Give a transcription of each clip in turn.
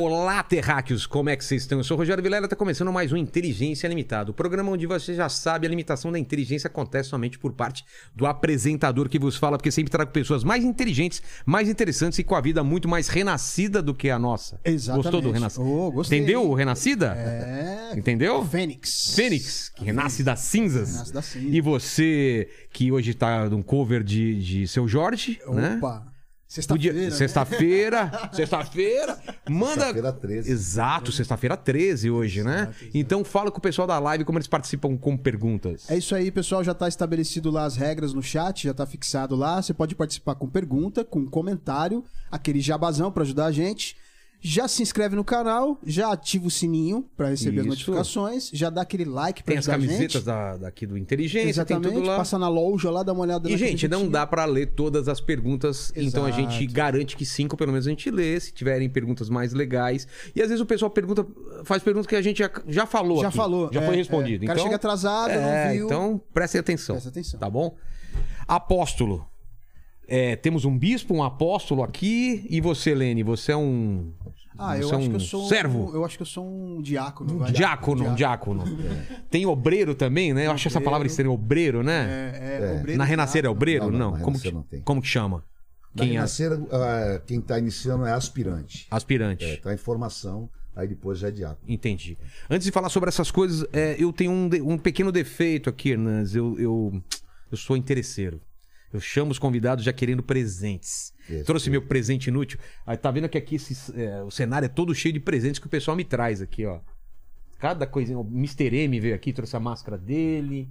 Olá, terráqueos, como é que vocês estão? Eu sou o Rogério Vilela, está começando mais um Inteligência Limitada, o programa onde você já sabe a limitação da inteligência acontece somente por parte do apresentador que vos fala, porque sempre trago pessoas mais inteligentes, mais interessantes e com a vida muito mais renascida do que a nossa. Exatamente. Gostou do Renascida? Oh, gostei. Entendeu o Renascida? É. Entendeu? Fênix. Fênix, que renasce das cinzas. Renasce das cinzas. E você, que hoje tá num cover de, de Seu Jorge, né? Opa. Podia- Sexta-feira. né? Sexta-feira, sexta-feira, manda. Sexta-feira 13. Exato, sexta-feira 13 hoje, né? Exato, exato. Então fala com o pessoal da live como eles participam com perguntas. É isso aí, pessoal. Já tá estabelecido lá as regras no chat, já tá fixado lá. Você pode participar com pergunta, com comentário, aquele jabazão pra ajudar a gente. Já se inscreve no canal, já ativa o sininho pra receber as Isso. notificações, já dá aquele like pra Tem as camisetas gente. da, daqui do Inteligência, Exatamente. tem tudo lá. Passa na loja lá, dá uma olhada E, gente, não dá pra ler todas as perguntas, então a gente Exato. garante que cinco, pelo menos, a gente lê, se tiverem perguntas mais legais. E às vezes o pessoal pergunta, faz perguntas que a gente já, já falou Já aqui, falou. Já é, foi é. respondido. O cara então, chega atrasado, é, não viu. Então, prestem atenção. Presta atenção. Tá bom? Apóstolo. É, temos um bispo, um apóstolo aqui. E você, Lene, você é um. Ah, eu é acho um que eu sou servo? Um, eu acho que eu sou um diácono. vai. Diácono, um diácono. Tem obreiro também, né? Eu acho essa palavra estranha, obreiro, né? É, é, obreiro Na Renascer é obreiro? Não, Não. não, como, que, não tem. como que chama? Na Quem é? Renascer, ah, quem está iniciando é aspirante. Aspirante. Está em formação, aí depois já é diácono. Entendi. Antes de falar sobre essas coisas, é, eu tenho um, de- um pequeno defeito aqui, Hernandes. Eu, eu, eu sou interesseiro. Eu chamo os convidados já querendo presentes. Isso. Trouxe meu presente inútil. Aí tá vendo que aqui esse, é, o cenário é todo cheio de presentes que o pessoal me traz aqui, ó. Cada coisinha. O Mr. M veio aqui, trouxe a máscara dele.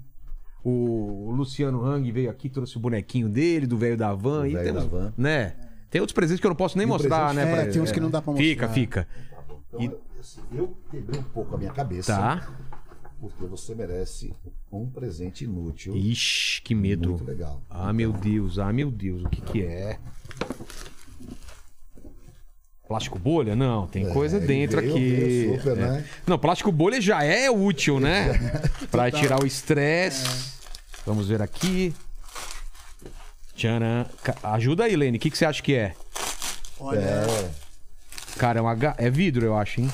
O, Luciano Hang veio aqui, trouxe o bonequinho dele, do velho da van. E temos, da van. né? Tem outros presentes que eu não posso nem E mostrar, presente- né? É, tem uns que não dá pra mostrar. Fica, fica. Tá bom. Então, E- eu- assim, eu quebrei um pouco a minha cabeça. Tá. Porque você merece um presente inútil. Ixi, que medo. Muito legal. Ah, meu Deus, ah, meu Deus, o que que é? Plástico bolha? Não, tem É, coisa dentro veio- aqui. veio super, É. né? Não, plástico bolha já é útil, né? pra tirar o estresse. Vamos ver aqui. Tcharam. Ajuda aí, Lene. O que, que você acha que é? Olha, É, Cara, é, uma é vidro, eu acho, hein?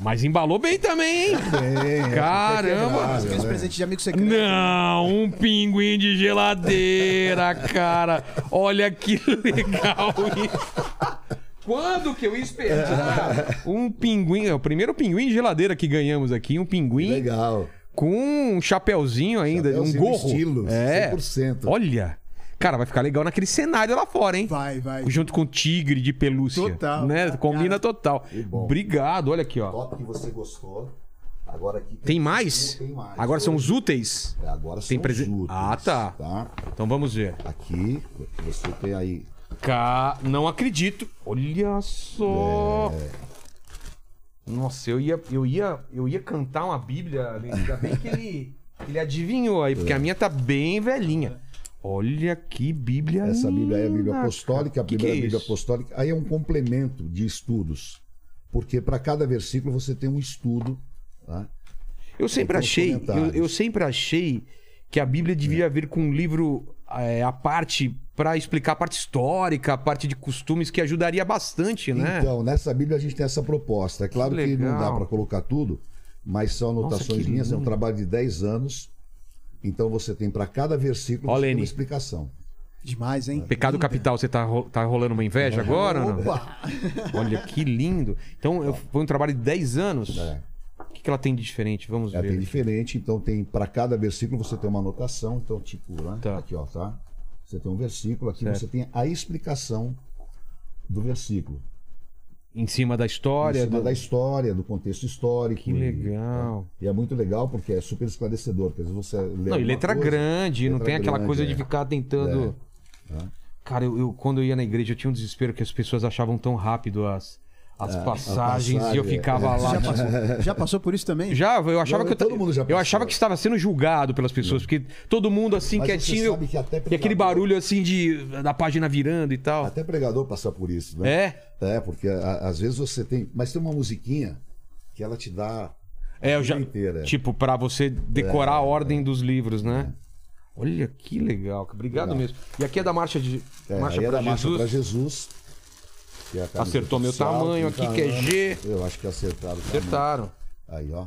Mas embalou bem também, hein? é, Caramba! aqueles né? presentes de amigo secreto. Não, um pinguim de geladeira, cara. Olha que legal isso. Quando que eu ia esperar um pinguim? É o primeiro pinguim de geladeira que ganhamos aqui. Um pinguim Legal. com um chapéuzinho ainda, Chapéuzinho um gorro. estilo, é. 100%. Olha. Cara, vai ficar legal naquele cenário lá fora, hein? Vai, vai. Junto com o tigre de pelúcia. Total. Né? Combina total. Que bom. Obrigado, olha aqui, ó. Top que você gostou. Agora aqui Tem mais? Tem mais. Agora são os úteis. É, Agora Tem são presen- os úteis, Ah, tá. tá? Então vamos ver. Aqui você tem aí Cá, não acredito. Olha só. É. Nossa, eu ia, eu ia, eu ia cantar uma Bíblia. Ainda bem que ele, ele adivinhou aí, porque a minha tá bem velhinha. Olha que Bíblia Essa Bíblia é a Bíblia apostólica, a. Que primeira que é Bíblia apostólica. Aí é um complemento de estudos. Porque para cada versículo você tem um estudo. Tá? Eu sempre achei, eu, eu sempre achei que a Bíblia devia vir com um livro é, à parte pra explicar a parte histórica, a parte de costumes que ajudaria bastante, né? Então, nessa Bíblia a gente tem essa proposta. É claro Que que, não dá para colocar tudo, mas são Nossa, anotações que linhas, é um trabalho de 10 anos. Então você tem para cada versículo Ó, uma explicação. Demais, hein? Pecado capital, você tá, ro- tá rolando uma inveja agora ou não? Opa! Olha que lindo. Então, eu- foi um trabalho de 10 anos. É. O que, que ela tem de diferente? Vamos É, ver. tem diferente, então tem para cada versículo você tem uma anotação, então tipo, né? Tá. aqui ó, tá? Você tem um versículo, aqui Certo. você tem a explicação do versículo. Em cima da história. em cima do- da história, do contexto histórico. Que e- legal. E, é muito legal porque é super esclarecedor, porque às vezes você lê Não, e letra coisa, grande, não letra tem aquela grande, coisa de é. ficar tentando. Tá? Cara, eu, eu- quando eu ia na igreja, eu tinha um desespero que as pessoas achavam tão rápido as, as a passagens e eu passagem, ficava é. lá. Já tipo, passou, já passou por isso também? Já, eu achava Não, que eu, eu passou. achava que estava sendo julgado pelas pessoas, porque todo mundo assim Mas quietinho que até e aquele pregador- barulho assim de da página virando e tal. Até pregador passa por isso, né? É? É, porque a- às vezes você tem. Mas tem uma musiquinha que ela te dá. É, eu já inteira. tipo para você decorar É, a ordem dos livros, né? Olha que legal, obrigado Legal. mesmo. E aqui é da marcha de É, marcha é para da Marcha Jesus. Jesus. é Acertou meu tamanho 30 aqui, que é. G. Eu acho que acertaram. Acertaram. Aí, ó.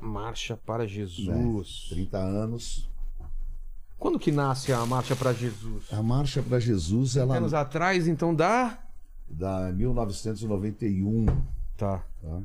Marcha para né? Jesus. 30 anos. Quando que nasce a marcha para Jesus? A Marcha pra Jesus, ela Anos atrás, então dá. da 1991. Tá. Tá?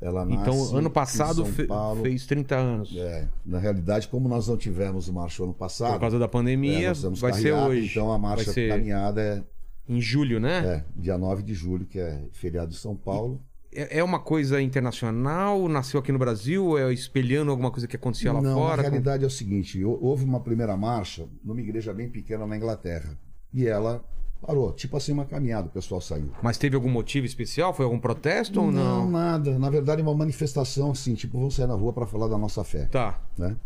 Ela Então, nasce ano em passado fe- Paulo. fez 30 anos. É, na realidade, como nós não tivemos marcha ano passado, Por causa da é, pandemia, nós temos vai ser hoje. Então a marcha ser caminhada é, em julho, né? é dia 9 de julho, que é feriado de São Paulo. É, é uma coisa internacional? Nasceu aqui no Brasil? É espelhando alguma coisa que acontecia lá não, fora? na realidade é o seguinte: hou- houve uma primeira marcha numa igreja bem pequena na Inglaterra. E ela parou, tipo assim, uma caminhada, o pessoal saiu. Mas teve algum motivo especial? Foi algum protesto ou não? nada. Na verdade, uma manifestação assim, tipo, vamos sair na rua para falar da nossa fé. Tá. né?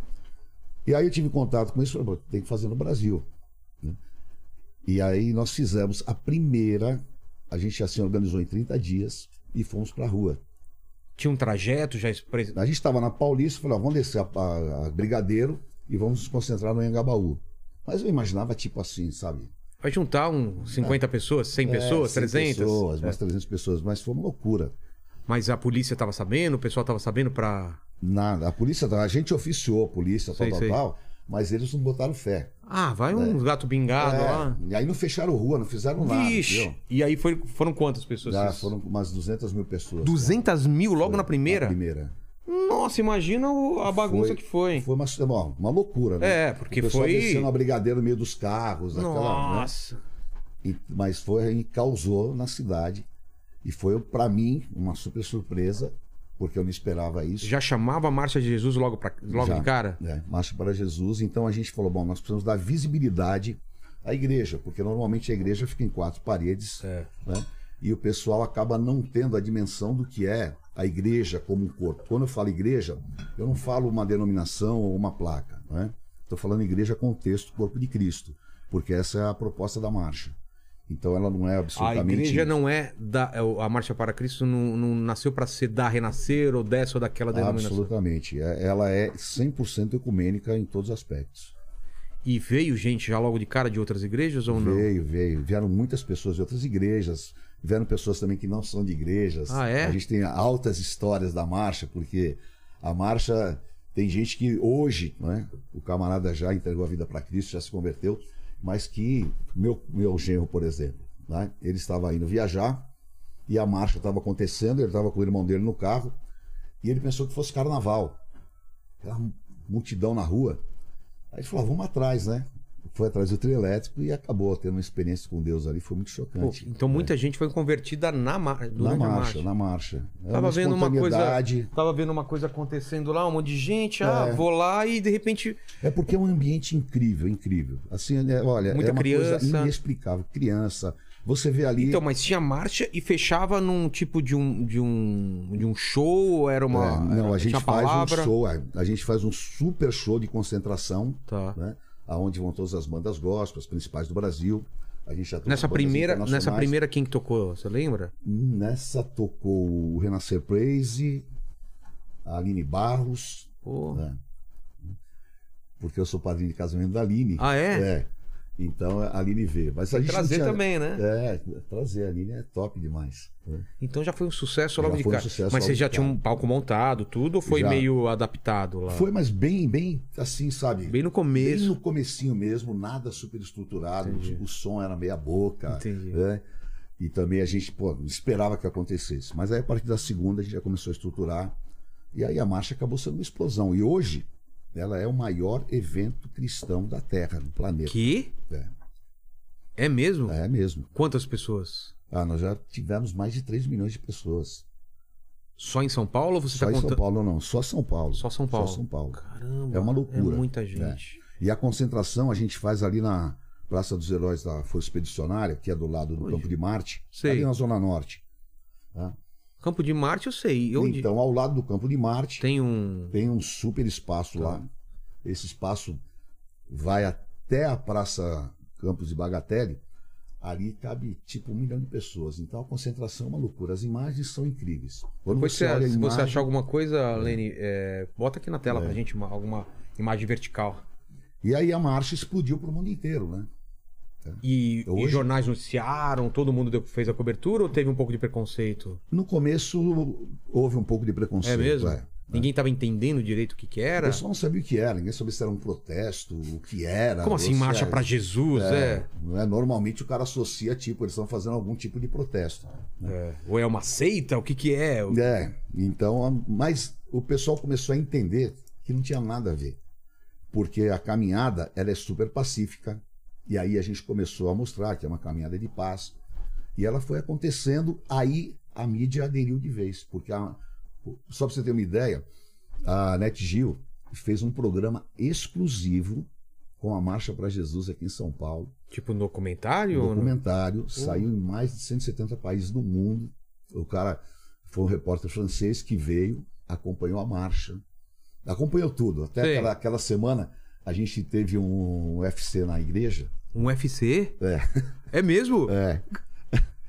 E aí eu tive contato com isso, falei, "Pô, tem que fazer no Brasil. né? E aí nós fizemos a primeira, a gente assim organizou em 30 dias e fomos pra rua. Tinha um trajeto já expre... A gente estava na Paulista, falei, ó, vamos descer a, a- a Brigadeiro e vamos nos concentrar no Engabaú. Mas eu imaginava tipo assim, sabe? Vai juntar uns 50 pessoas, 100 pessoas, É, 100 300? pessoas, É. umas 300 pessoas, mas foi uma loucura. Mas a polícia tava sabendo, o pessoal tava sabendo pra. Nada. A polícia, a gente oficiou a polícia, tal, Sei, tal, sei. tal, mas eles não botaram fé. Ah, vai um gato bingado É, lá. E aí não fecharam rua, não fizeram nada. Vixe! E aí foi, foram quantas pessoas? Já foram umas 200 mil pessoas. 200 mil logo na primeira? Na primeira. Nossa, imagina a bagunça Foi- que foi. Foi uma, bom, uma loucura, né? É, porque o pessoal foi- descendo a brigadeiro no meio dos carros, aquela, né? Nossa. E- mas foi e causou na cidade. E foi, pra mim, uma super surpresa, porque eu não esperava isso. Já chamava a Marcha de Jesus logo, pra, logo Já. de cara? É, Marcha para Jesus. Então a gente falou, bom, nós precisamos dar visibilidade à igreja, porque normalmente a igreja fica em quatro paredes, É. né? E o pessoal acaba não tendo a dimensão do que é a igreja como um corpo. Quando eu falo igreja, eu não falo uma denominação ou uma placa, né? Estou falando igreja contexto, corpo de Cristo, porque essa é a proposta da marcha. Então ela não é A absolutamente igreja não é da. é A Marcha para Cristo não, não nasceu para ser da renascer ou dessa ou daquela denominação. absolutamente. É- Ela é 100% ecumênica em todos os aspectos. E veio gente já logo de cara de outras igrejas ou não? Veio, veio. Vieram muitas pessoas de outras igrejas. Vieram pessoas também que não são de igrejas. Ah, é? A gente tem altas histórias da marcha, porque a marcha tem gente que hoje, né, o camarada já entregou a vida para Cristo, já se converteu, mas que meu meu genro, por exemplo, né, ele estava indo viajar e a marcha estava acontecendo, ele estava com o irmão dele no carro e ele pensou que fosse carnaval. Aquela multidão na rua. Aí ele falou, ah, vamos atrás, né? Foi atrás do trio elétrico e acabou tendo uma experiência com Deus ali, foi muito Pô, chocante. então muita gente foi convertida na mar... na durante a marcha, na marcha. É Tava vendo uma coisa, tava vendo uma coisa acontecendo lá, um monte de gente, ah, É. vou lá e de repente É porque é um ambiente incrível, incrível. Assim, é, olha, Muita é uma criança. coisa inexplicável. Criança, você vê ali. Então, mas tinha marcha e fechava num tipo de um de um de um show, era uma É, não, era- a gente faz palavra. um show, é, a gente faz um super show de concentração, Tá. né? Aonde vão todas as bandas gospel, as principais do Brasil. A gente já Nessa primeira, nessa primeira quem que tocou, você lembra? Nessa tocou o Renascer Praise, a Aline Barros, Pô. né? porque eu sou padrinho de casamento da Aline. Ah, é? É. Então a Aline veio. Mas a gente Trazer tinha- também, né? É, trazer a Aline é top demais. né? Então já foi um sucesso logo Já de foi um cara. sucesso Mas você já tinha cara. um palco montado, tudo, ou foi Já. meio adaptado lá? Foi, mas bem, bem assim, sabe? Bem no Bem começo. no comecinho mesmo, nada super estruturado. Entendi. O som era meia boca. Entendi. né? E também a gente pô, esperava que acontecesse. Mas aí a partir da segunda a gente já começou a estruturar. E aí a marcha acabou sendo uma explosão. E hoje ela é o maior evento cristão da Terra, do planeta. Que? É. É mesmo? É mesmo. Quantas pessoas? Ah, nós já tivemos mais de 3 milhões de pessoas. Só em São Paulo ou você Só tá em São contando? Paulo não, só São Paulo. Só São Paulo. Só São Paulo. Caramba. É uma loucura. É muita gente. E a concentração a gente faz ali na, Praça dos Heróis da Força Expedicionária, que é do lado do? Campo de Marte, Sei. ali na Zona Norte. tá? Campo de Marte eu sei. Onde Então, ao lado do Campo de Marte, tem um. tem um super espaço Tá. lá. Esse espaço vai até a Praça Campos de Bagatelle. Ali cabe tipo um milhão de pessoas. Então a concentração é uma loucura. As imagens são incríveis. Quando Depois você você- olha a se você achar alguma coisa, Lene, é, bota aqui na tela É. pra gente uma- alguma imagem vertical. E aí a marcha explodiu para o mundo inteiro, né? E, e Hoje- jornais noticiaram, todo mundo fez a cobertura ou teve um pouco de preconceito? No começo houve um pouco de preconceito. É mesmo? é. Ninguém estava entendendo direito o que, que O era. pessoal não sabia o que era, ninguém sabia se era um protesto, o que era. Como assim, marcha era- pra Jesus? É. É, é? Normalmente o cara associa, tipo, eles estão fazendo algum tipo de protesto. É. Ou é uma seita? O que, que é? O- É, então, mas o pessoal começou a entender que não tinha nada a ver. Porque a caminhada, ela é super pacífica, e aí a gente começou a mostrar que é uma caminhada de paz. E ela foi acontecendo, aí a mídia aderiu de vez, porque a- só para você ter uma ideia, a NetGil fez um programa exclusivo com a Marcha para Jesus aqui em São Paulo. Tipo um documentário? Um ou não? documentário, saiu em mais de 170 países do mundo. O cara foi um repórter francês que veio, acompanhou a marcha, acompanhou tudo. Até aquela, aquela semana a gente teve um UFC na igreja. Um UFC? É, É mesmo? é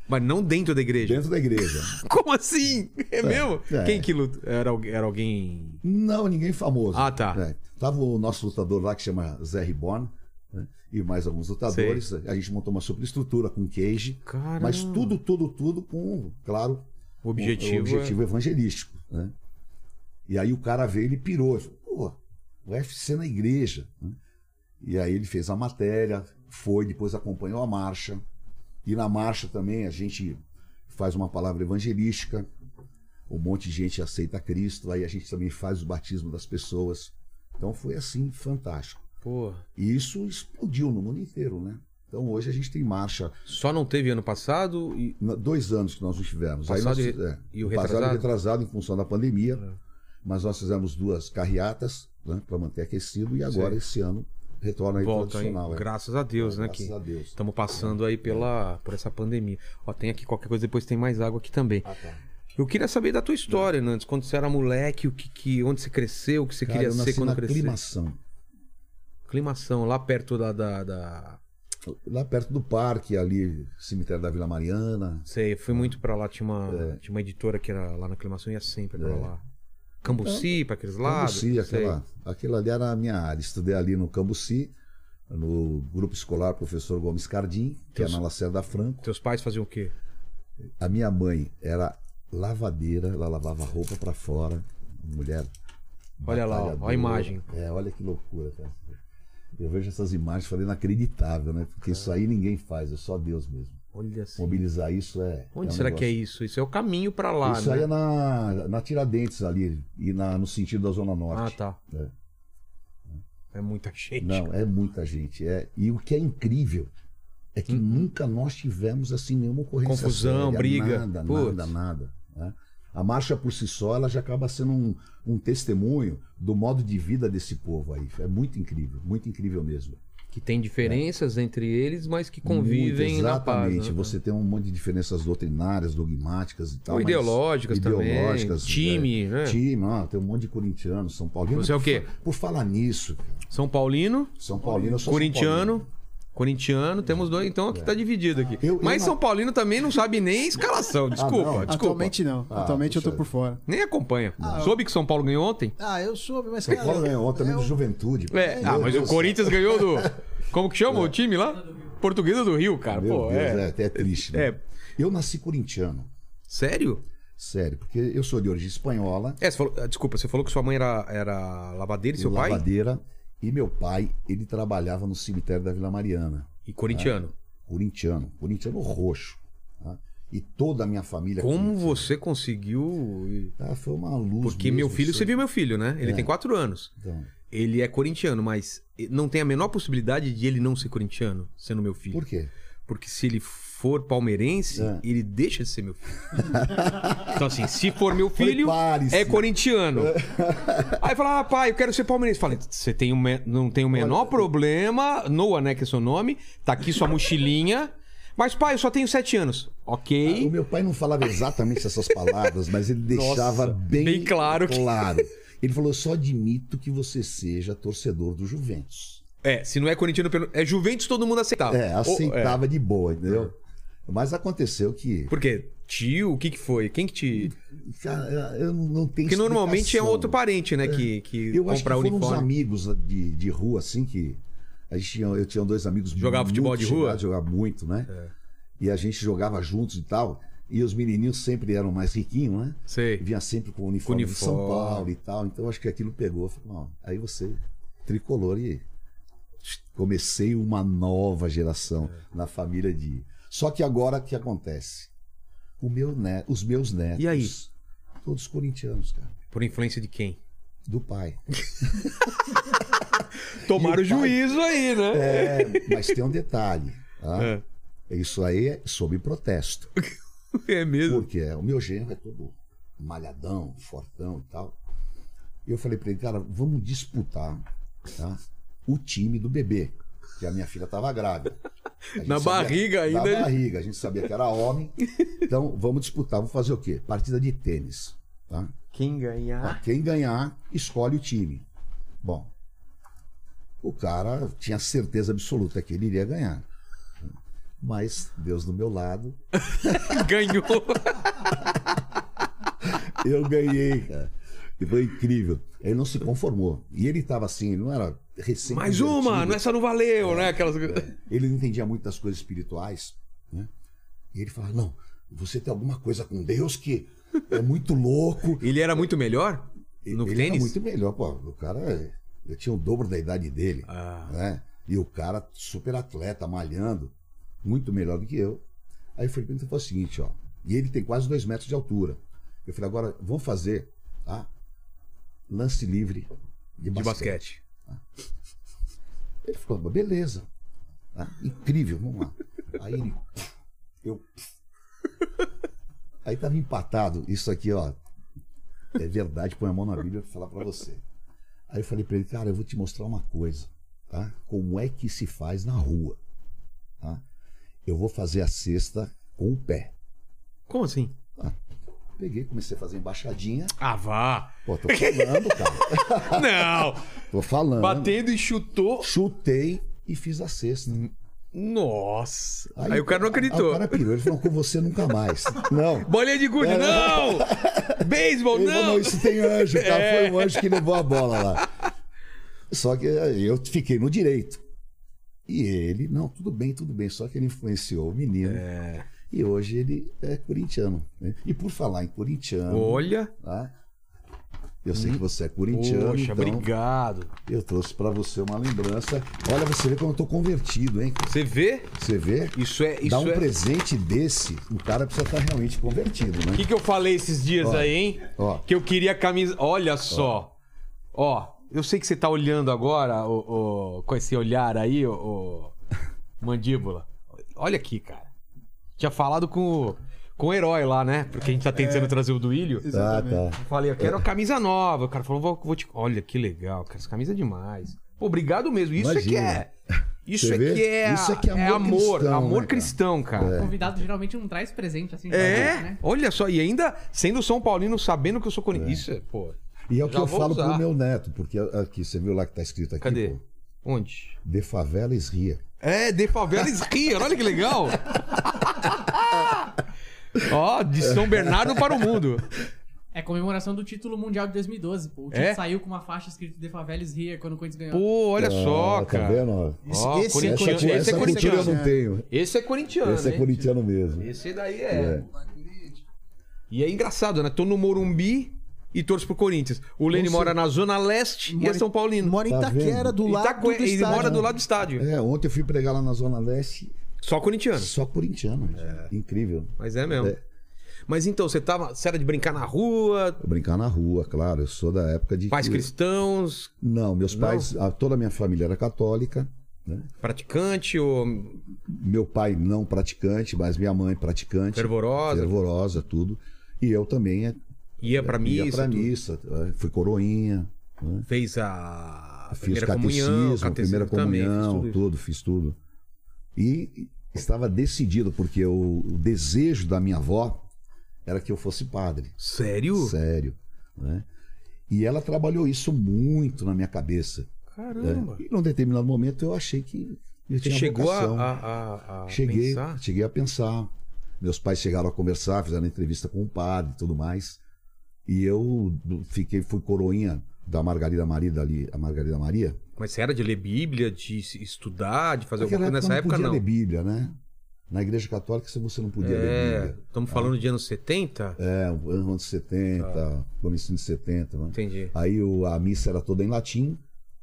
Mas não dentro da igreja. dentro da igreja. Como assim? É, mesmo? é. Quem que luta? Era, era alguém. Não, ninguém famoso. Ah, tá. É. Tava o nosso lutador lá que chama Zé Riborn, né? e mais alguns lutadores. A gente montou uma superestrutura com cage, Caramba. mas tudo, tudo, tudo com, claro, O objetivo. o objetivo evangelístico, né? E aí o cara veio, ele pirou, pô, o UFC na igreja, né? E aí ele fez a matéria, foi, depois acompanhou a marcha. E na marcha também a gente faz uma palavra evangelística, um monte de gente aceita Cristo, aí a gente também faz o batismo das pessoas. Então foi assim, fantástico. Pô. E isso explodiu no mundo inteiro, né? Então hoje a gente tem marcha, Só não teve ano passado e. dois anos que nós não tivemos. Passado nós, e- é, e o passado retrasado? e retrasado em função da pandemia. É. Mas nós fizemos duas carreatas né, para manter aquecido e agora Sei. esse ano retorna aí Volta, tradicional. é. Graças a Deus, né? Graças Que a Deus. estamos passando aí pela, por essa pandemia. Ó, tem aqui qualquer coisa, depois tem mais água aqui também. Ah, tá. Eu queria saber da tua história, Nantes. Quando você era moleque, o que, que, onde você cresceu, o que você Cara, queria ser quando na cresceu? Climação. Climação, lá perto da, da, da- Lá perto do parque, ali, cemitério da Vila Mariana. Sei, eu fui muito pra lá. Tinha uma, É. tinha uma editora que era lá na Climação e ia sempre pra lá. Cambuci, pra aqueles lados. Cambuci, aquela, aquilo ali era a minha área. Estudei ali no Cambuci, no grupo escolar Professor Gomes Cardim, que é Teus- na Lacerda Franco. Teus pais faziam o quê? A minha mãe era lavadeira, ela lavava roupa para fora. Mulher. Olha lá, ó, ó a imagem. É, olha que loucura, cara. Eu vejo essas imagens e falei inacreditável, né? Porque isso aí ninguém faz, é só Deus mesmo. Olha assim. Mobilizar isso é. Onde é um será que é isso? Isso é o caminho pra lá, Isso né? aí é na, na Tiradentes ali, e na, no sentido da Zona Ah, Norte. tá. É. É muita gente. Não, é muita gente. É, e o que é incrível é que nunca nós tivemos assim nenhuma ocorrência. Hum. Confusão, séria, briga. Nada, Putz. nada, nada. né? A marcha por si só ela já acaba sendo um, um testemunho do modo de vida desse povo aí. É muito incrível, muito incrível mesmo. Que tem diferenças entre eles, mas que convivem Muito, na paz. exatamente. né? Você tem um monte de diferenças doutrinárias, dogmáticas e tal. Ou mas- ideológicas também, ideológicas, time, é, né? Time, ó, tem um monte de corintianos, São Paulino. Você é o quê? Por, por falar nisso, cara, São Paulino, São Paulino, eu sou São corintiano. Paulino. Corintiano, temos dois, então aqui tá dividido aqui. Eu- eu Mas não- São Paulino também não sabe nem escalação. Desculpa, não. desculpa. Atualmente não. Ah, Atualmente eu tô por fora. Nem acompanha. Soube que São Paulo ganhou ontem? Ah, eu soube, mas São cara. Paulo ganhou ontem também eu- do Juventude. É, ah, mas Deus o Corinthians ganhou do. Como que chama o time lá? Portuguesa do Rio, cara. Meu Pô, Deus, é. é, até é triste. Né? É. Eu nasci corintiano, Sério? sério, porque eu sou de origem espanhola, É, você falou, ah, desculpa, você falou que sua mãe era, era lavadeira e seu pai? lavadeira, e meu pai, ele trabalhava no cemitério da Vila Mariana, E corintiano. corintiano, corintiano roxo. tá? E toda a minha família. Como você conseguiu. Ah, foi uma luz. Porque mesmo, meu filho, você viu meu filho, né? Ele É. tem quatro anos. Então, Ele é corintiano, mas não tem a menor possibilidade de ele não ser corintiano, sendo meu filho. por quê? Porque se ele for palmeirense, É. ele deixa de ser meu filho. então, assim, se for meu filho, é corintiano. Aí fala, ah, pai, eu quero ser palmeirense. Falei, você tem um não tem o menor problema. Noah, né, que é seu nome. Tá aqui sua mochilinha. Mas, pai, eu só tenho sete anos. Ok. O meu pai não falava exatamente essas palavras, mas ele deixava Nossa, bem, bem claro que- claro. Ele falou: só admito que você seja torcedor do Juventus. É, se não é corintiano, é Juventus, todo mundo aceitava. É, Ou- aceitava de boa, entendeu? Mas aconteceu que. Por quê? Tio, o que que foi? Quem que te... Cara, eu não tenho Porque normalmente é outro parente, né, que, que Eu acho que compra foram uns uniforme. amigos de, de rua, assim, que. A gente tinha, eu tinha dois amigos Jogava muito futebol de rua? É. Jogava muito, né? E a gente jogava juntos e tal. E os menininhos sempre eram mais riquinhos, né? Sei. Vinha sempre com o uniforme, Com de São uniforme. Paulo e tal. Então acho que aquilo pegou. Falei, não, aí você, tricolor, e comecei uma nova geração É. na família de. Só que agora o que acontece? O meu net, os meus netos. E aí? Todos corintianos, cara. Por influência de quem? Do pai. Tomaram o pai- juízo aí, né? É, mas tem um detalhe. Tá? É. Isso aí é sob protesto. É mesmo. Porque o meu genro é todo malhadão, fortão e tal. E eu falei pra ele, cara, vamos disputar tá, o time do bebê. Que a minha filha tava grávida. Na barriga ainda. Na barriga, a gente sabia que era homem. Então, vamos disputar, vamos fazer o quê? Partida de tênis. Tá? Quem Tá, ganhar. Quem ganhar, escolhe o time. Bom, o cara tinha certeza absoluta que ele iria ganhar. Mas Deus do meu lado, Ganhou. eu ganhei, cara. E foi incrível. Ele não se conformou. E ele estava assim, ele não era recém Mais uma, essa não valeu, né? Aquelas... Ele não entendia muito das coisas espirituais, né? E ele falava, não, você tem alguma coisa com Deus que é muito louco. Ele era muito melhor no ele tênis? era muito melhor, pô. O cara, eu tinha o dobro da idade dele, Ah. né? E o cara super atleta, malhando, muito melhor do que eu. Aí eu falei, então foi o seguinte, ó. E ele tem quase dois metros de altura. Eu falei, agora vamos fazer, tá? Lance livre de De basquete. Ele falou, beleza. Tá? Incrível, vamos lá. Aí ele. Eu. Aí tava empatado. Isso aqui, ó. É verdade, põe a mão na Bíblia pra falar pra você. Aí eu falei pra ele, cara, eu vou te mostrar uma coisa, tá? Como é que se faz na rua, tá? Eu vou fazer a cesta com o pé. Como assim? Peguei, comecei a fazer embaixadinha. Ah, vá. Pô, tô falando, cara. Não. Tô falando. Batendo e chutou. Chutei e fiz a cesta. Nossa. Aí, o cara não Aí acreditou. o cara pirou, ele falou, com você nunca mais. Não. Bolinha de gude, É, não! Beisebol, Ele falou, não! não, isso tem anjo, cara. É. Foi um anjo que levou a bola lá. Só que eu fiquei no direito. E ele, não, tudo bem, tudo bem. Só que ele influenciou o menino. É. E hoje ele é corintiano. né? E por falar em corintiano, Olha. tá? eu sei que você é corintiano, Poxa, então obrigado. eu trouxe pra você uma lembrança. Olha, você vê como eu tô convertido, hein? Você vê? Você vê? Isso é. Isso Dá um é... presente desse, o cara precisa estar realmente convertido, né? O que, que eu falei esses dias Ó, aí, hein? ó. Que eu queria camisa. Olha só. Ó, eu sei que você tá olhando agora o- com esse olhar aí, o- mandíbula. Olha aqui, cara. Tinha falado com, o- com o herói lá, né? Porque a gente tá tentando trazer o do Ilho. Tá, tá. Eu falei, eu quero a camisa nova. O cara falou, vou, vou te. Olha que legal, cara. Essa camisa é demais. Pô, obrigado mesmo. Isso é que Imagina. é. Isso Você é vê? que é, Isso é que é é amor amor. cristão, amor né, cara? cristão, cara. O convidado geralmente não traz presente assim. É, né? olha só, e ainda sendo São Paulino, sabendo que eu sou corintiano. Isso é, pô. E é o que eu falo usar. pro meu neto, porque aqui, você viu lá que tá escrito aqui? Cadê? pô? Onde? De favelas ria. É, de favelas ria, olha que legal. Ó, de São Bernardo para o mundo. É comemoração do título mundial de 2012. Pô. O título É? saiu com uma faixa escrita The Favelas Here quando o Corinthians ganhou. Pô, olha só, Ah, cara. Tá vendo? ó? Ó, Esse- esse é corintiano, corintiano, esse é essa eu corintiano. não tenho. Esse é corintiano, Esse é hein? corintiano mesmo. Esse daí é. É. E é engraçado, né? Tô no Morumbi e torço pro Corinthians. O Lene mora na Zona Leste e é Mora São Paulino. Mora em Tá Itaquera, vendo? do lado Itaque- do ele estádio. mora do lado do estádio. É, ontem eu fui pregar lá na Zona Leste, Só corintiano. só corintiano. Incrível. Mas é mesmo. É. Mas então, você tava. Você era de brincar na rua, Eu brincar na rua, claro. Eu sou da época de. pais que- cristãos. Não, meus pais, a- toda a minha família era católica, Praticante ou Meu pai não praticante, mas minha mãe praticante. fervorosa? Fervorosa, tudo. E eu também é, Ia pra missa? ia pra tudo? missa. é, Fui coroinha. né? Fez a Fiz primeira catecismo, comunhão, primeira também, fez comunhão, tudo tudo, fiz tudo. E estava decidido, porque o, o desejo da minha avó era que eu fosse padre. Sério? Sério. Né? E ela trabalhou isso muito na minha cabeça. né? Caramba. E num determinado momento eu achei que eu Você tinha chegou vocação. a, a- a cheguei, pensar? cheguei a pensar. Meus pais chegaram a conversar, fizeram entrevista com o padre e tudo mais. E eu fiquei, fui coroinha da Margarida Maria dali, a Margarida Maria. Mas você era de ler Bíblia, de estudar, de fazer Naquela alguma coisa? Nessa época, não podia não. ler Bíblia, né? Na igreja católica você não podia ler É, Bíblia. estamos falando de anos 70? É, anos 70, Tá. começo de 70, né? Entendi. Aí o- a missa era toda em latim.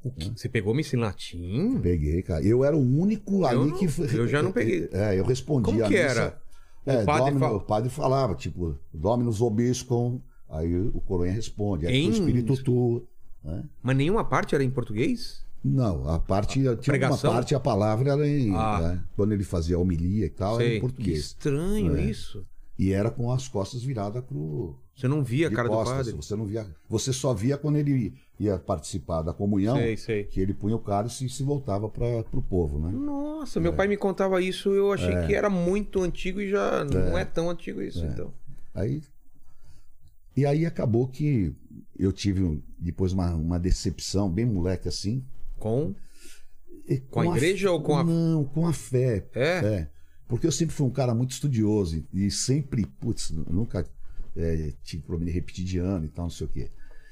O Você pegou missa em latim? Peguei, cara. Eu era o único ali não- que. eu já não peguei. É, eu respondia Como a que missa. era? O É, padre Domino- o padre falava, tipo, Dominus Obiscum. Aí o coroinha responde. Aí Em- o Espírito Tu. Né? Mas nenhuma parte era em português? Não, a parte. tinha pregação? uma parte, a palavra era em. Ah. né? Quando ele fazia a homilia e tal, era Sei. em Que português. estranho É. isso. E era com as costas viradas pro. Você não via a cara do costas. padre? Você não via. Você só via quando ele ia participar da comunhão, Sei, sei. que ele punha o cálice e se voltava para o povo, né? Nossa, meu pai me contava isso, eu achei É. que era muito antigo e já não é tão antigo isso, então. Aí. E aí acabou que eu tive depois uma, uma decepção, bem moleque assim. Com? E Com a igreja ou com a- Não, com a fé. É? É. Porque eu sempre fui um cara muito estudioso e, sempre, putz, nunca é, tive problema de repetir de ano e tal, não sei o quê.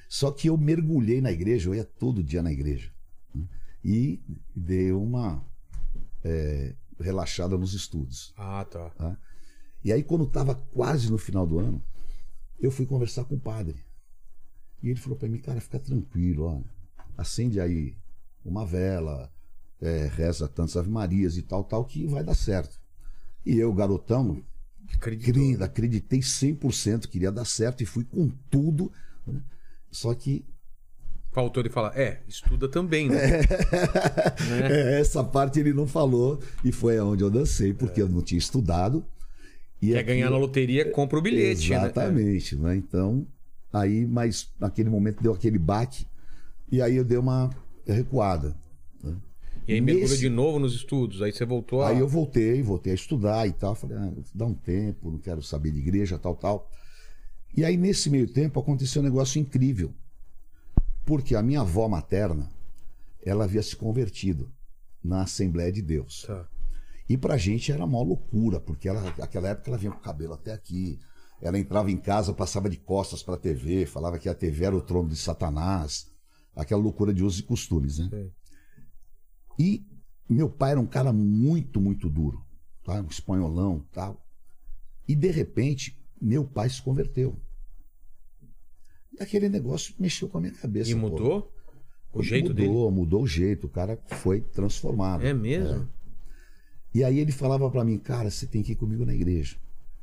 Só que eu mergulhei na igreja, eu ia todo dia na igreja. né? E dei uma é, relaxada nos estudos. Ah, tá. E aí, quando estava quase no final do ano, eu fui conversar com o padre. E ele falou para mim, cara, fica tranquilo, olha, acende aí uma vela, é, reza tantas Ave Marias e tal, tal, que vai dar certo. E eu, garotão, Acreditou. querido, acreditei 100% que iria dar certo e fui com tudo. né? Só que Faltou ele falar, é, estuda também, né? é, essa parte ele não falou e foi aonde eu dancei, porque eu não tinha estudado. E Quer ganhar na loteria, compra o bilhete, né? Exatamente, né? Então, aí, mas naquele momento deu aquele baque e aí eu dei uma recuada. E aí mergulhou Nesse- de novo nos estudos, aí você voltou a... Aí eu voltei, voltei a estudar e tal. Falei, ah, dá um tempo, não quero saber de igreja, tal, tal. E aí, nesse meio tempo, aconteceu um negócio incrível. Porque a minha avó materna, ela havia se convertido na Assembleia de Deus. Tá. E pra gente era uma loucura, porque ela, naquela época ela vinha com o cabelo até aqui. Ela entrava em casa, passava de costas pra TV, falava que a TV era o trono de Satanás. Aquela loucura de usos e costumes, né? Sei. E meu pai era um cara muito, muito duro, tá? um espanholão tal. E de repente, meu pai se converteu. E aquele negócio mexeu com a minha cabeça. E pô. mudou o jeito mudou, dele? Mudou o jeito, o cara foi transformado. É mesmo? E aí ele falava pra mim, cara, você tem que ir comigo na igreja.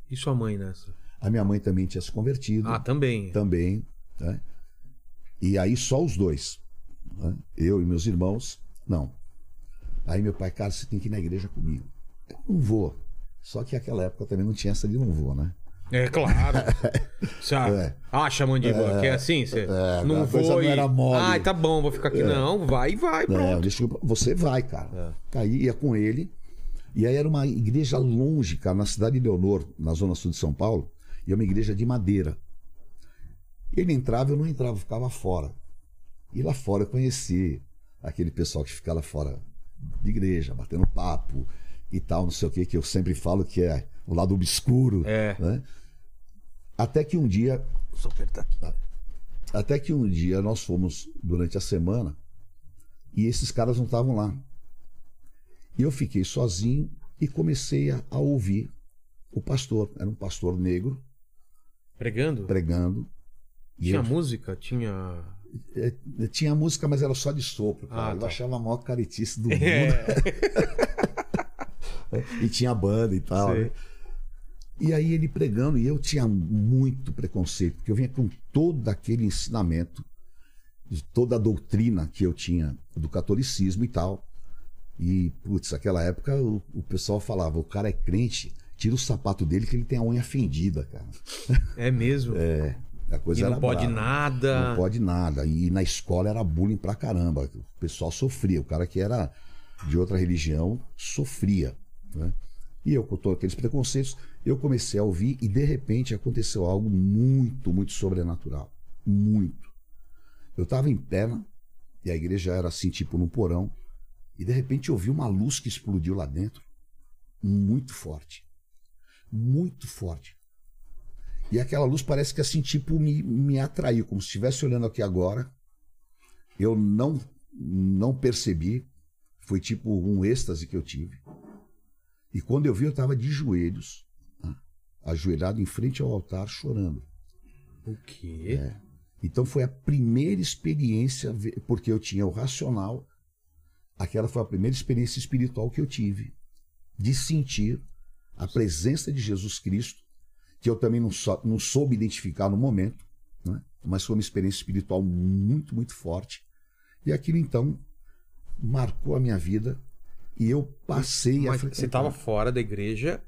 E sua mãe nessa? A minha mãe também tinha se convertido. Ah, também. também. né? E aí só os dois. né? Eu e meus irmãos, não. Aí meu pai, cara, você tem que ir na igreja comigo. Eu não vou. Só que naquela época também não tinha essa de não vou, né? É claro. Sabe? É. Acha, mandíbula, que é assim? Você É, não a coisa vou não e... era mole. Ai, tá bom, vou ficar aqui. Não, vai, vai, Não, pronto. deixa eu- você vai, cara. Aí ia com ele. E aí era uma igreja longe, cara, na cidade de Leonor, na zona sul de São Paulo. E é uma igreja de madeira. Ele entrava, eu não entrava, eu ficava fora. E lá fora eu conheci aquele pessoal que fica lá fora de igreja, batendo papo e tal, não sei o que, que eu sempre falo que é o lado obscuro. É. né? Até que um dia. Só apertar aqui. Até que um dia nós fomos durante a semana e esses caras não estavam lá. E eu fiquei sozinho e comecei a, a ouvir o pastor. Era um pastor negro Pregando? pregando. Tinha eu- música? Tinha. é, tinha música, mas era só de sopro. Ah, Eu tá. achava a maior caretice do mundo. É. E tinha banda e tal. Né? E aí ele pregando, e eu tinha muito preconceito, porque eu vinha com todo aquele ensinamento, de toda a doutrina que eu tinha do catolicismo e tal. E, putz, naquela época o, o pessoal falava: o cara é crente, tira o sapato dele que ele tem a unha fendida, cara. É mesmo? É. A coisa e não pode brava. nada. Não pode nada. E na escola era bullying pra caramba. O pessoal sofria. O cara que era de outra religião sofria. Né? E eu, com todos aqueles preconceitos, eu comecei a ouvir e de repente aconteceu algo muito, muito sobrenatural. Muito. Eu estava em pé né? e a igreja era assim, tipo num porão. E de repente eu vi uma luz que explodiu lá dentro. Muito forte. Muito forte. E aquela luz parece que assim, tipo, me, me atraiu, como se estivesse olhando aqui agora. Eu não, não percebi. Foi tipo um êxtase que eu tive. E quando eu vi, eu estava de joelhos, ah, ajoelhado em frente ao altar, chorando. O quê? É. Então foi a primeira experiência, porque eu tinha o racional, aquela foi a primeira experiência espiritual que eu tive, de sentir a presença de Jesus Cristo, que eu também não, só, não soube identificar no momento, né? mas foi uma experiência espiritual muito, muito forte. E aquilo então marcou a minha vida e eu passei a Mas frequentar. você estava fora da igreja,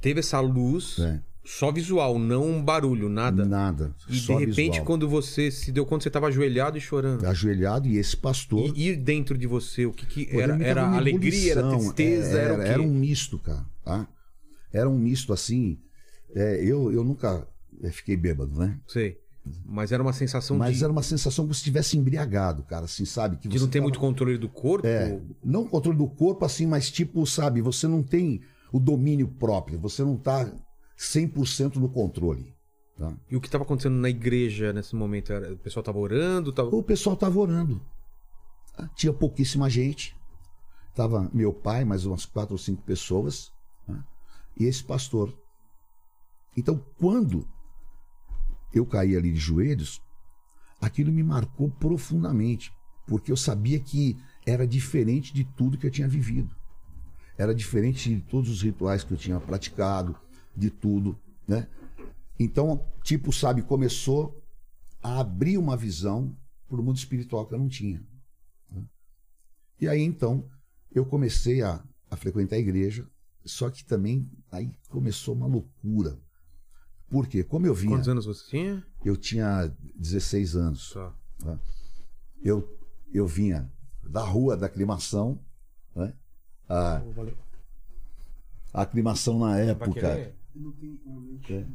teve essa luz, É. só visual, não um barulho, nada. Nada. E de repente, visual. quando você se deu conta, você estava ajoelhado e chorando. Ajoelhado e esse pastor. E, e dentro de você, o que, que era? Era alegria, era tristeza, era, o quê? Era um misto, cara. Tá? Era um misto assim. é, eu, eu nunca é, fiquei bêbado, né? Sei. Mas era uma sensação Mas de, era uma sensação como se estivesse embriagado, cara, assim, sabe? Que de você não ter tava- muito controle do corpo. É, não controle do corpo, assim, mas tipo, sabe, você não tem o domínio próprio, você não tá 100% no controle. Tá? E o que estava acontecendo na igreja nesse momento? Era, o pessoal estava orando? Tava... O pessoal tava orando. Ah, Tinha pouquíssima gente. Tava meu pai, mais umas quatro ou cinco pessoas, né? e esse pastor. Então, quando eu caí ali de joelhos, aquilo me marcou profundamente, porque eu sabia que era diferente de tudo que eu tinha vivido. Era diferente de todos os rituais que eu tinha praticado, de tudo, né? Então, tipo, sabe, começou a abrir uma visão para o mundo espiritual que eu não tinha. né? E aí, então, eu comecei a, a frequentar a igreja, só que também aí começou uma loucura. Por quê? Como eu vinha, Quantos anos você tinha? eu tinha 16 anos. Só. Eu, eu vinha da rua da aclimação, né? A, a aclimação na Vai época. querer?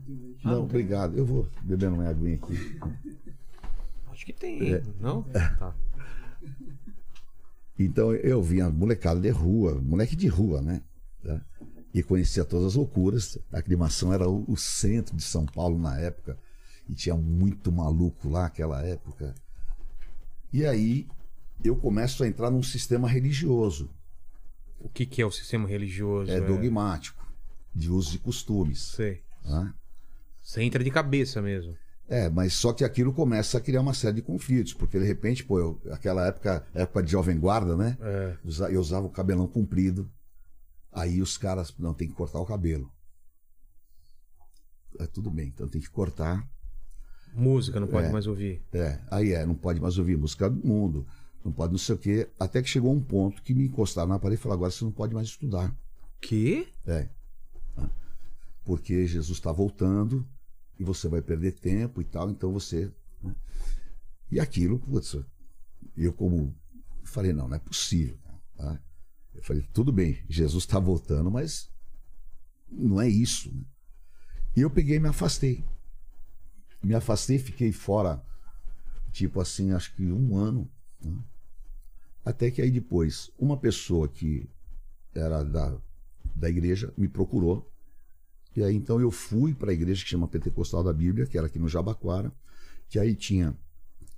É. Não, obrigado. Eu vou bebendo uma aguinha aqui. Acho que tem. É. Não? Tá. Então eu vinha molecada de rua, moleque de rua, né? Tá? E conhecia todas as loucuras. A aclimação era o, o centro de São Paulo na época. E tinha muito maluco lá naquela época. E aí eu começo a entrar num sistema religioso. O que, que é o sistema religioso? É dogmático, de usos e costumes. Sei. né? Você entra de cabeça mesmo. É, mas só que aquilo começa a criar uma série de conflitos, porque de repente, pô, eu, aquela época, época de jovem guarda, né? É. Eu usava o cabelão comprido. Aí os caras, não, tem que cortar o cabelo. É, tudo bem, então tem que cortar. Música não pode É. mais ouvir. É, aí é, não pode mais ouvir música do mundo, não pode não sei o quê. Até que chegou um ponto que me encostaram na parede e falaram, agora você não pode mais estudar. Que? É. Porque Jesus está voltando e você vai perder tempo e tal, então você. né? E aquilo, putz, eu como falei, não, não é possível. tá? Eu falei, tudo bem, Jesus está voltando, mas não é isso. né? E eu peguei e me afastei. Me afastei, fiquei fora, tipo assim, acho que um ano. né? Até que aí depois, uma pessoa que era da, da igreja me procurou. E aí então eu fui para a igreja que chama Pentecostal da Bíblia, que era aqui no Jabaquara, que aí tinha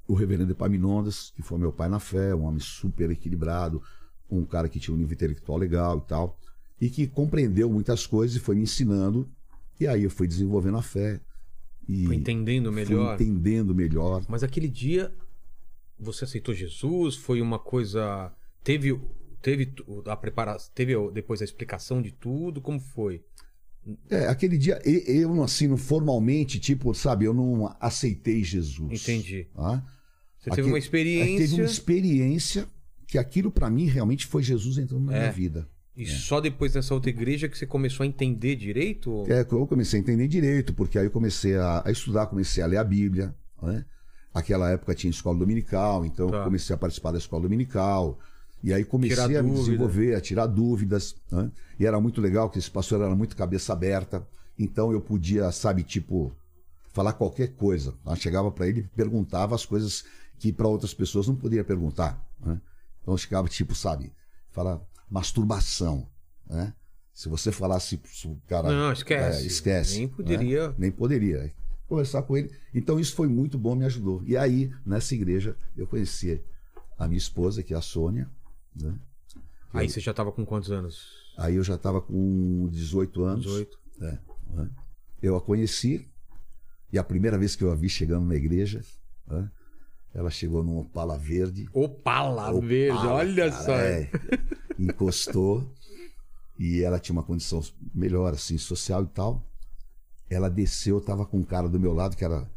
o reverendo Epaminondas, que foi meu pai na fé, um homem super equilibrado, um cara que tinha um nível intelectual legal e tal, e que compreendeu muitas coisas e foi me ensinando. E aí eu fui desenvolvendo a fé. E Foi entendendo fui melhor. entendendo melhor. Mas aquele dia você aceitou Jesus? Foi uma coisa. Teve, teve a preparação. Teve depois a explicação de tudo? Como foi? É, aquele dia, eu não não formalmente, tipo, sabe, eu não aceitei Jesus. Entendi. Tá? Você teve uma Aí experiência. Teve uma experiência que aquilo para mim realmente foi Jesus entrando na É. minha vida. E só depois dessa outra igreja que você começou a entender direito? É, eu comecei a entender direito, porque aí eu comecei a, a estudar, comecei a ler a Bíblia, né? Aquela época tinha escola dominical, então Tá. eu comecei a participar da escola dominical. E aí comecei Tirar a me desenvolver, a tirar dúvidas, né? E era muito legal que esse pastor era muito cabeça aberta, então eu podia, sabe, tipo, falar qualquer coisa. Eu chegava para ele e perguntava as coisas que para outras pessoas não podia perguntar, né? Então eu chegava tipo, sabe, falar masturbação, né? Se você falasse cara, Não, esquece. é, esquece. Nem né? poderia. Nem poderia. Conversar com ele. Então isso foi muito bom, me ajudou. E aí, nessa igreja, eu conheci a minha esposa, que é a Sônia. Né? Aí você já tava com quantos anos? Aí eu já estava com 18 anos. 18. É, né? Eu a conheci. E a primeira vez que eu a vi chegando na igreja, né? ela chegou num Opala verde. Opala Opala, verde, olha cara, só. é. encostou e ela tinha uma condição melhor, assim, social e tal. Ela desceu, eu tava com um cara do meu lado que era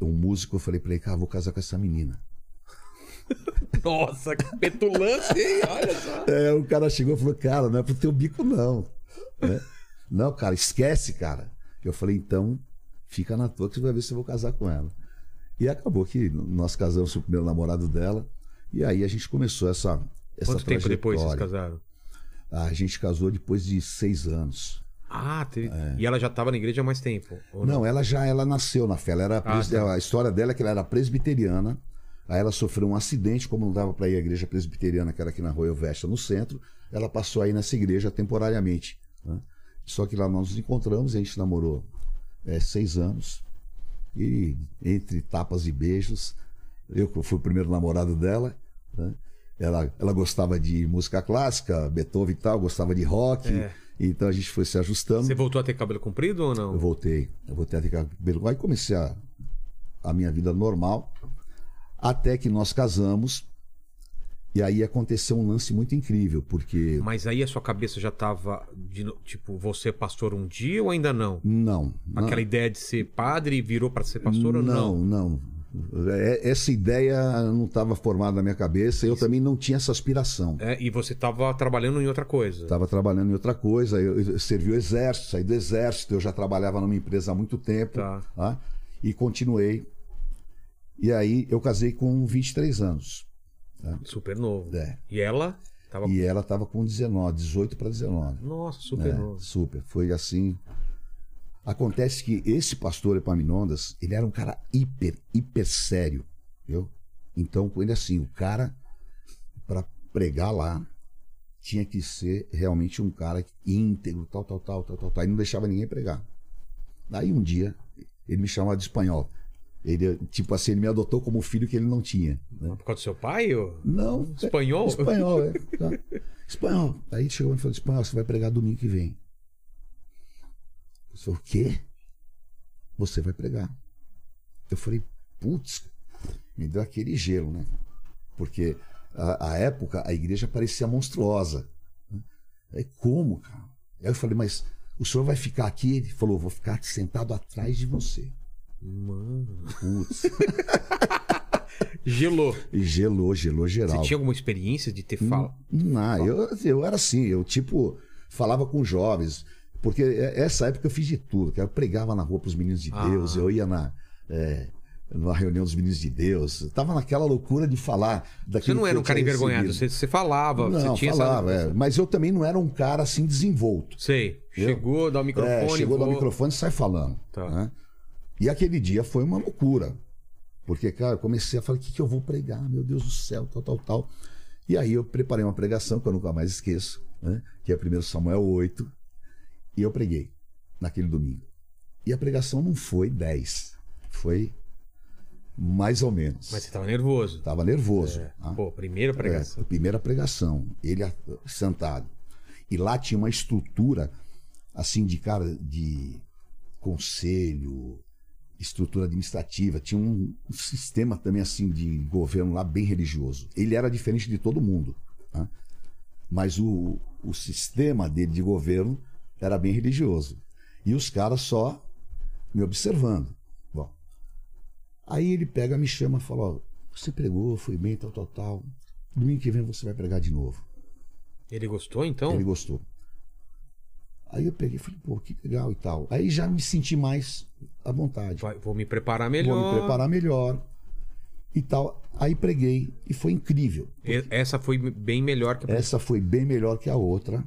um músico. Eu falei pra ele, cara, vou casar com essa menina. Nossa, que petulância, hein? Olha só. É, o cara chegou e falou, cara, não é pro teu bico, não. Né? Não, cara, esquece, cara. Eu falei, então, fica na tua que você vai ver se eu vou casar com ela. E acabou que nós casamos o primeiro namorado dela. E aí a gente começou essa. essa Quanto tempo depois vocês trajetória. casaram? A gente casou depois de seis anos. Ah, teve... e ela já tava na igreja há mais tempo? ou Não, ela já ela nasceu na fé. Ela era pres- tá. A história dela é que ela era presbiteriana. Aí ela sofreu um acidente, como não dava para ir à igreja presbiteriana, que era aqui na Rua Elvesta, no centro. Ela passou aí nessa igreja temporariamente. né? Só que lá nós nos encontramos, a gente namorou é, seis anos. E entre tapas e beijos, eu fui o primeiro namorado dela. né? Ela, ela gostava de música clássica, Beethoven e tal, gostava de rock. É. Então a gente foi se ajustando. Você voltou a ter cabelo comprido ou não? Eu voltei. Eu voltei a ter cabelo. Aí comecei a, a minha vida normal. Até que nós casamos. E aí aconteceu um lance muito incrível, porque. Mas aí a sua cabeça já tava, de no- tipo, você é pastor um dia ou ainda não? Não. não Aquela ideia de ser padre virou para ser pastor ou não? não, não. É- Essa ideia não estava formada na minha cabeça. Eu também não tinha essa aspiração. É, e você tava trabalhando em outra coisa. Estava trabalhando em outra coisa. Eu, eu servi o exército, saí do exército. Eu já trabalhava numa empresa há muito tempo. Tá. tá? E continuei. E aí eu casei com 23 anos. Super novo. É. E ela tava. E ela estava com 19, 18 para 19. Nossa, super É, novo. super. Foi assim. Acontece que esse pastor Epaminondas, ele era um cara hiper, hiper sério. Viu? Então, com ele assim, o cara, para pregar lá, tinha que ser realmente um cara íntegro, tal, tal, tal, tal, tal, tal. E não deixava ninguém pregar. Daí um dia, ele me chamava de espanhol. Ele, tipo assim, ele me adotou como filho que ele não tinha. né? Por causa do seu pai? Ou... Não. Espanhol? Espanhol, é. Tá. Espanhol. Aí chegou e falou: Espanhol, você vai pregar domingo que vem. Eu falei: O quê? Você vai pregar. Eu falei: Putz, me deu aquele gelo, né? Porque a, a época a igreja parecia monstruosa. Aí, como, cara? Aí eu falei: Mas o senhor vai ficar aqui? Ele falou: Vou ficar sentado atrás de você. Mano. Putz. Gelou. Gelou, gelou geral. Você tinha alguma experiência de ter fala? Não, eu, eu era assim, eu tipo, falava com jovens, porque essa época eu fiz de tudo, eu pregava na rua para os meninos de Ah. Deus, eu ia na, é, na reunião dos meninos de Deus, eu tava naquela loucura de falar daquilo Você não era um cara envergonhado, você, você falava, Não, você tinha falava, essa. é, mas eu também não era um cara assim desenvolto. Sei. Eu? Chegou, dá o microfone. É, chegou vou- microfone e sai falando. Tá. né? E aquele dia foi uma loucura. Porque, cara, eu comecei a falar: o que, que eu vou pregar? Meu Deus do céu, tal, tal, tal. E aí eu preparei uma pregação que eu nunca mais esqueço, né? que é 1 Samuel 8. E eu preguei naquele domingo. E a pregação não foi 10, foi mais ou menos. Mas você tava nervoso. Tava nervoso. É. tá? Pô, primeira pregação. É, primeira pregação, ele a- sentado. E lá tinha uma estrutura, assim, de cara, de conselho, estrutura administrativa, tinha um sistema também, assim, de governo lá bem religioso. Ele era diferente de todo mundo, tá? mas o, o sistema dele de governo era bem religioso. E os caras só me observando. Bom, aí ele pega, me chama e fala: Ó, você pregou, foi bem, tal, tal, tal. domingo que vem você vai pregar de novo. Ele gostou, então? Ele gostou. Aí eu peguei e falei, pô, que legal e tal. Aí já me senti mais à vontade. Vai- vou me preparar melhor. Vou me preparar melhor e tal. Aí preguei e foi incrível. Essa foi bem melhor que a Essa foi bem melhor que a outra.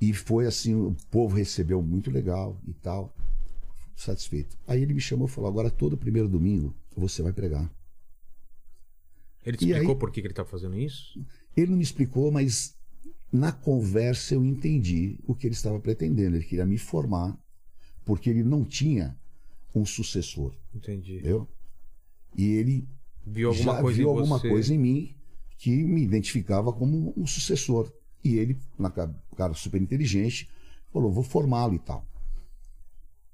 E foi assim, o povo recebeu muito legal e tal. Satisfeito. Aí ele me chamou e falou: agora todo primeiro domingo você vai pregar. Ele te E explicou aí- por que, que ele tá fazendo isso? Ele não me explicou, mas na conversa eu entendi o que ele estava pretendendo. Ele queria me formar, porque ele não tinha um sucessor, Entendi. entendeu? E ele Viu alguma já coisa viu em alguma coisa em mim que me identificava como um sucessor. E ele, na ca- cara super inteligente, falou: vou formá-lo e tal.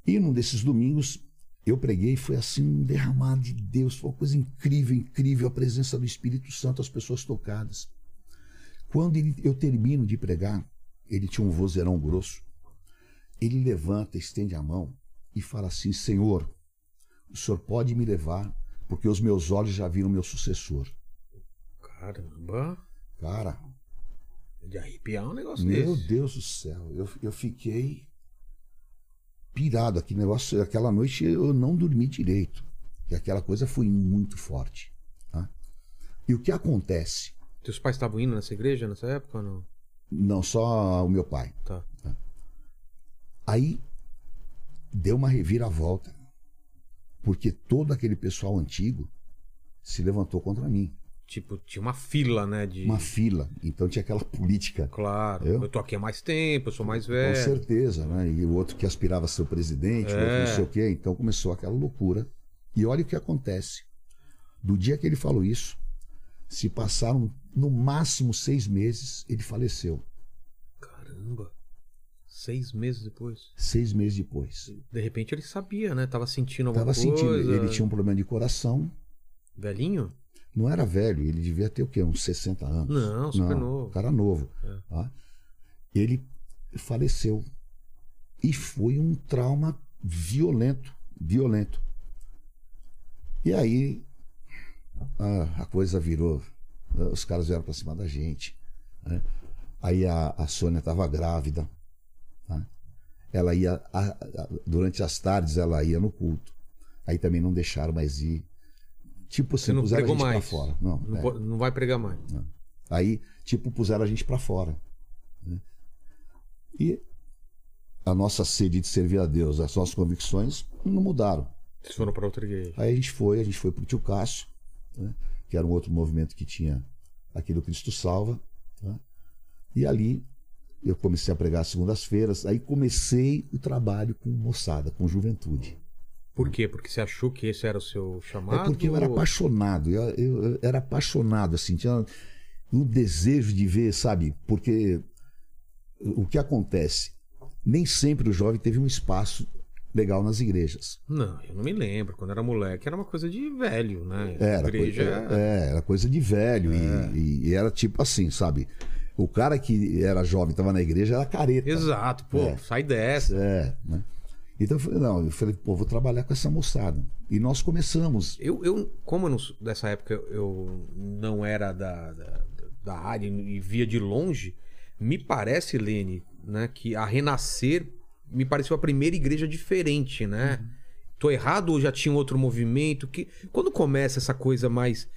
E num desses domingos eu preguei, foi assim um derramado de Deus, foi uma coisa incrível, incrível a presença do Espírito Santo, as pessoas tocadas. Quando ele- eu termino de pregar, ele tinha um vozeirão grosso. Ele levanta, estende a mão e fala assim: Senhor, o senhor pode me levar, porque os meus olhos já viram meu sucessor. Caramba. Cara, De arrepiar um negócio meu desse. Deus do céu, eu, eu fiquei pirado. Aquele negócio, aquela noite eu não dormi direito. E aquela coisa foi muito forte. tá? E o que acontece? Teus pais estavam indo nessa igreja nessa época não? Não só o meu pai. Tá. Aí deu uma reviravolta. Porque todo aquele pessoal antigo se levantou contra mim. Tipo, tinha uma fila, né? De... Uma fila. Então tinha aquela política. Claro. Eu? Eu? tô aqui há mais tempo, eu sou mais Com velho. certeza, né? E o outro que aspirava a ser o presidente, o outro É. não sei o quê. Então começou aquela loucura. E olha o que acontece. Do dia que ele falou isso, se passaram no máximo seis meses, ele faleceu. Caramba. Seis meses depois. Seis meses depois. De repente ele sabia, né? Tava sentindo alguma Tava coisa. sentindo. Ele tinha um problema de coração. Velhinho? Não era velho, ele devia ter o quê? Uns 60 anos. Não, super Não, novo. Cara novo. É. tá? Ele faleceu. E foi um trauma violento. Violento. E aí a, a coisa virou. Os caras vieram pra cima da gente. né? Aí a, a Sônia estava grávida. tá? Ela ia. a- a- durante as tardes ela ia no culto. Aí também não deixaram mais ir. Tipo, Você assim, não puseram a gente pra mais. fora. Não, Não, é. não vai pregar mais. Aí, tipo, puseram a gente pra fora. né? E a nossa sede de servir a Deus, as nossas convicções não mudaram. Vocês foram pra outra igreja. Aí a gente foi, a gente foi pro Tio Cássio, né? Que era um outro movimento que tinha aqui do Cristo Salva. né? E ali eu comecei a pregar segundas-feiras. Aí comecei o trabalho com moçada, com juventude. Por quê? Porque você achou que esse era o seu chamado? É porque eu era apaixonado, eu, eu- eu era apaixonado, assim, tinha um desejo de ver, sabe? Porque o que acontece? Nem sempre o jovem teve um espaço legal nas igrejas. Não, eu não me lembro. Quando era moleque, era uma coisa de velho, né? Era, igreja. coisa, é, era coisa de velho É. e, e era tipo assim, sabe? O cara que era jovem, estava na igreja, era careta. Exato, pô, É. sai dessa. É, né? Então eu falei, não, eu falei, pô, vou trabalhar com essa moçada. E nós começamos. Eu, eu como eu não dessa época eu não era da, da, da área e via de longe, me parece, Lene, né, que a Renascer me pareceu a primeira igreja diferente, né? Tô errado ou já tinha um outro movimento? que Quando começa essa coisa mais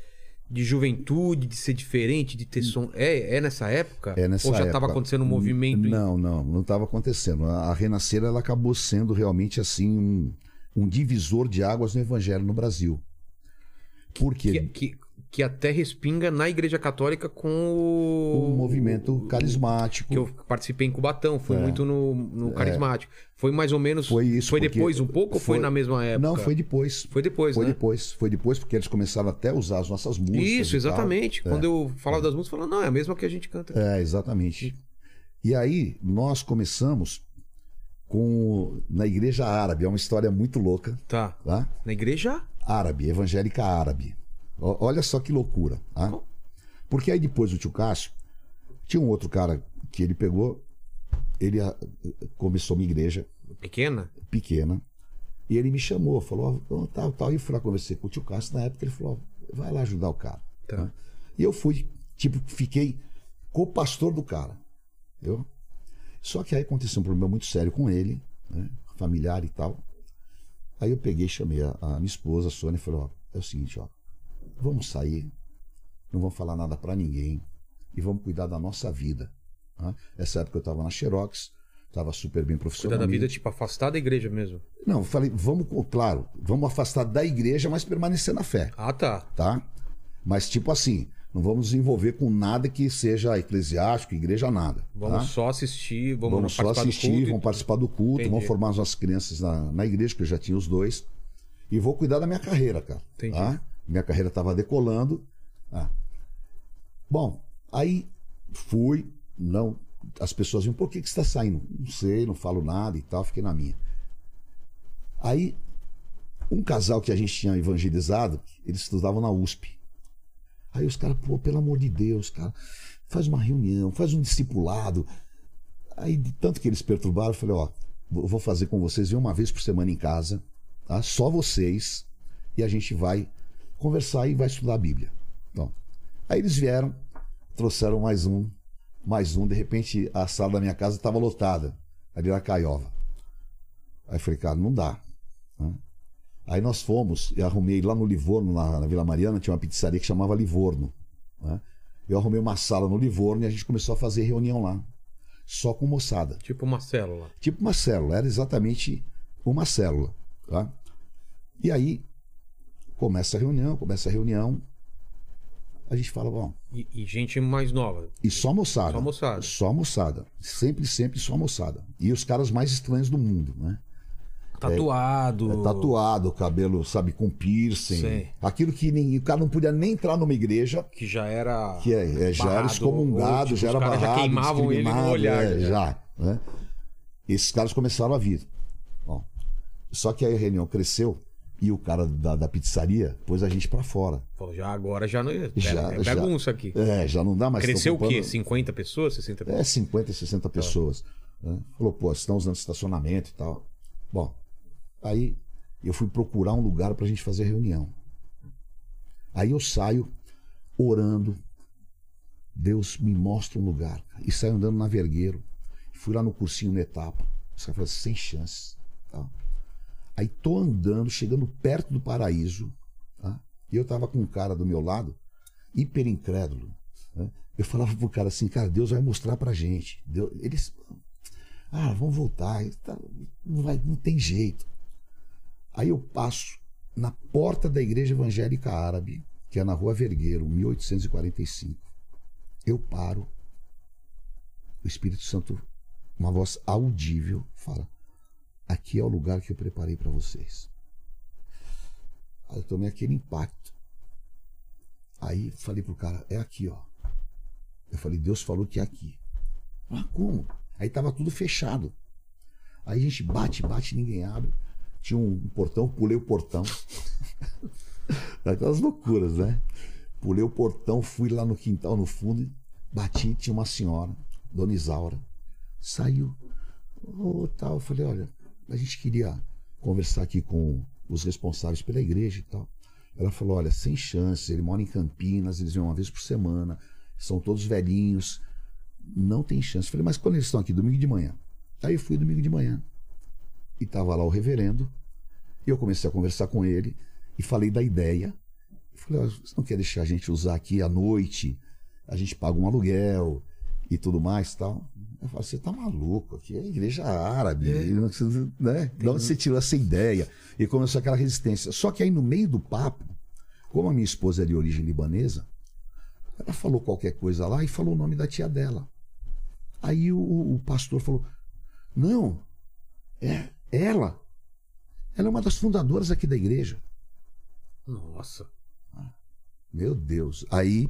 de juventude, de ser diferente, de ter som. É, é nessa época? É nessa ou já estava acontecendo um movimento? em- Não, não, não estava acontecendo. A a Renascer ela acabou sendo realmente assim um, um divisor de águas no evangelho no Brasil. Por quê? Que, que, que até respinga na Igreja Católica com o. Um movimento carismático. Que eu participei em Cubatão, fui muito no, no carismático. Foi mais ou menos. É. Foi isso, Foi depois um pouco ou foi foi- na mesma época? Não, foi depois. Foi depois, Foi né? depois. Foi depois, porque eles começaram até a usar as nossas músicas. Isso, exatamente. Quando eu falava das músicas, eu falava, não, é a mesma que a gente canta. É, exatamente. E aí, nós começamos com na igreja árabe. É uma história muito louca, Tá. tá? Na igreja? árabe, evangélica árabe. O- Olha só que loucura. Tá? Porque aí depois do tio Cássio, tinha um outro cara que ele pegou, ele ah, começou uma igreja Pequena? pequena, e ele me chamou, falou, ó, tal, tal, e eu fui lá conversar com o tio Cássio, na época ele falou, vai lá ajudar o cara. Tá. E eu fui, tipo, fiquei co-pastor do cara. Entendeu? Só que aí aconteceu um problema muito sério com ele, né? familiar e tal. Aí eu peguei, chamei a, a minha esposa, a Sônia, e falei, ó, é o seguinte, ó, vamos sair, não vamos falar nada pra ninguém e vamos cuidar da nossa vida. tá? Essa época eu tava na Xerox, tava super bem Cuidar profissionalmente. da vida, tipo, afastar da igreja mesmo. Não, eu falei, vamos, claro, vamos afastar da igreja, mas permanecer na fé, Ah, tá. tá? Mas tipo assim, não vamos nos envolver com nada que seja eclesiástico, igreja, nada. Vamos tá? só assistir, vamos, Vamos só assistir, do culto. vamos participar do culto, Entendi. vamos formar as nossas crianças na, na igreja, que eu já tinha os dois. E vou cuidar da minha carreira, cara. Entendi. tá? Minha carreira estava decolando. Ah. Bom, aí fui, não. As pessoas viam, por que, que você está saindo? Não sei, não falo nada e tal, fiquei na minha. Aí, um casal que a gente tinha evangelizado, eles estudavam na USP. Aí os caras, pô, pelo amor de Deus, cara, faz uma reunião, faz um discipulado. Aí, de tanto que eles perturbaram, eu falei, ó, vou fazer com vocês, vem uma vez por semana em casa, tá? Só vocês, e a gente vai conversar e vai estudar a Bíblia. Então, aí eles vieram, trouxeram mais um, mais um, de repente a sala da minha casa estava lotada, ali na Caiova. Aí eu falei, cara, não dá. né? Aí nós fomos, e arrumei lá no Livorno, na, na Vila Mariana, tinha uma pizzaria que chamava Livorno. né? Eu arrumei uma sala no Livorno e a gente começou a fazer reunião lá. Só com moçada. Tipo uma célula. Tipo uma célula, era exatamente uma célula. Tá? E aí, começa a reunião, começa a reunião. A gente fala, bom, E, e gente mais nova. e só moçada. Só moçada. Só moçada. Sempre, sempre só moçada. E os caras mais estranhos do mundo, né? Tatuado. É tatuado, cabelo, sabe, com piercing. Sei. Aquilo que nem, o cara não podia nem entrar numa igreja, Que já era. que é, é, já era excomungado, tipo, já era barrado, já queimavam ele no olhar. é, já. já. né? Esses caras começaram a vir. Bom, só que aí a reunião cresceu e o cara da, da pizzaria pôs a gente pra fora. Falou, já agora já não. Já, é já. bagunça aqui. É, já não dá mais. Cresceu o tão quê? ocupando- 50 pessoas? 60 pessoas? É, 50, 60 pessoas. né? Falou, pô, vocês estão usando estacionamento e tal. Bom, aí eu fui procurar um lugar pra gente fazer reunião. Aí eu saio orando. Deus me mostra um lugar. E saio andando na Vergueiro. Fui lá no cursinho na etapa. Os caras falaram, sem chances. Tá? Aí tô andando, chegando perto do paraíso. Tá? E eu tava com um cara do meu lado, hiper incrédulo. né? Eu falava pro cara assim, cara, Deus vai mostrar pra gente. Deus, eles. Ah, vamos voltar. tá, Não, vai, não tem jeito. Aí eu passo na porta da igreja evangélica árabe, que é na rua Vergueiro, 1845. Eu paro. O Espírito Santo, uma voz audível, fala: Aqui é o lugar que eu preparei para vocês. Aí eu tomei aquele impacto. Aí falei pro cara: É aqui, ó. Eu falei: Deus falou que é aqui. Ah, como? Aí tava tudo fechado. Aí a gente bate, bate, ninguém abre. Tinha um portão, pulei o portão. Aquelas loucuras, né? Pulei o portão, fui lá no quintal, no fundo, bati, tinha uma senhora, Dona Isaura. Saiu. Ô, tal. Eu falei, olha, a gente queria conversar aqui com os responsáveis pela igreja e tal. Ela falou, olha, sem chance, ele mora em Campinas, eles vêm uma vez por semana, são todos velhinhos, não tem chance. Eu falei, mas quando eles estão aqui? Domingo de manhã. Aí eu fui domingo de manhã. E tava lá o reverendo, e eu comecei a conversar com ele, e falei da ideia. Eu falei, você não quer deixar a gente usar aqui à noite? A gente paga um aluguel e tudo mais tal. Eu falei, você tá maluco, aqui é igreja árabe, precisa, né? De onde você tirou essa ideia? E começou aquela resistência. Só que aí no meio do papo, como a minha esposa é de origem libanesa, ela falou qualquer coisa lá e falou o nome da tia dela. Aí o, o pastor falou: Não, é ela. Ela é uma das fundadoras aqui da igreja. Nossa. Meu Deus. Aí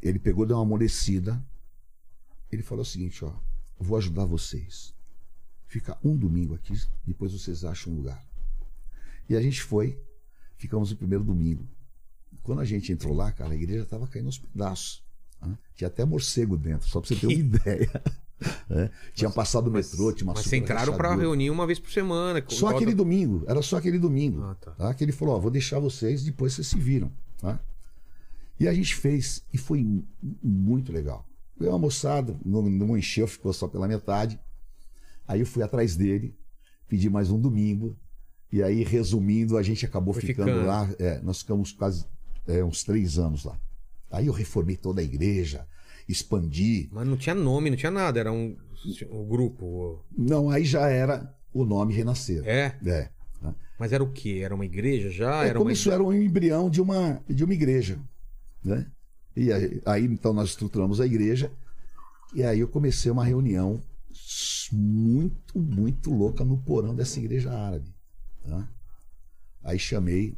ele pegou, deu uma amolecida. Ele falou o seguinte: Ó, vou ajudar vocês. Fica um domingo aqui, depois vocês acham um lugar. E a gente foi, ficamos no primeiro domingo. Quando a gente entrou lá, cara, a igreja estava caindo aos pedaços. né? Tinha até morcego dentro, só pra você ter uma ideia. né? Tinha passado o metrô, tinha uma Mas vocês entraram pra rachadura. reunir uma vez por semana. Só aquele domingo, era só aquele domingo. Ah, tá. tá? Que ele falou: ó, vou deixar vocês, depois vocês se viram. Tá? E a gente fez, e foi mu- muito legal. Veio uma moçada, não, não encheu, ficou só pela metade. Aí eu fui atrás dele, pedi mais um domingo, e aí, resumindo, a gente acabou ficando, ficando. lá. é, nós ficamos quase é, uns três anos lá. Aí eu reformei toda a igreja, expandi. Mas não tinha nome, não tinha nada, era um, um grupo. Não, aí já era o nome Renascer. É? É. né? Mas era o quê? Era uma igreja já? É era como uma... isso era um embrião de uma, de uma igreja. Né? E aí, aí, então nós estruturamos a igreja e aí eu comecei uma reunião muito, muito louca no porão dessa igreja árabe. tá? Aí chamei,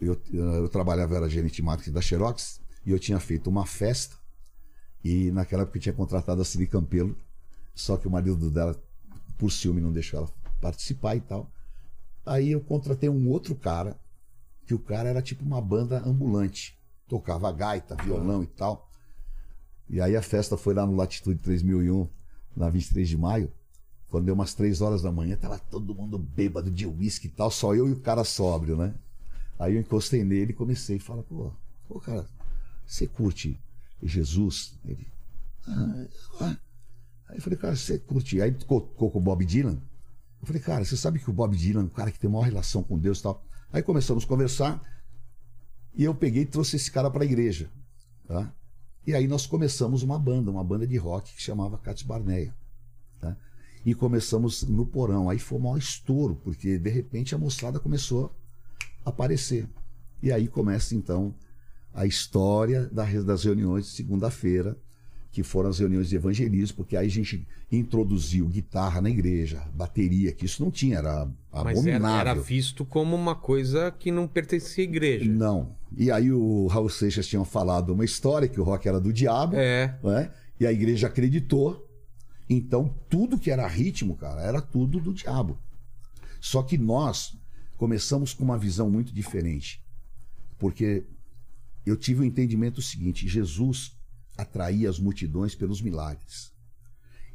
eu, eu trabalhava, era gerente de marketing da Xerox e eu tinha feito uma festa e naquela época eu tinha contratado a Ciri Campelo, só que o marido dela, por ciúme, não deixou ela participar e tal. Aí eu contratei um outro cara, que o cara era tipo uma banda ambulante. Tocava gaita, violão e tal. E aí a festa foi lá no Latitude 3001, na 23 de maio. Quando deu umas 3 horas da manhã, tava todo mundo bêbado de uísque e tal, só eu e o cara sóbrio, né? Aí eu encostei nele e comecei a falar, pô, pô, cara, você curte Jesus? Ele. Ah, ah. Aí eu falei, cara, você curte. Aí tocou com o Bob Dylan. Eu falei, cara, você sabe que o Bob Dylan é um cara que tem maior relação com Deus e tal. Aí começamos a conversar e eu peguei e trouxe esse cara para a igreja. Tá? E aí nós começamos uma banda, uma banda de rock que chamava Cats Barneia. Tá? E começamos no porão. Aí foi o maior estouro, porque de repente a moçada começou a aparecer. E aí começa então a história da- das reuniões de segunda-feira, que foram as reuniões de evangelismo, porque aí a gente introduziu guitarra na igreja, bateria, que isso não tinha, era Mas era, abominável. era visto como uma coisa que não pertencia à igreja. Não. E aí o Raul Seixas tinha falado uma história que o rock era do diabo, É. né? E a igreja acreditou. Então tudo que era ritmo, cara, era tudo do diabo. Só que nós começamos com uma visão muito diferente. Porque eu tive o entendimento seguinte, Jesus atraía as multidões pelos milagres.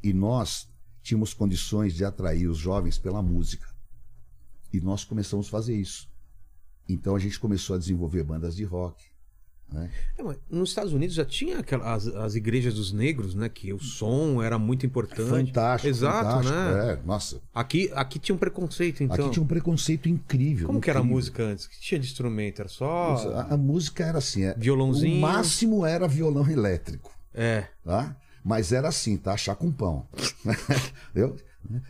E nós tínhamos condições de atrair os jovens pela música. E nós começamos a fazer isso. Então a gente começou a desenvolver bandas de rock. Né? É, nos Estados Unidos já tinha aquela- as, as igrejas dos negros, né? Que o som era muito importante. Fantástico. Exato, fantástico. né? É, nossa, Aqui, aqui tinha um preconceito, então. aqui tinha um preconceito incrível. Como que era a incrível. música antes? O que tinha de instrumento? Era só. A, a música era assim, é, Violãozinho. O máximo era violão elétrico, É. tá? Mas era assim, tá? Chá com pão. Entendeu?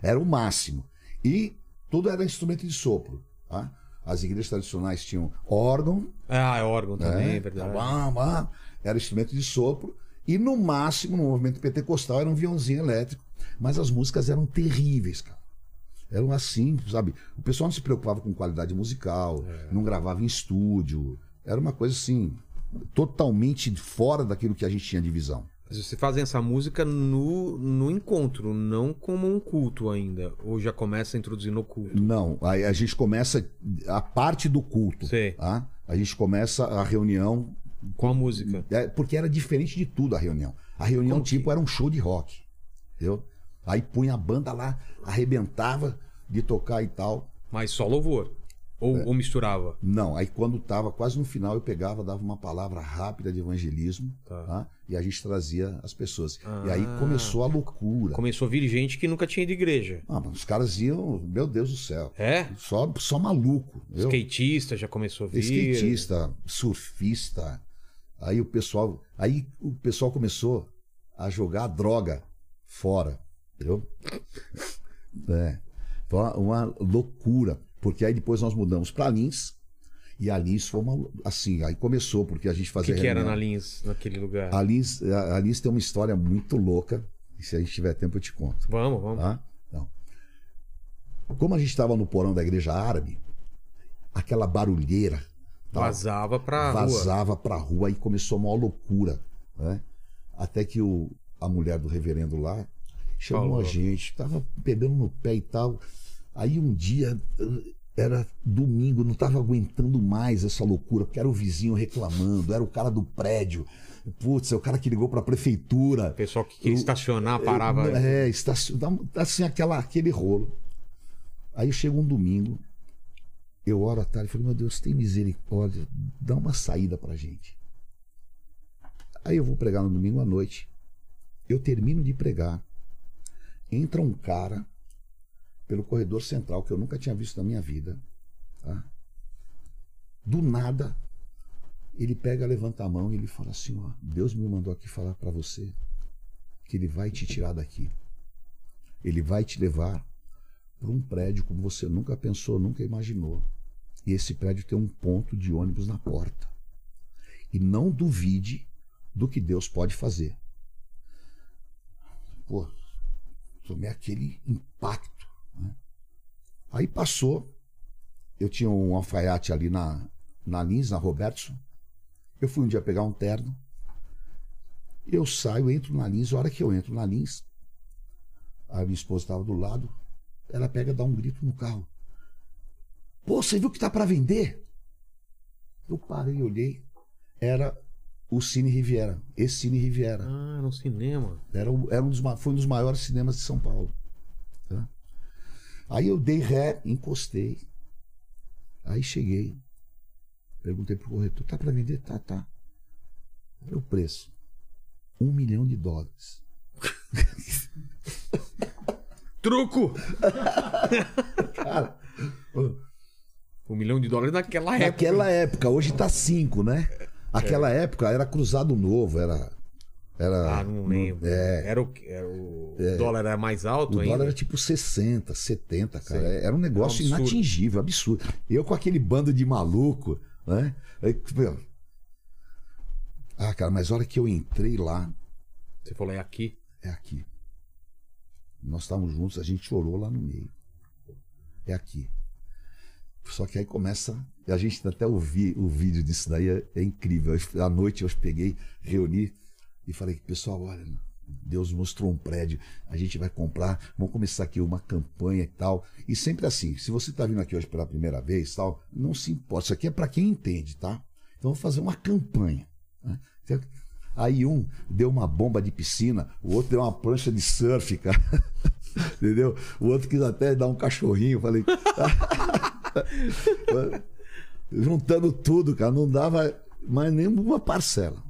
Era o máximo. E tudo era instrumento de sopro, tá? As igrejas tradicionais tinham órgão, Ah, é órgão também, né? é verdade. Bam, bam. Era instrumento de sopro. E no máximo, no movimento pentecostal, era um violãozinho elétrico. Mas as músicas eram terríveis, cara. Eram assim, sabe? O pessoal não se preocupava com qualidade musical, É. não gravava em estúdio. Era uma coisa assim, totalmente fora daquilo que a gente tinha de visão. Vocês fazem essa música no, no encontro, não como um culto ainda. Ou já começa a introduzir no culto. Não, aí a gente começa a parte do culto. Sei. Tá? A gente começa a reunião Com a música. É, porque era diferente de tudo a reunião. A reunião, Como que- tipo, era um show de rock. Entendeu? Aí punha a banda lá, arrebentava de tocar e tal. Mas só louvor. Ou, É. ou misturava. Não, aí quando tava quase no final, eu pegava, dava uma palavra rápida de evangelismo, Tá. tá? e a gente trazia as pessoas. Ah. E aí começou a loucura. Começou a vir gente que nunca tinha ido de igreja. Ah, os caras iam, meu Deus do céu, É? só, só maluco. Skatista já começou a vir. skatista, surfista. Aí o pessoal, aí o pessoal começou a jogar droga fora, entendeu? É. Uma loucura, porque aí depois nós mudamos para Lins e a Lins foi uma assim, aí começou porque a gente O fazia que, que era na Lins, naquele lugar? A Lins, a, a Lins tem uma história muito louca, e se a gente tiver tempo eu te conto. Vamos, vamos. Tá? Então, como a gente estava no porão da igreja árabe, aquela barulheira tal, Vazava pra rua. vazava pra rua e começou uma loucura. Né? Até que o, a mulher do reverendo lá chamou Falou. a gente, tava pegando no pé e tal. Aí um dia, era domingo, não tava aguentando mais essa loucura, porque era o vizinho reclamando, era o cara do prédio. Putz, é o cara que ligou pra prefeitura. O pessoal que queria estacionar parava. É, estacion... dá- assim, aquela, aquele rolo. Aí chega um domingo, eu oro à tarde e falei, meu Deus, tem misericórdia, dá uma saída pra gente. Aí eu vou pregar no domingo à noite. Eu termino de pregar. Entra um cara pelo corredor central que eu nunca tinha visto na minha vida. tá? Do nada, ele pega, levanta a mão e ele fala assim: ó, Deus me mandou aqui falar para você que ele vai te tirar daqui. Ele vai te levar para um prédio como você nunca pensou, nunca imaginou. E esse prédio tem um ponto de ônibus na porta. E não duvide do que Deus pode fazer. Pô, tomei aquele impacto. Aí passou. Eu tinha um alfaiate ali na, na Lins, na Robertson. Eu fui um dia pegar um terno. Eu saio, entro na Lins. A hora que eu entro na Lins, a minha esposa estava do lado. Ela pega e dá um grito no carro. Pô, você viu que tá para vender? Eu parei, olhei. Era o Cine Riviera. Esse Cine Riviera. Ah, no cinema. Era, um- era um dos, foi um dos maiores cinemas de São Paulo. Aí eu dei ré, encostei. Aí cheguei. Perguntei pro corretor, tá para vender? Tá, tá. Olha o preço. Um milhão de dólares. Truco! Cara, Um milhão de dólares naquela época. naquela época, hoje tá cinco, né? Aquela época era cruzado novo, era. Era, Ah, não lembro. É. Era o, era o dólar era mais alto O ainda. dólar era tipo 60, 70, cara. Sim. Era um negócio É um absurdo. inatingível, absurdo. Eu com aquele bando de maluco, né? Aí, meu, Ah, cara, mas a hora que eu entrei lá, Você falou, é aqui. é aqui. Nós estávamos juntos, a gente chorou lá no meio. É aqui. Só que aí começa. A gente até ouvir o vídeo disso daí, é, é incrível. À noite eu peguei, reuni e falei, pessoal, olha, Deus mostrou um prédio, a gente vai comprar, vamos começar aqui uma campanha e tal. E sempre assim, se você está vindo aqui hoje pela primeira vez tal, não se importa. Isso aqui é para quem entende, tá? Então vamos fazer uma campanha. né? Aí um deu uma bomba de piscina, o outro deu uma prancha de surf, cara. Entendeu? O outro quis até dar um cachorrinho. Falei. Juntando tudo, cara, não dava mais nenhuma parcela.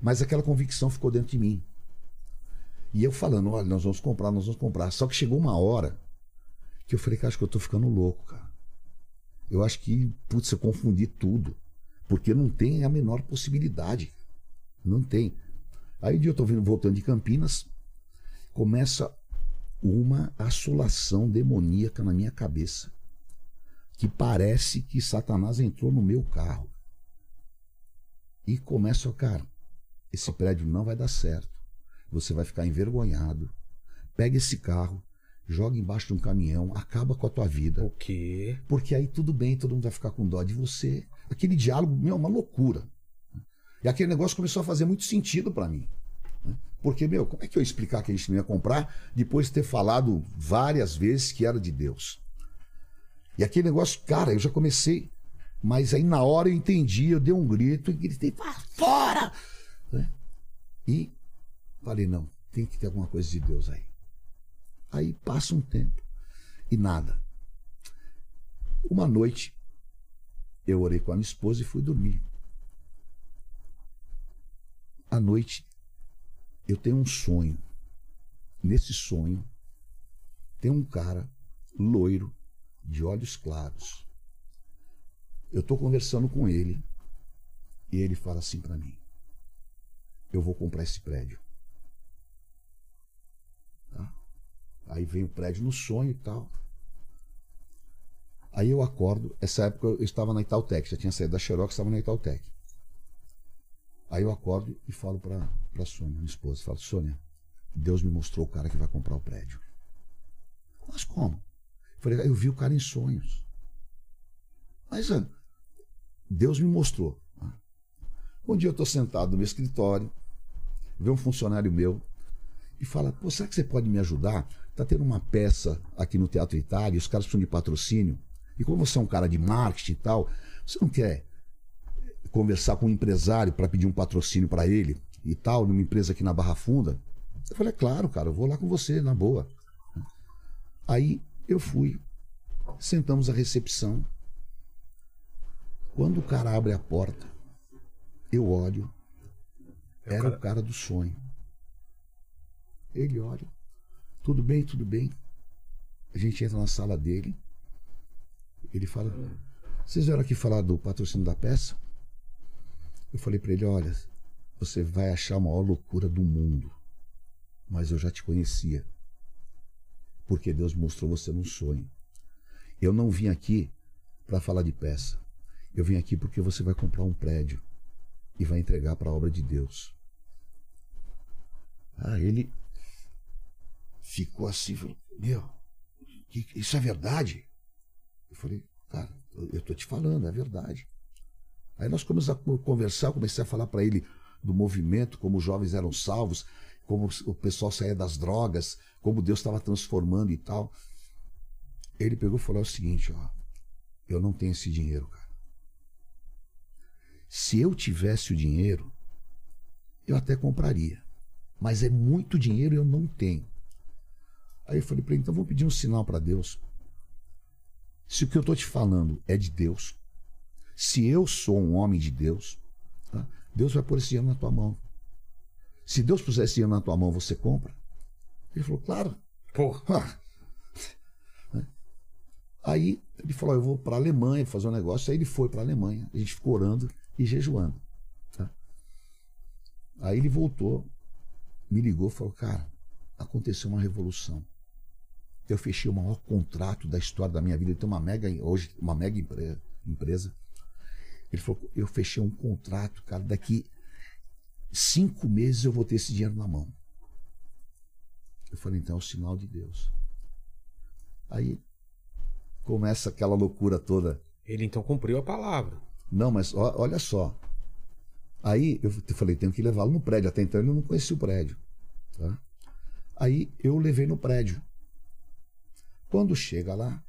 Mas aquela convicção ficou dentro de mim. E eu falando, olha, nós vamos comprar, nós vamos comprar. Só que chegou uma hora que eu falei, cara, acho que eu tô ficando louco, cara. Eu acho que, putz, eu confundi tudo. Porque não tem a menor possibilidade. Não tem. Aí um dia eu tô vindo, voltando de Campinas, começa uma assolação demoníaca na minha cabeça. Que parece que Satanás entrou no meu carro. E começa, cara, esse prédio não vai dar certo. Você vai ficar envergonhado. Pega esse carro, joga embaixo de um caminhão, acaba com a tua vida. O quê? Porque aí tudo bem, todo mundo vai ficar com dó de você. Aquele diálogo, meu, é uma loucura. E aquele negócio começou a fazer muito sentido para mim. Porque, meu, como é que eu ia explicar que a gente não ia comprar depois de ter falado várias vezes que era de Deus? E aquele negócio, cara, eu já comecei. Mas aí na hora eu entendi, eu dei um grito e gritei, "Vá fora! E falei, não, tem que ter alguma coisa de Deus aí. Aí passa um tempo e nada. Uma noite, eu orei com a minha esposa e fui dormir. À noite, eu tenho um sonho. Nesse sonho, tem um cara loiro, de olhos claros. Eu estou conversando com ele e ele fala assim para mim: Eu vou comprar esse prédio. Tá? Aí vem o prédio no sonho e tal. Aí eu acordo, essa época eu estava na Itautec, já tinha saído da Xerox, estava na Itautec. Aí eu acordo e falo para a Sônia, minha esposa, falo, Sônia, Deus me mostrou o cara que vai comprar o prédio. Mas como? Eu falei, eu vi o cara em sonhos. Mas ah, Deus me mostrou. Ah. Um dia eu estou sentado no meu escritório, vê um funcionário meu e fala, pô, será que você pode me ajudar? Tá tendo uma peça aqui no Teatro Itália, os caras precisam de patrocínio. E como você é um cara de marketing e tal, você não quer conversar com um empresário para pedir um patrocínio para ele e tal, numa empresa aqui na Barra Funda? Eu falei, é claro, cara, eu vou lá com você, na boa. Aí eu fui, sentamos à recepção. Quando o cara abre a porta, eu olho, É o Era cara- o cara do sonho. Ele olha, tudo bem, tudo bem. A gente entra na sala dele. Ele fala: Vocês vieram aqui falar do patrocínio da peça? Eu falei para ele: Olha, você vai achar a maior loucura do mundo. Mas eu já te conhecia. Porque Deus mostrou você num sonho. Eu não vim aqui para falar de peça. Eu vim aqui porque você vai comprar um prédio e vai entregar para a obra de Deus. Ah, ele ficou assim, falou, meu, isso é verdade? Eu falei, cara, eu tô te falando, é verdade. Aí nós começamos a co- conversar, comecei a falar para ele do movimento, como os jovens eram salvos, como o pessoal saía das drogas, como Deus estava transformando e tal. Ele pegou e falou o seguinte, ó, eu não tenho esse dinheiro, cara. Se eu tivesse o dinheiro, eu até compraria. Mas é muito dinheiro e eu não tenho. Aí eu falei para ele, então vamos pedir um sinal para Deus. Se o que eu estou te falando é de Deus, se eu sou um homem de Deus, tá? Deus vai pôr esse dinheiro na tua mão. Se Deus puser esse dinheiro na tua mão, você compra? Ele falou, claro. Porra. Né? Aí ele falou: Eu vou para a Alemanha fazer um negócio. Aí ele foi para a Alemanha. A gente ficou orando e jejuando. tá? Aí ele voltou, me ligou e falou: Cara, aconteceu uma revolução. Eu fechei o maior contrato da história da minha vida. Ele tem uma mega, hoje, uma mega empre- empresa. Ele falou: Eu fechei um contrato, cara. Daqui cinco meses eu vou ter esse dinheiro na mão. Eu falei: Então é o sinal de Deus. Aí começa aquela loucura toda. Ele então cumpriu a palavra. Não, mas olha só. Aí eu falei, tenho que levá-lo no prédio. Até então ele não conhecia o prédio. tá? Aí eu levei no prédio. Quando chega lá,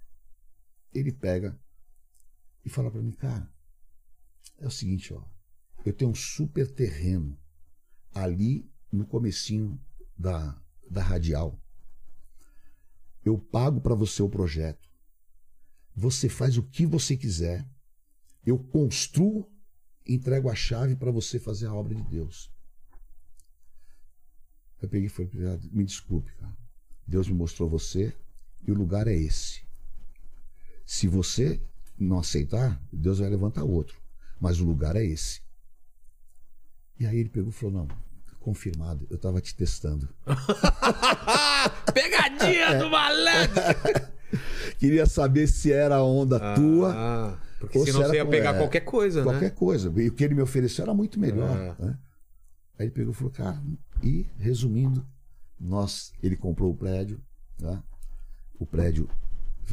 ele pega e fala para mim, cara, é o seguinte, ó, eu tenho um super terreno ali no comecinho da, da radial. Eu pago para você o projeto. Você faz o que você quiser. Eu construo, entrego a chave para você fazer a obra de Deus. Eu peguei e falei, "Ah, me desculpe, cara. Deus me mostrou você e o lugar é esse. Se você não aceitar, Deus vai levantar outro. Mas o lugar é esse. E aí ele pegou e falou: Não, confirmado, eu estava te testando. Pegadinha do malandro! Queria saber se era a onda tua. Ah, porque Ou senão você ia pegar é, qualquer coisa, qualquer né? coisa. E o que ele me ofereceu era muito melhor. É. né? Aí ele pegou e falou, cara, e resumindo, nós, ele comprou o prédio, né? o prédio,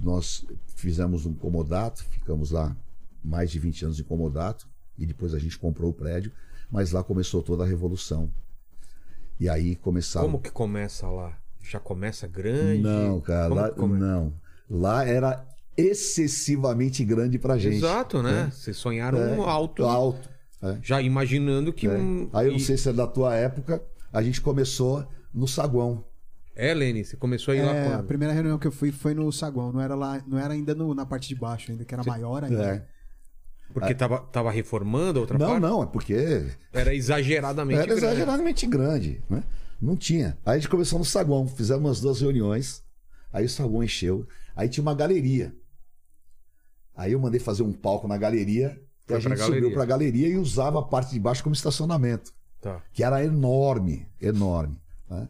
nós fizemos um comodato, ficamos lá mais de 20 anos de comodato, e depois a gente comprou o prédio, mas lá começou toda a revolução. E aí começaram. Como que começa lá? Já começa grande? Não, cara, Como lá, não. Lá era excessivamente grande pra gente. Exato, né? Vocês sonharam É, alto, Alto. é. já imaginando que É. um. Aí eu não e- sei se é da tua época, a gente começou no saguão. É, Lene, você começou a ir É, lá a quando? primeira reunião que eu fui foi no saguão, não era lá, não era ainda no- na parte de baixo, ainda que era maior ainda. É. Porque tava, tava reformando a outra Não, parte? não, é porque Era exageradamente era grande. exageradamente grande, né? Não tinha. Aí a gente começou no saguão, fizemos umas duas reuniões, aí o saguão encheu, aí tinha uma galeria. Aí eu mandei fazer um palco na galeria, e a pra gente subiu galeria. pra galeria e usava a parte de baixo como estacionamento. Tá. que era enorme, enorme. né?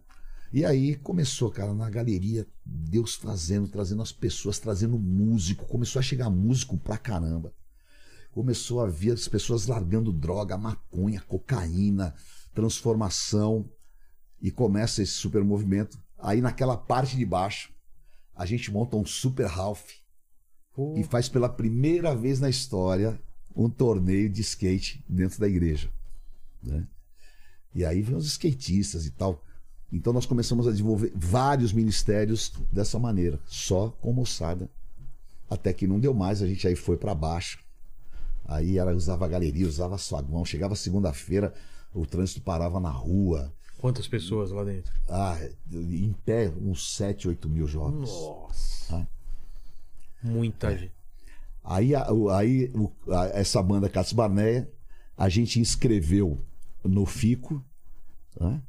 E aí começou, cara, na galeria, Deus fazendo, trazendo as pessoas, trazendo músico, começou a chegar músico pra caramba. Começou a ver as pessoas largando droga, maconha, cocaína, transformação, e começa esse super movimento. Aí naquela parte de baixo, a gente monta um super Ralph Pô, e faz pela primeira vez na história um torneio de skate dentro da igreja. né? E aí vem os skatistas e tal. Então nós começamos a desenvolver vários ministérios dessa maneira, só com moçada. Até que não deu mais, a gente aí foi para baixo. Aí ela usava a galeria, usava saguão. Chegava segunda-feira, o trânsito parava na rua. Quantas pessoas lá dentro? Ah, em pé, uns 7, 8 mil jovens. Nossa. Ah. Muita gente. Aí, o- aí o- essa banda Cats Barneia, a gente inscreveu no FICO né?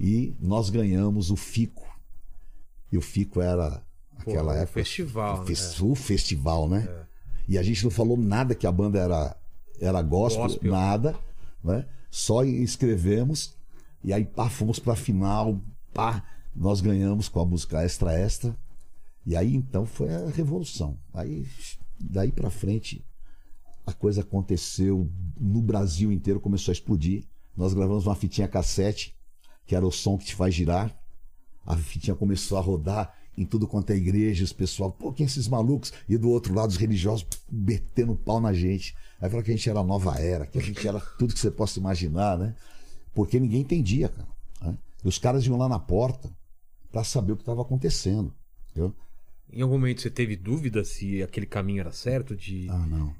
E nós ganhamos o FICO. E o FICO era aquela o época. festival, o, né? o festival, né? E a gente não falou nada que a banda era, era gospel, Gospel. nada, né? Só escrevemos e aí pá, fomos pra final, pá, nós ganhamos com a música Extra Extra. E aí então foi a revolução. Aí daí pra frente a coisa aconteceu no Brasil inteiro, começou a explodir. Nós gravamos uma fitinha cassete, que era o som que te faz girar. A fitinha começou a rodar em tudo quanto é igreja, os pessoal, pô, quem esses malucos? E do outro lado, os religiosos metendo pau na gente. Aí falaram que a gente era a nova era, que a gente era tudo que você possa imaginar, né? Porque ninguém entendia, cara. né? E os caras iam lá na porta pra saber o que estava acontecendo. Entendeu? Em algum momento você teve dúvida se aquele caminho era certo de, Ah, não.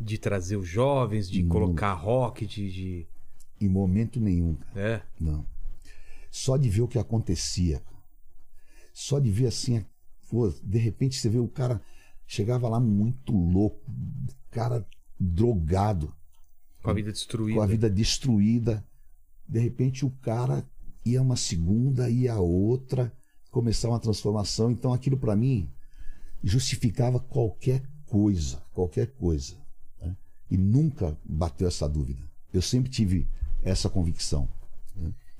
de trazer os jovens, de Não. colocar rock, de. de- Em momento nenhum, cara. É. Não. Só de ver o que acontecia. Só de ver assim, pô, de repente você vê o cara chegava lá muito louco, cara drogado, Com a vida destruída. com a vida destruída. De repente o cara ia uma segunda, ia outra, começar uma transformação. Então aquilo para mim justificava qualquer coisa, qualquer coisa. né? E nunca bateu essa dúvida. Eu sempre tive essa convicção.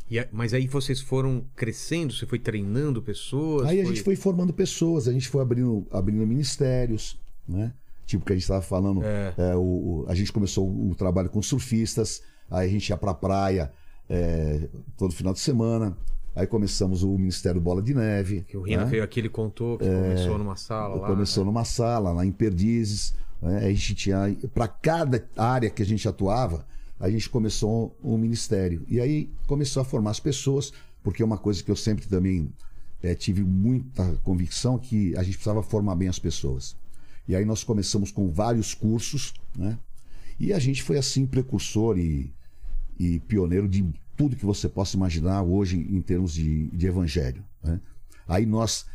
E a- mas aí vocês foram crescendo, você foi treinando pessoas. Aí a gente foi formando pessoas, a gente foi abrindo, abrindo ministérios, né? Tipo que a gente estava falando, É. é, o, o- a gente começou o trabalho com surfistas, aí a gente ia pra praia é, todo final de semana, aí começamos o Ministério Bola de Neve. Que o Rina né? veio aqui, ele contou que começou numa sala lá. Começou né? numa sala, lá em Perdizes. né? A gente tinha. Para cada área que a gente atuava, a gente começou um ministério. E aí começou a formar as pessoas, porque é uma coisa que eu sempre também eh, tive muita convicção que a gente precisava formar bem as pessoas. E aí nós começamos com vários cursos, né? E a gente foi assim precursor e, e pioneiro de tudo que você possa imaginar hoje em termos de, de evangelho. né? Aí nós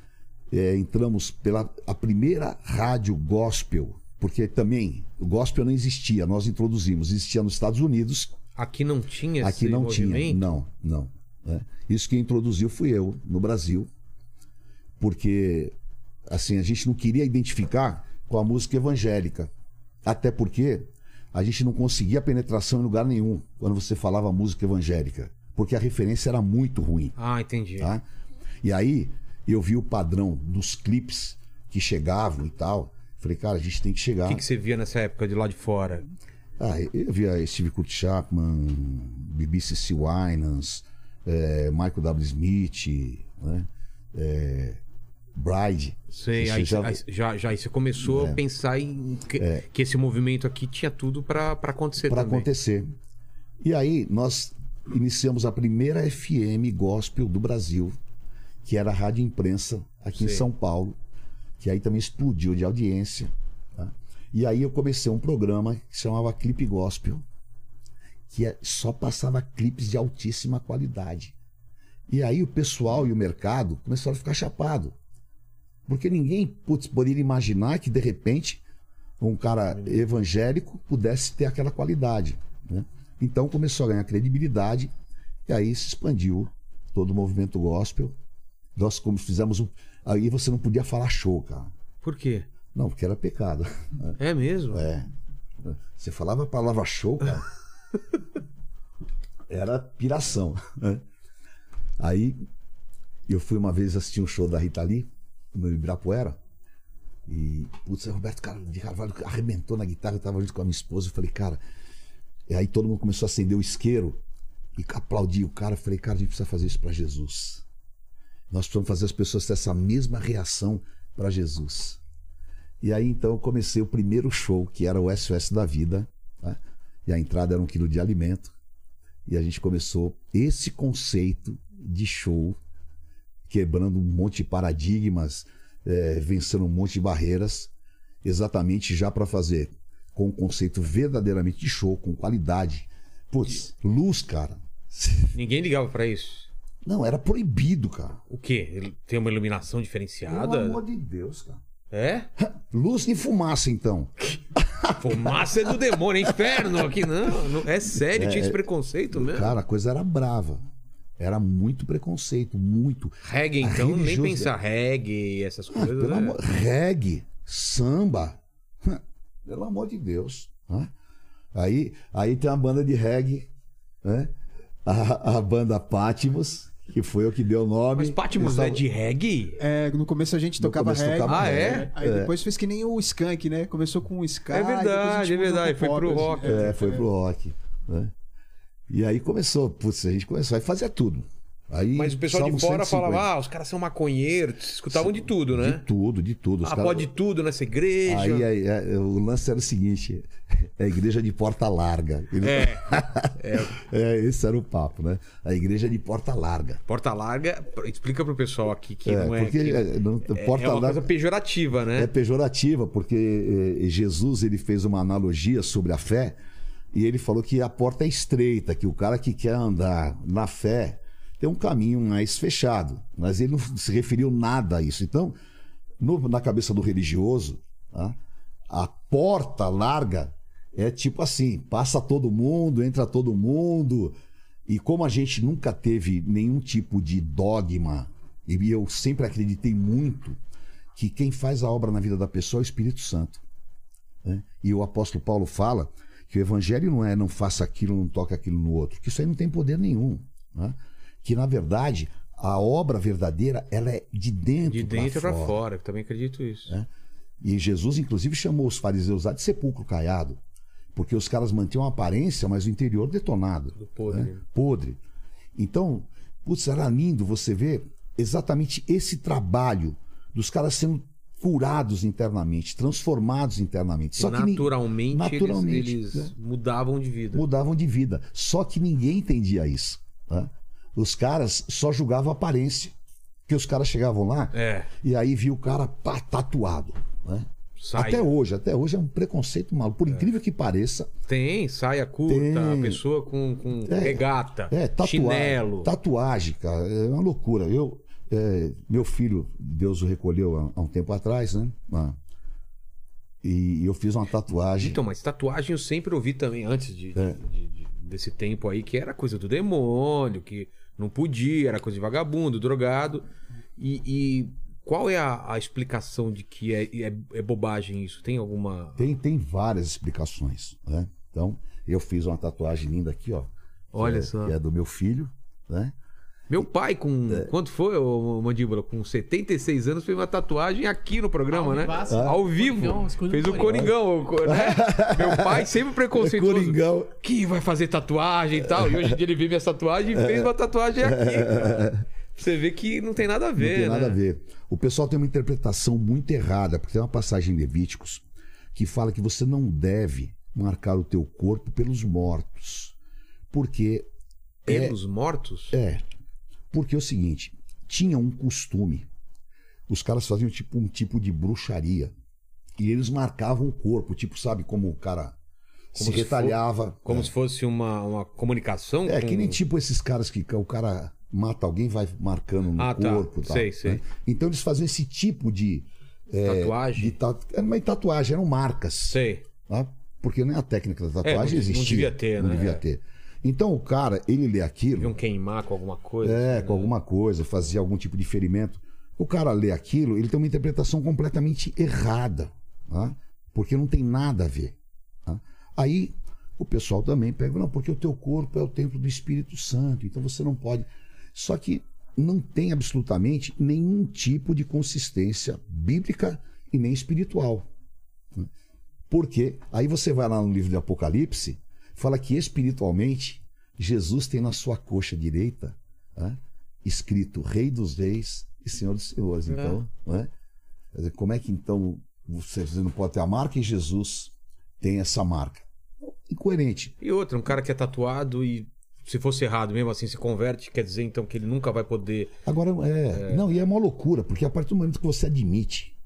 é, entramos pela a primeira rádio gospel, porque também o gospel não existia, nós introduzimos, existia nos Estados Unidos, Aqui não tinha aqui esse não tinha, movimento? não, não. né? Isso que introduziu fui eu no Brasil, porque assim a gente não queria identificar com a música evangélica, até porque a gente não conseguia penetração em lugar nenhum quando você falava música evangélica, porque a referência era muito ruim Ah, entendi. tá? E aí eu vi o padrão dos clipes que chegavam e tal. Falei, cara, a gente tem que chegar. O que, que você via nessa época de lá de fora? Ah, eu via Steve Kurt Chapman, BBC Winans, eh, Michael W. Smith, né? Eh, Bride. Sei, aí, já- aí- já, já, você começou É. a pensar em que, que esse movimento aqui tinha tudo pra pra acontecer para também. acontecer. E aí nós iniciamos a primeira FM gospel do Brasil, que era a Rádio Imprensa aqui em Sei. São Paulo, que aí também explodiu de audiência. tá? E aí eu comecei um programa que se chamava Clipe Gospel, que é- só passava clipes de altíssima qualidade. E aí o pessoal e o mercado começaram a ficar chapado. Porque ninguém putz, poderia imaginar que de repente um cara evangélico pudesse ter aquela qualidade. né? Então começou a ganhar credibilidade e aí se expandiu todo o movimento gospel. Nós como fizemos um. Aí você não podia falar show, cara. Por quê? Não, porque era pecado. É mesmo? É. Você falava a palavra show, cara. Era piração. né? Aí eu fui uma vez assistir um show da Rita Lee no Ibirapuera. E, putz, Roberto Car- de Carvalho arrebentou na guitarra, eu tava junto com a minha esposa. Eu falei, cara. E aí todo mundo começou a acender o isqueiro e aplaudir o cara. Eu falei, cara, a gente precisa fazer isso para Jesus. Nós precisamos fazer as pessoas ter essa mesma reação para Jesus. E aí então eu comecei o primeiro show, que era o SOS da Vida. né? E a entrada era um quilo de alimento. E a gente começou esse conceito de show, quebrando um monte de paradigmas, eh, vencendo um monte de barreiras, exatamente já para fazer com um conceito verdadeiramente de show, com qualidade. Putz, luz, cara. Ninguém ligava pra isso. Não, era proibido, cara. O quê? Tem uma iluminação Pelo diferenciada? amor de Deus, cara. É? Luz e fumaça, então. Fumaça é do demônio, é inferno aqui. Não, não- é sério, tinha esse preconceito mesmo. Cara, a coisa era brava. Era muito preconceito, muito. Reggae, então, nem religiosidade- pensar reggae, essas Ah, coisas. pelo é- amor, reggae, samba. Pelo amor de Deus. né? Aí, aí tem uma banda de reggae, né? A, a banda Patmos, que foi o que deu o nome. Mas Patmos é de reggae? É, no começo a gente No tocava começo reggae. tocava Ah, é? Aí depois fez que nem o Skank, né? Começou com o Sky. É verdade, é verdade, foi pro assim. rock. É, foi pro rock. Né? E aí começou, putz, a gente começou, aí fazia tudo. Aí, Mas o pessoal de fora 150. falava, ah, os caras são maconheiros, escutavam de tudo, De né? tudo, de tudo. Os Ah, caras- pode tudo nessa igreja. Aí, aí, aí, o lance era o seguinte: é a igreja de porta larga. Ele- É, É, esse era o papo, né? A igreja de porta larga. porta larga, explica pro pessoal aqui que É, não é. porque que- é, não- é- porta é uma larga coisa pejorativa, né? é pejorativa, porque eh, Jesus ele fez uma analogia sobre a fé e ele falou que a porta é estreita, que o cara que quer andar na fé tem um caminho mais fechado. Mas ele não se referiu nada a isso. Então, no- na cabeça do religioso, tá? a porta larga é tipo assim: passa todo mundo, entra todo mundo. E como a gente nunca teve nenhum tipo de dogma, e eu sempre acreditei muito que quem faz a obra na vida da pessoa é o Espírito Santo. né? E o apóstolo Paulo fala que o evangelho não é não faça aquilo, não toque aquilo no outro, que isso aí não tem poder nenhum. né? Que na verdade a obra verdadeira ela é de dentro, De dentro pra fora. fora, eu também acredito isso. É. E Jesus, inclusive, chamou os fariseus lá de sepulcro caiado. Porque os caras mantinham a aparência, mas o interior detonado. Do podre. né? Podre. Então, putz, era lindo você ver exatamente esse trabalho dos caras sendo curados internamente, transformados internamente. Só que ni- naturalmente, naturalmente, eles, né? eles mudavam de vida. mudavam de vida. Só que ninguém entendia isso. né? Os caras só julgavam a aparência. Porque os caras chegavam lá É, e aí viu o cara pá, tatuado. Né? saia. Até hoje, até hoje é um preconceito maluco. Por incrível que pareça, Tem, saia curta, Tem. a pessoa com, com É, regata, é tatuagem. chinelo. Tatuagem, cara, é uma loucura. Eu, é, meu filho, Deus o recolheu há, há um tempo atrás, né? Ah. E eu fiz uma tatuagem. Então, mas tatuagem eu sempre ouvi também, antes de, É. de- de- desse tempo aí, que era coisa do demônio, que não podia, era coisa de vagabundo, drogado. E, e qual é a, a explicação de que é, é, é bobagem isso? Tem alguma. Tem, tem várias explicações, né? Então, eu fiz uma tatuagem linda aqui, ó. Olha é- só. Que é do meu filho, né? Meu pai, com. É. Quanto foi, ô, Mandíbula? Com 76 anos, fez uma tatuagem aqui no programa, Ao né? vivaço. Ao vivo. Coringão, fez o Coringão, né? Meu pai sempre preconceituoso. Coringão. Que vai fazer tatuagem e tal. E hoje em dia ele vê minha tatuagem e fez uma tatuagem aqui. cara. Você vê que não tem nada a ver, Não tem nada né? a ver. O pessoal tem uma interpretação muito errada, porque tem uma passagem em Levíticos que fala que você não deve marcar o teu corpo pelos mortos. Porque Pelos mortos? é, porque é o seguinte, tinha um costume. Os caras faziam tipo um tipo de bruxaria. E eles marcavam o corpo, tipo, sabe como o cara Como se retalhava. Como É. se fosse uma, uma comunicação? É, com- que nem tipo esses caras que o cara mata alguém e vai marcando no Ah, tá. corpo. e tal, Sei, sei. né? Então eles faziam esse tipo de. é, Tatuagem? de tatu... Era uma tatuagem, eram marcas. Sei. tá? Porque nem a técnica da É, não- tatuagem não existia. devia ter, Não né? devia É. ter. Então o cara, ele lê aquilo. Deviam queimar com alguma coisa. É, assim, com né? alguma coisa, fazia algum tipo de ferimento. O cara lê aquilo, ele tem uma interpretação completamente errada, tá? porque não tem nada a ver. tá? Aí o pessoal também pega, não, porque o teu corpo é o templo do Espírito Santo, então você não pode. Só que não tem absolutamente nenhum tipo de consistência bíblica e nem espiritual. né? Porque aí você vai lá no livro de Apocalipse, fala que espiritualmente Jesus tem na sua coxa direita né, escrito Rei dos Reis e Senhor dos Senhores. É. Então, né, como é que então você, não pode ter a marca e Jesus tem essa marca? Incoerente. E outra, um cara que é tatuado e se fosse errado mesmo assim se converte, quer dizer então que ele nunca vai poder. Agora, é, Não, e é uma loucura, porque a partir do momento que você admite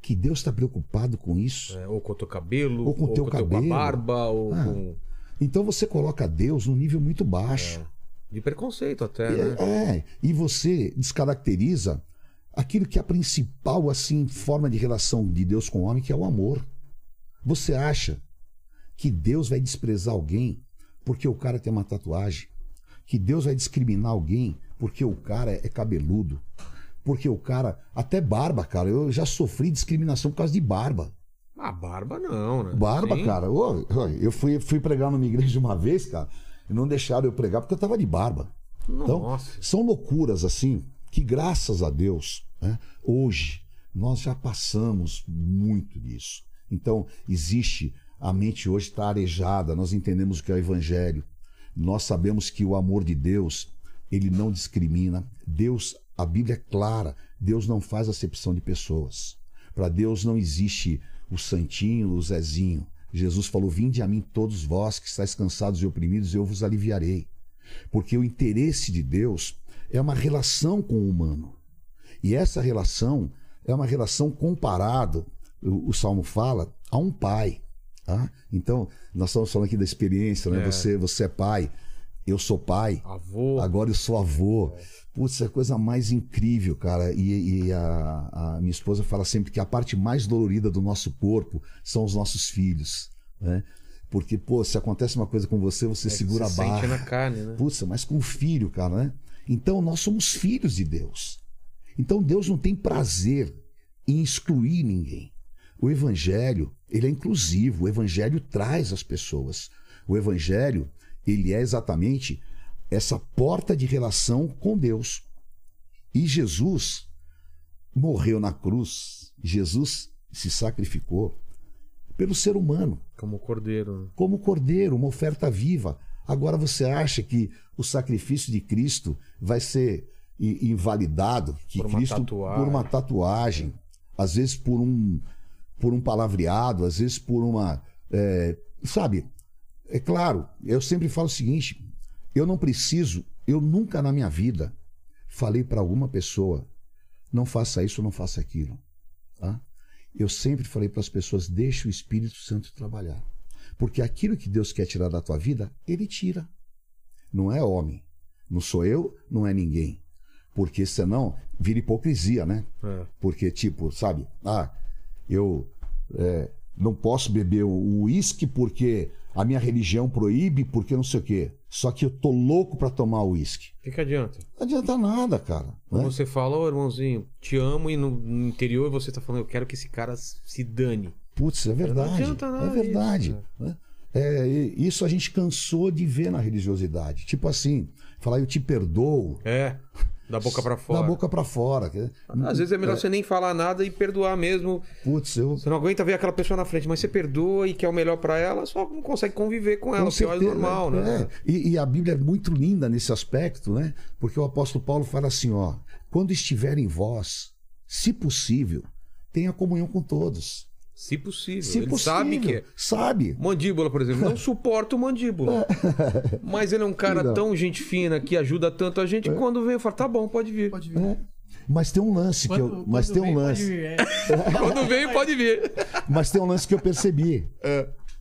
que Deus está preocupado com isso, é, ou com o teu cabelo, Ou com o teu com a cabelo. barba, ou Ah. com. Então você coloca Deus num nível muito baixo. De preconceito até, né? É, é, e você descaracteriza aquilo que é a principal assim forma de relação de Deus com o homem, que é o amor. Você acha que Deus vai desprezar alguém porque o cara tem uma tatuagem? Que Deus vai discriminar alguém porque o cara é cabeludo? Porque o cara. Até barba, cara. Eu já sofri discriminação por causa de barba. Ah, barba não, né? Barba, Sim. cara. Ô, ô, eu fui, fui pregar numa igreja uma vez, cara, e não deixaram eu pregar porque eu tava de barba. Então, Nossa. são loucuras assim que, graças a Deus, né, hoje nós já passamos muito disso. Então, existe, a mente hoje está arejada, nós entendemos o que é o Evangelho, nós sabemos que o amor de Deus, ele não discrimina. Deus, a Bíblia é clara, Deus não faz acepção de pessoas. Para Deus não existe o santinho, o Zezinho. Jesus falou: Vinde a mim todos vós que estáis cansados e oprimidos, eu vos aliviarei. Porque o interesse de Deus é uma relação com o humano. E essa relação é uma relação comparada, o, o Salmo fala, a um pai. tá? Então, nós estamos falando aqui da experiência, né? É. Você, você é pai, eu sou pai, Avô. agora eu sou avô. Putz, é a coisa mais incrível, cara. E, e a, a minha esposa fala sempre que a parte mais dolorida do nosso corpo são os nossos filhos, né? Porque, pô, se acontece uma coisa com você, você É segura a barra. sente na carne, né? Putz, mas com o filho, cara, né? Então nós somos filhos de Deus. Então Deus não tem prazer em excluir ninguém. O evangelho, ele é inclusivo, o evangelho traz as pessoas. O evangelho, ele é exatamente essa porta de relação com Deus. E Jesus morreu na cruz, Jesus se sacrificou pelo ser humano Como cordeiro. né? como cordeiro, uma oferta viva. Agora você acha que o sacrifício de Cristo vai ser invalidado? Que Por uma Cristo tatuagem. por uma tatuagem, às vezes por um por um palavreado, às vezes por uma é, sabe? É claro, eu sempre falo o seguinte: eu não preciso, eu nunca na minha vida falei para alguma pessoa não faça isso, não faça aquilo, tá? Eu sempre falei para as pessoas: deixe o Espírito Santo trabalhar. Porque aquilo que Deus quer tirar da tua vida, Ele tira. Não é homem. Não sou eu, não é ninguém. Porque senão vira hipocrisia, né? É. Porque, tipo, sabe? Ah, eu é, não posso beber o uísque porque a minha religião proíbe, porque não sei o quê. Só que eu tô louco para tomar uísque. O que, que adianta? Não adianta nada, cara. né? Você fala, ô irmãozinho, te amo, e no, interior você tá falando, eu quero que esse cara se dane. Putz, é verdade. Não adianta nada é verdade. isso, né? É, isso a gente cansou de ver na religiosidade. Tipo assim, falar eu te perdoo É, da boca pra fora. da boca para fora. Às vezes é melhor você nem falar nada e perdoar mesmo. Putz, eu. Você não aguenta ver aquela pessoa na frente, mas você perdoa e quer o melhor pra ela, só não consegue conviver com ela, Com é certeza, normal, né? é. E, e a Bíblia é muito linda nesse aspecto, né? Porque o apóstolo Paulo fala assim: ó, quando estiver em vós, se possível, tenha comunhão com todos. Se possível. Se ele possível. sabe que é. Sabe. Mandíbula, por exemplo, não suporta o mandíbula. Mas ele é um cara Não. tão gente fina que ajuda tanto a gente. Quando vem, eu falo, tá bom, pode vir. Pode vir. É. Mas tem um lance que eu, Quando- mas quando tem um vem, pode lance, vir, é. Quando vem, pode vir. mas tem um lance que eu percebi,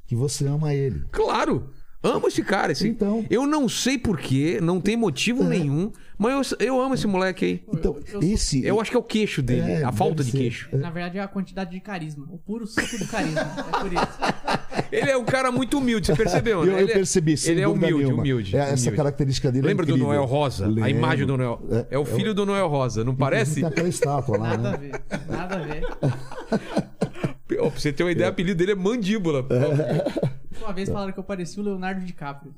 que você ama ele. Claro. Amo esse cara. Esse... Então. Eu não sei porquê, não tem motivo nenhum, mas eu, eu amo esse moleque aí. Então, eu- esse Eu acho que é o queixo dele, É, a falta de ser. queixo. Na verdade é a quantidade de carisma. O puro suco do carisma. É por isso. Ele é um cara muito humilde, você percebeu, né? Eu, eu é- percebi, sem Ele é dúvida humilde, nenhuma. humilde. É, essa humilde. característica dele Lembra é do. Noel Rosa? A Lembro. imagem do Noel. É, o filho do Noel Rosa, não parece? Tem aquela estátua lá, Nada a né? ver. Nada a ver. Pra você ter uma ideia, o apelido dele é Mandíbula. Uma vez falaram que eu parecia o Leonardo DiCaprio.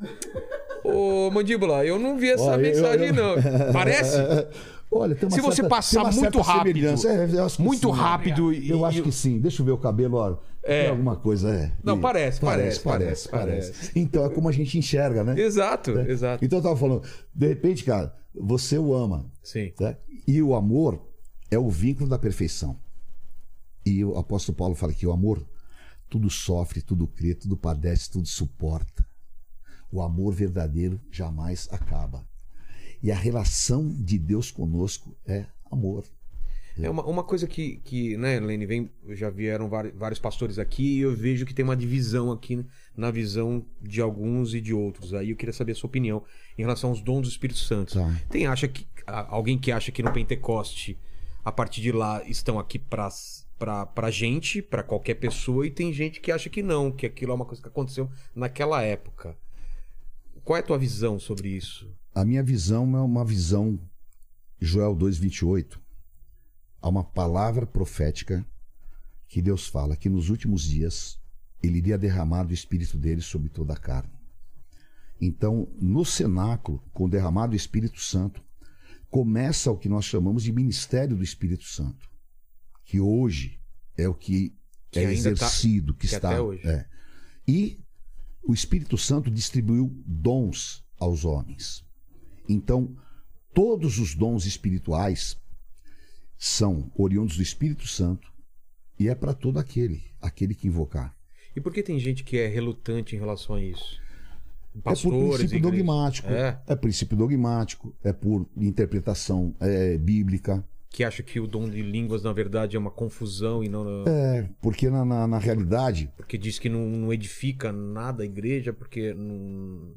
Ô, Mandíbula, eu não vi essa Ó, eu- mensagem, eu- não. Parece? Olha, tem uma Se você certa- passar tem uma muito rápido. É, eu Muito sim. rápido e. Eu acho que sim. Deixa eu ver o cabelo, ó. É. Tem alguma coisa, é. Não, E- parece, parece, parece, parece, parece. Então é como a gente enxerga, né? Exato, exato. Então eu tava falando, de repente, cara, você o ama. Sim. né? E o amor é o vínculo da perfeição. E o apóstolo Paulo fala que o amor tudo sofre, tudo crê, tudo padece, tudo suporta. O amor verdadeiro jamais acaba. E a relação de Deus conosco é amor. É uma, uma coisa que, que, né, Lene, vem, já vieram vários pastores aqui e eu vejo que tem uma divisão aqui né, na visão de alguns e de outros. Aí eu queria saber a sua opinião em relação aos dons do Espírito Santo. Tá. Tem acha que alguém que acha que no Pentecoste, a partir de lá, estão aqui para pra, pra gente, pra qualquer pessoa, e tem gente que acha que não, que aquilo é uma coisa que aconteceu naquela época. Qual é a tua visão sobre isso? A minha visão é uma visão, Joel 2,28. Há uma palavra profética que Deus fala que nos últimos dias ele iria derramar do Espírito dele sobre toda a carne. Então, no cenáculo, com o derramado do Espírito Santo, começa o que nós chamamos de ministério do Espírito Santo, que hoje é o que, Que é tá- exercido, que, que está. até hoje. é. E o Espírito Santo distribuiu dons aos homens. Então, todos os dons espirituais são oriundos do Espírito Santo e é para todo aquele, aquele que invocar. E por que tem gente que é relutante em relação a isso? é por Pastores, princípio dogmático. É, princípio dogmático, é por interpretação é, bíblica. Que acha que o dom de línguas, na verdade, é uma confusão e não. É, porque na, na, na realidade, Porque diz que não, não edifica nada a igreja, porque não.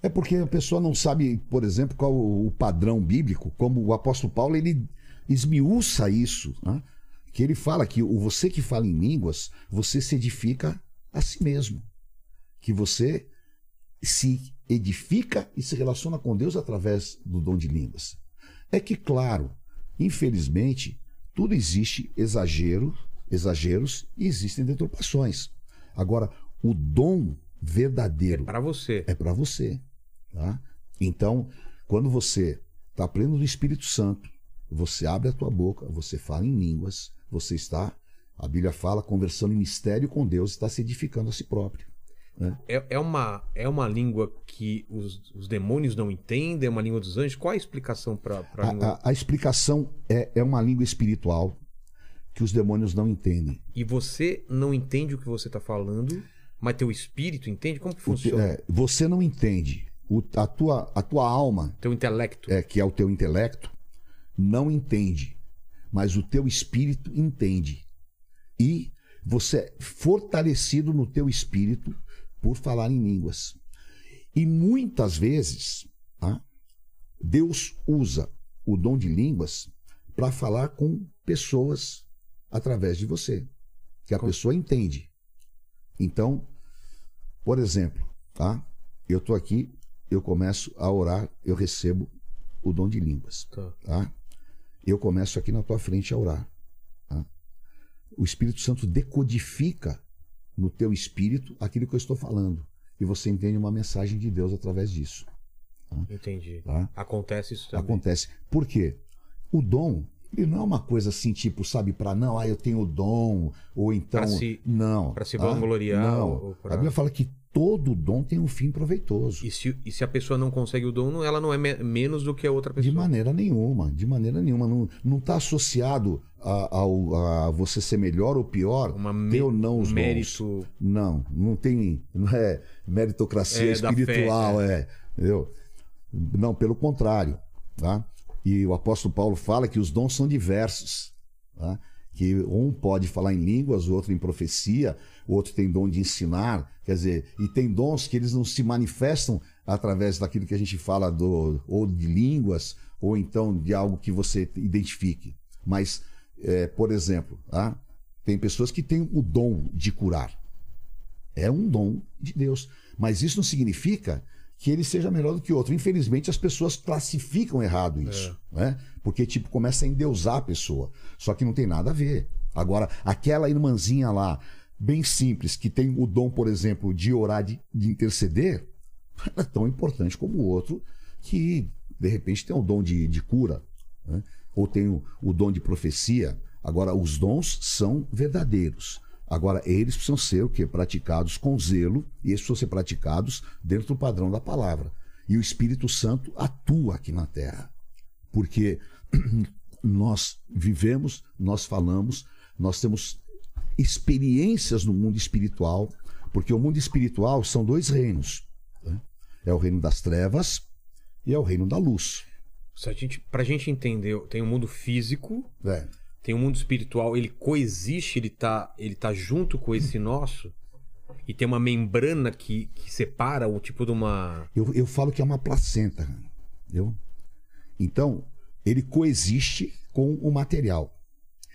é porque a pessoa não sabe, por exemplo, qual o, padrão bíblico, como o apóstolo Paulo, ele esmiuça isso, né? que ele fala que o você que fala em línguas, você se edifica a si mesmo. Que você se edifica e se relaciona com Deus através do dom de línguas. É que, claro, infelizmente, tudo existe exagero, exageros e existem deturpações. Agora, o dom verdadeiro Para você. é para você. Tá? Então, quando você está pleno do Espírito Santo, você abre a tua boca, você fala em línguas, você está, a Bíblia fala, conversando em mistério com Deus, está se edificando a si próprio. É, é, uma, é uma língua que os, os demônios não entendem, é uma língua dos anjos. Qual a explicação para a A, língua? a- a explicação é, é uma língua espiritual que os demônios não entendem. E você não entende o que você está falando, mas teu espírito entende? Como que O te- funciona? é, você não entende. O- a, tua, a tua alma, Teu intelecto. é, que é o teu intelecto, não entende, mas o teu espírito entende. E você é fortalecido no teu espírito por falar em línguas. E muitas vezes, tá, Deus usa o dom de línguas para falar com pessoas através de você, que a Com- pessoa entende. Então, por exemplo, tá? Eu tô aqui, eu começo a orar, eu recebo o dom de línguas, Tá. tá? Eu começo aqui na tua frente a orar. tá? O Espírito Santo decodifica no teu espírito aquilo que eu estou falando e você entende uma mensagem de Deus através disso, Entendi. tá? Acontece isso também. Acontece. Por quê? O dom, ele não é uma coisa assim, tipo, sabe, para não, ah, eu tenho o dom, ou então. Pra se- não. pra se tá? vangloriar Não. pra- A Bíblia fala que todo dom tem um fim proveitoso. E se, e se a pessoa não consegue o dom, ela não é me- menos do que a outra pessoa. De maneira nenhuma, de maneira nenhuma. Não, não tá associado a, ao- a você ser melhor ou pior, Uma ter ou não os dons. mérito. Não, não tem. Não é meritocracia É, da fé, espiritual, é. Entendeu? Não, pelo contrário. Tá? E o apóstolo Paulo fala que os dons são diversos. Tá? Que um pode falar em línguas, o outro em profecia, o outro tem dom de ensinar. Quer dizer, e tem dons que eles não se manifestam através daquilo que a gente fala do, ou de línguas, ou então de algo que você identifique. Mas, é, por exemplo, tá? tem pessoas que têm o dom de curar. É um dom de Deus. Mas isso não significa que ele seja melhor do que outro. Infelizmente, as pessoas classificam errado isso. Né? Porque, tipo, começa a endeusar a pessoa. Só que não tem nada a ver. Agora, aquela irmãzinha lá, bem simples, que tem o dom, por exemplo, de orar, de, de interceder, é tão importante como o outro que, de repente, tem o dom de, de cura. né? Ou tem o, o dom de profecia. Agora, os dons são verdadeiros. Agora, eles precisam ser o quê? Praticados com zelo, e eles precisam ser praticados dentro do padrão da palavra. E o Espírito Santo atua aqui na terra. Porque nós vivemos, nós falamos, nós temos experiências no mundo espiritual, porque o mundo espiritual são dois reinos. né? É o reino das trevas e é o reino da luz. Se a gente, pra gente entender, tem o mundo físico, É. tem o mundo espiritual, ele coexiste, ele tá, ele tá junto com esse nosso. E tem uma membrana que, que separa o tipo de uma. Eu, eu falo que é uma placenta. Entendeu? Então, ele coexiste com o material.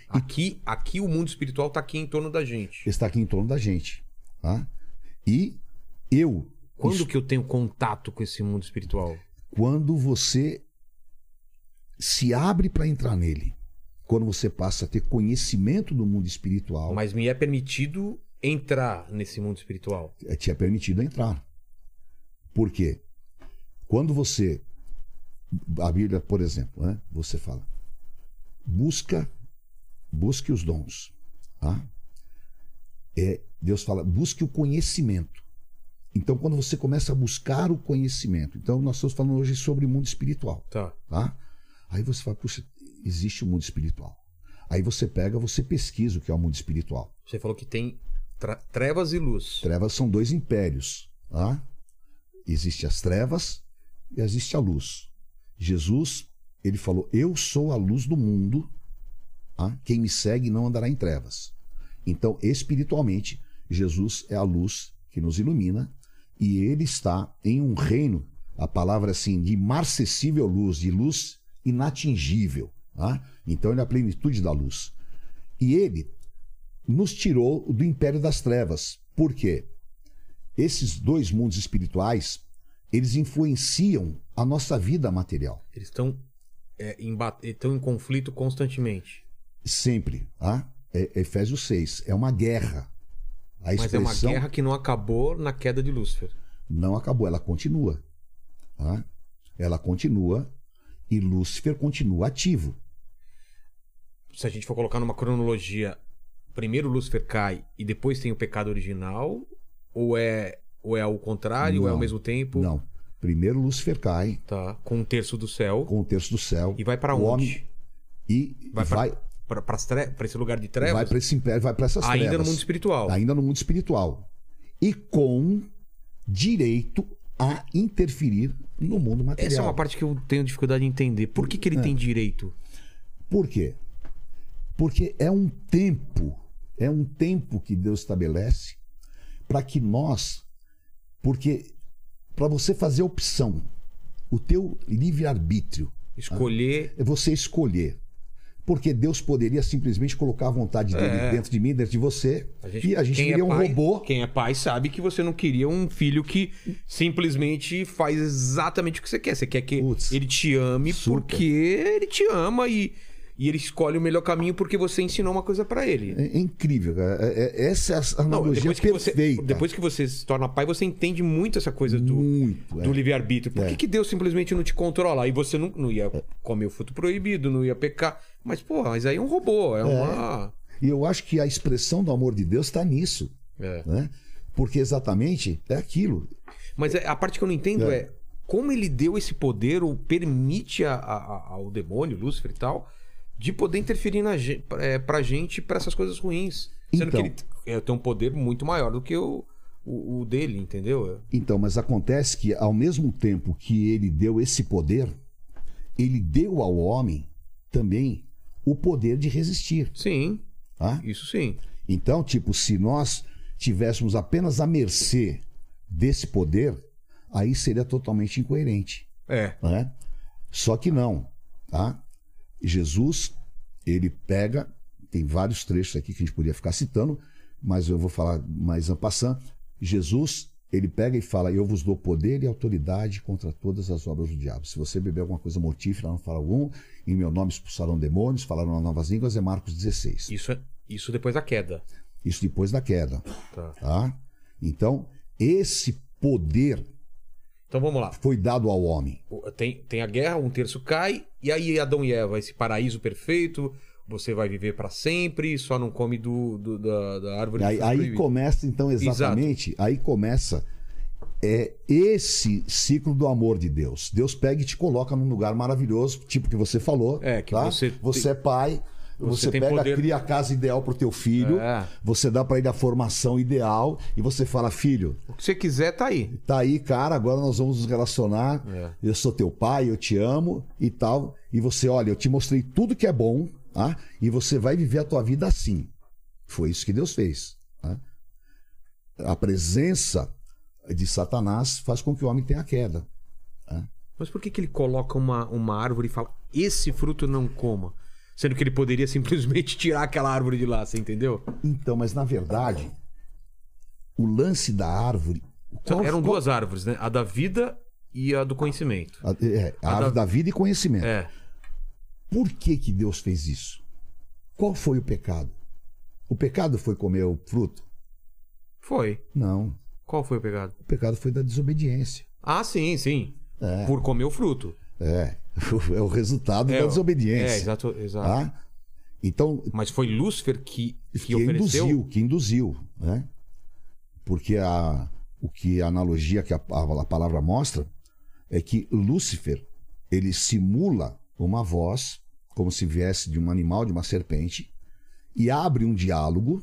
Aqui, aqui o mundo espiritual tá aqui em torno da gente. Está aqui em torno da gente. Tá? E eu, Quando isso- que eu tenho contato com esse mundo espiritual? quando você se abre para entrar nele, quando você passa a ter conhecimento do mundo espiritual, Mas me é permitido entrar nesse mundo espiritual. é, te é permitido entrar. Por quê? Quando você. A Bíblia, por exemplo, né? você fala: busca, busque os dons. Tá? É, Deus fala: busque o conhecimento. Então, quando você começa a buscar o conhecimento, então nós estamos falando hoje sobre o mundo espiritual. Tá. Tá? Aí você fala: puxa, existe o mundo espiritual. Aí você pega, você pesquisa o que é o mundo espiritual. Você falou que tem trevas e luz. Trevas são dois impérios. Tá? Existe as trevas e existe a luz. Jesus, ele falou: Eu sou a luz do mundo. tá? Quem me segue não andará em trevas. Então, espiritualmente, Jesus é a luz que nos ilumina e ele está em um reino, a palavra assim, de marcessível luz, de luz inatingível. tá? Então, ele é a plenitude da luz. E ele nos tirou do império das trevas. Por quê? Esses dois mundos espirituais, eles influenciam a nossa vida material. Eles estão é, em, estão em conflito constantemente. Sempre. Tá? É, Efésios 6. É uma guerra. A Mas é uma guerra que não acabou na queda de Lúcifer. não acabou, ela continua. Tá? Ela continua e Lúcifer continua ativo. Se a gente for colocar numa cronologia, primeiro Lúcifer cai e depois tem o pecado original, ou é ou é ao contrário, ou é ao Não, mesmo tempo? Não. Primeiro Lúcifer cai Tá, com um terço do céu com o terço do céu. e vai pra o onde? homem e Vai vai, pra- Pra para esse lugar de vai trevas? para esse império, vai para essas Ainda trevas. no mundo espiritual. ainda no mundo espiritual. E com direito a interferir no mundo material. Essa é uma parte que eu tenho dificuldade de entender. Por que, que ele É. tem direito? Por quê? Porque é um tempo, é um tempo que Deus estabelece para que nós, porque para você fazer opção, o teu livre-arbítrio, Escolher. é você escolher. Porque Deus poderia simplesmente colocar a vontade dele É. dentro de mim, dentro de você, e a gente quem teria é um pai, robô. Quem é pai sabe que você não queria um filho que simplesmente faz exatamente o que você quer. Você quer que ele te ame Super. porque ele te ama e, e ele escolhe o melhor caminho porque você ensinou uma coisa pra ele. É, é incrível, cara. É- é- essa é a Não, analogia depois que, você, perfeita. depois que você se torna pai, você entende muito essa coisa do, Muito. é. do livre-arbítrio. Por É. que, que Deus simplesmente não te controla? Aí você não, não ia comer o fruto proibido, não ia pecar. Mas, pô, mas aí é um robô, é, uma. E eu acho que a expressão do amor de Deus está nisso. É. Né? Porque exatamente é aquilo. Mas é- a parte que eu não entendo É. é, como ele deu esse poder ou permite a- a- ao demônio, Lúcifer e tal, de poder interferir na, é, pra gente pra essas coisas ruins. Sendo Então. que ele é, tem um poder muito maior do que o, o, o dele, entendeu? Então, mas acontece que ao mesmo tempo que ele deu esse poder, ele deu ao homem também o poder de resistir. Sim, Tá? isso sim. Então, tipo, se nós tivéssemos apenas à mercê desse poder, aí seria totalmente incoerente. É. né? Só que não, tá? Jesus, ele pega, tem vários trechos aqui que a gente podia ficar citando, mas eu vou falar mais en passant. Jesus, ele pega e fala: Eu vos dou poder e autoridade contra todas as obras do diabo. Se você beber alguma coisa mortífera, não fará algum. Em meu nome expulsarão demônios, falarão novas línguas. É Marcos 16. Isso, é- isso depois da queda. Isso depois da queda, Tá. tá? Então, esse poder Então vamos lá. foi dado ao homem. Tem, tem a guerra, um terço cai, e aí Adão e Eva, esse paraíso perfeito, você vai viver pra sempre, só não come do, do- da, da árvore Aí, aí começa, então, exatamente, aí começa é, esse ciclo do amor de Deus. Deus pega e te coloca num lugar maravilhoso, tipo que você falou. É, que tá? você Você é pai, Você você, pega, poder- cria a casa ideal pro teu filho, É. você dá pra ele a formação ideal e você fala, filho, O que você quiser tá aí. tá aí, cara, agora nós vamos nos relacionar. É. Eu sou teu pai, eu te amo e tal. E você, olha, eu te mostrei tudo que é bom, tá? E você vai viver a tua vida assim. Foi isso que Deus fez. tá? A presença de Satanás faz com que o homem tenha queda. Mas por que, que ele coloca uma, uma árvore e fala, esse fruto não coma? Sendo que ele poderia simplesmente tirar aquela árvore de lá, você entendeu? Então, mas na verdade, o lance da árvore. qual- Eram qual- duas árvores, né? A da vida e a do conhecimento. A, é, a A árvore da- da vida e conhecimento. É. Por que, que Deus fez isso? Qual foi o pecado? O pecado foi comer o fruto? Foi. Não. Qual foi o pecado? O pecado foi da desobediência. Ah, sim, sim. É. Por comer o fruto. É. É o resultado É, da É, desobediência. exato, exato. Tá? Então, Mas foi Lúcifer que, que, que ofereceu? induziu, que induziu, né? Porque a, o que a analogia que a, a- a palavra mostra é que Lúcifer ele simula uma voz como se viesse de um animal, de uma serpente, e abre um diálogo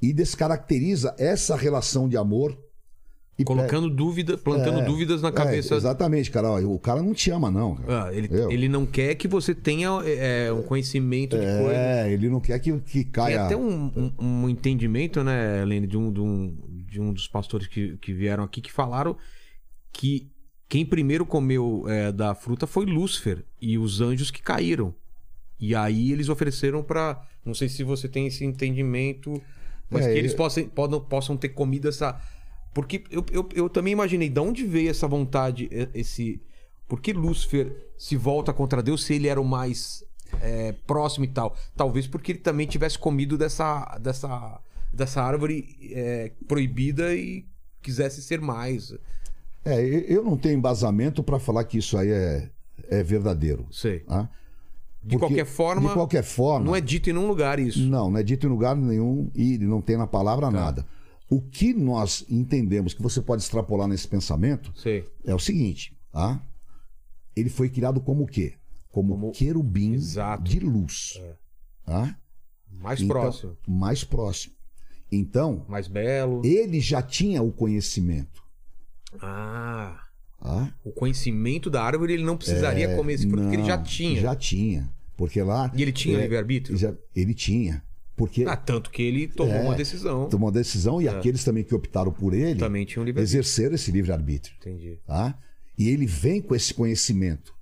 e descaracteriza essa relação de amor e Colocando dúvida, plantando É, dúvidas na É, cabeça. exatamente, cara. Ó, o cara não te ama, não. Ah, ele, ele não quer que você tenha é, um conhecimento de coisa. É, ele não quer que, que Tem caia. até um, um- um entendimento, né, Helene, de um, de um, de um dos pastores que, que vieram aqui que falaram que quem primeiro comeu é, da fruta foi Lúcifer e os anjos que caíram. E aí eles ofereceram pra. Não sei se você tem esse entendimento, mas É, que eles eu- possam, podam, possam ter comido essa. Porque eu, eu, eu também imaginei de onde veio essa vontade, esse. Por que Lúcifer se volta contra Deus se ele era o mais é, próximo e tal? Talvez porque ele também tivesse comido dessa, dessa, dessa árvore é, proibida e quisesse ser mais. É, eu não tenho embasamento para falar que isso aí é, é verdadeiro. Sei. tá? De Porque, qualquer forma, De qualquer forma. não é dito em nenhum lugar isso. Não, não é dito em lugar nenhum e não tem na palavra nada. O que nós entendemos que você pode extrapolar nesse pensamento Sei. é o seguinte, tá? Ele foi criado como o quê? Como, Como- querubim Exato. de luz. Tá? Mais Então, próximo. Mais próximo. Então, Mais belo. ele já tinha o conhecimento. Ah. Tá? O conhecimento da árvore ele não precisaria comer esse fruto, porque ele já Não, tinha. Já tinha. Porque lá. E ele tinha é, livre-arbítrio? ele tinha. Porque Ah, tanto que ele tomou É. uma decisão. tomou a decisão e aqueles também que optaram por ele Também tinha um livre-arbítrio. exerceram esse livre-arbítrio. Entendi. Tá? E ele vem com esse conhecimento.